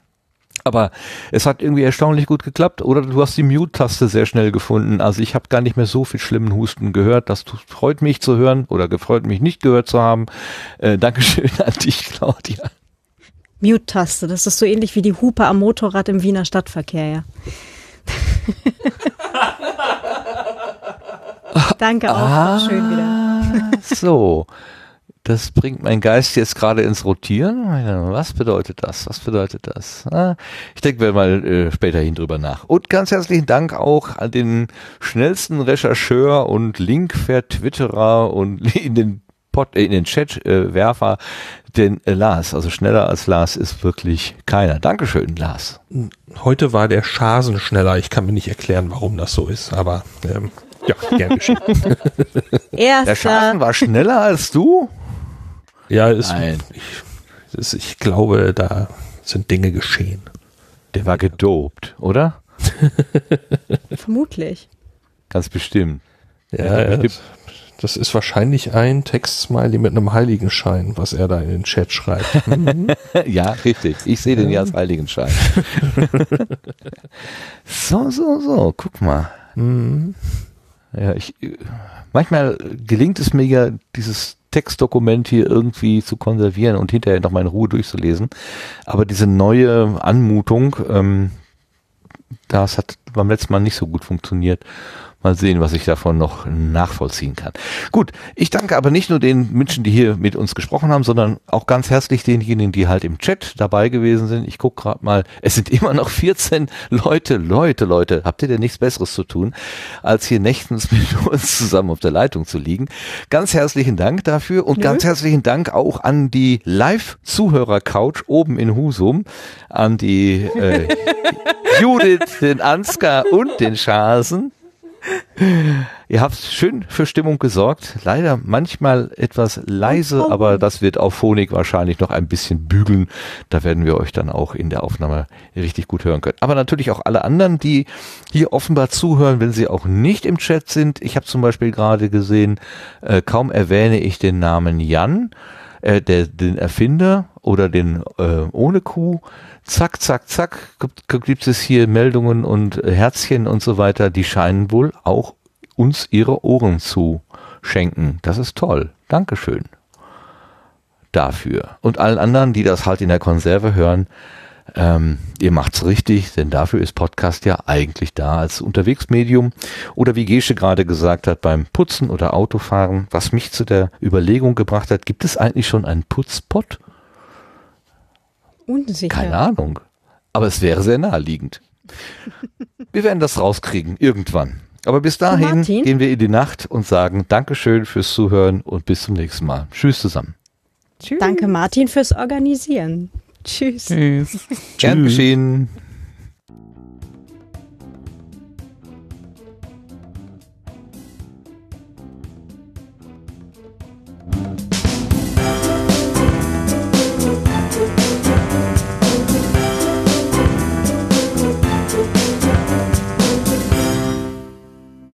Aber es hat irgendwie erstaunlich gut geklappt. Oder du hast die Mute-Taste sehr schnell gefunden. Also ich habe gar nicht mehr so viel schlimmen Husten gehört. Das freut mich zu hören oder gefreut mich nicht gehört zu haben. Äh, Dankeschön an dich, Claudia. Mute-Taste, das ist so ähnlich wie die Hupe am Motorrad im Wiener Stadtverkehr, ja. Danke auch, war schön wieder. so. Das bringt mein Geist jetzt gerade ins Rotieren. Was bedeutet das? Was bedeutet das? Ah, Ich denke wir mal äh, später hin drüber nach. Und ganz herzlichen Dank auch an den schnellsten Rechercheur und Link-Vertwitterer und in den Pod, äh, in den Chat-Werfer, den äh, Lars. Also schneller als Lars ist wirklich keiner. Dankeschön, Lars. Heute war der Schasen schneller. Ich kann mir nicht erklären, warum das so ist, aber ähm, ja, gern geschehen. Der Erster. Schaden war schneller als du? Ja, es, Nein. ich, es, ich glaube, da sind Dinge geschehen. Der war gedopt, oder? Vermutlich. Ganz bestimmt. Ja, Ja, bestimmt. das, das ist wahrscheinlich ein Textsmiley mit einem Heiligenschein, was er da in den Chat schreibt. Mhm. ja, richtig. Ich sehe den ja als Heiligenschein. so, so, so. Guck mal. Mhm. Ja, ich, manchmal gelingt es mir ja, dieses Textdokument hier irgendwie zu konservieren und hinterher nochmal in Ruhe durchzulesen. Aber diese neue Anmutung, ähm, das hat beim letzten Mal nicht so gut funktioniert. Mal sehen, was ich davon noch nachvollziehen kann. Gut, ich danke aber nicht nur den Menschen, die hier mit uns gesprochen haben, sondern auch ganz herzlich denjenigen, die halt im Chat dabei gewesen sind. Ich gucke gerade mal, es sind immer noch 14 Leute, Leute, Leute. Habt ihr denn nichts Besseres zu tun, als hier nächtens mit uns zusammen auf der Leitung zu liegen? Ganz herzlichen Dank dafür und Nö. ganz herzlichen Dank auch an die Live-Zuhörer-Couch oben in Husum, an die äh, Judith, den Ansgar und den Schasen. Ihr habt schön für Stimmung gesorgt. Leider manchmal etwas leise, aber das wird auf Phonik wahrscheinlich noch ein bisschen bügeln. Da werden wir euch dann auch in der Aufnahme richtig gut hören können. Aber natürlich auch alle anderen, die hier offenbar zuhören, wenn sie auch nicht im Chat sind. Ich habe zum Beispiel gerade gesehen, äh, kaum erwähne ich den Namen Jan, äh, der, den Erfinder oder den äh, ohne Kuh. Zack, zack, zack, gibt, gibt es hier Meldungen und Herzchen und so weiter. Die scheinen wohl auch uns ihre Ohren zu schenken. Das ist toll. Dankeschön dafür. Und allen anderen, die das halt in der Konserve hören, ähm, ihr macht's richtig, denn dafür ist Podcast ja eigentlich da als Unterwegsmedium. Oder wie Gesche gerade gesagt hat, beim Putzen oder Autofahren, was mich zu der Überlegung gebracht hat, gibt es eigentlich schon einen Putzpot? Unsicher. Keine Ahnung. Aber es wäre sehr naheliegend. Wir werden das rauskriegen, irgendwann. Aber bis dahin Martin? gehen wir in die Nacht und sagen Dankeschön fürs Zuhören und bis zum nächsten Mal. Tschüss zusammen. Tschüss. Danke, Martin, fürs Organisieren. Tschüss. Tschüss. Gern geschehen.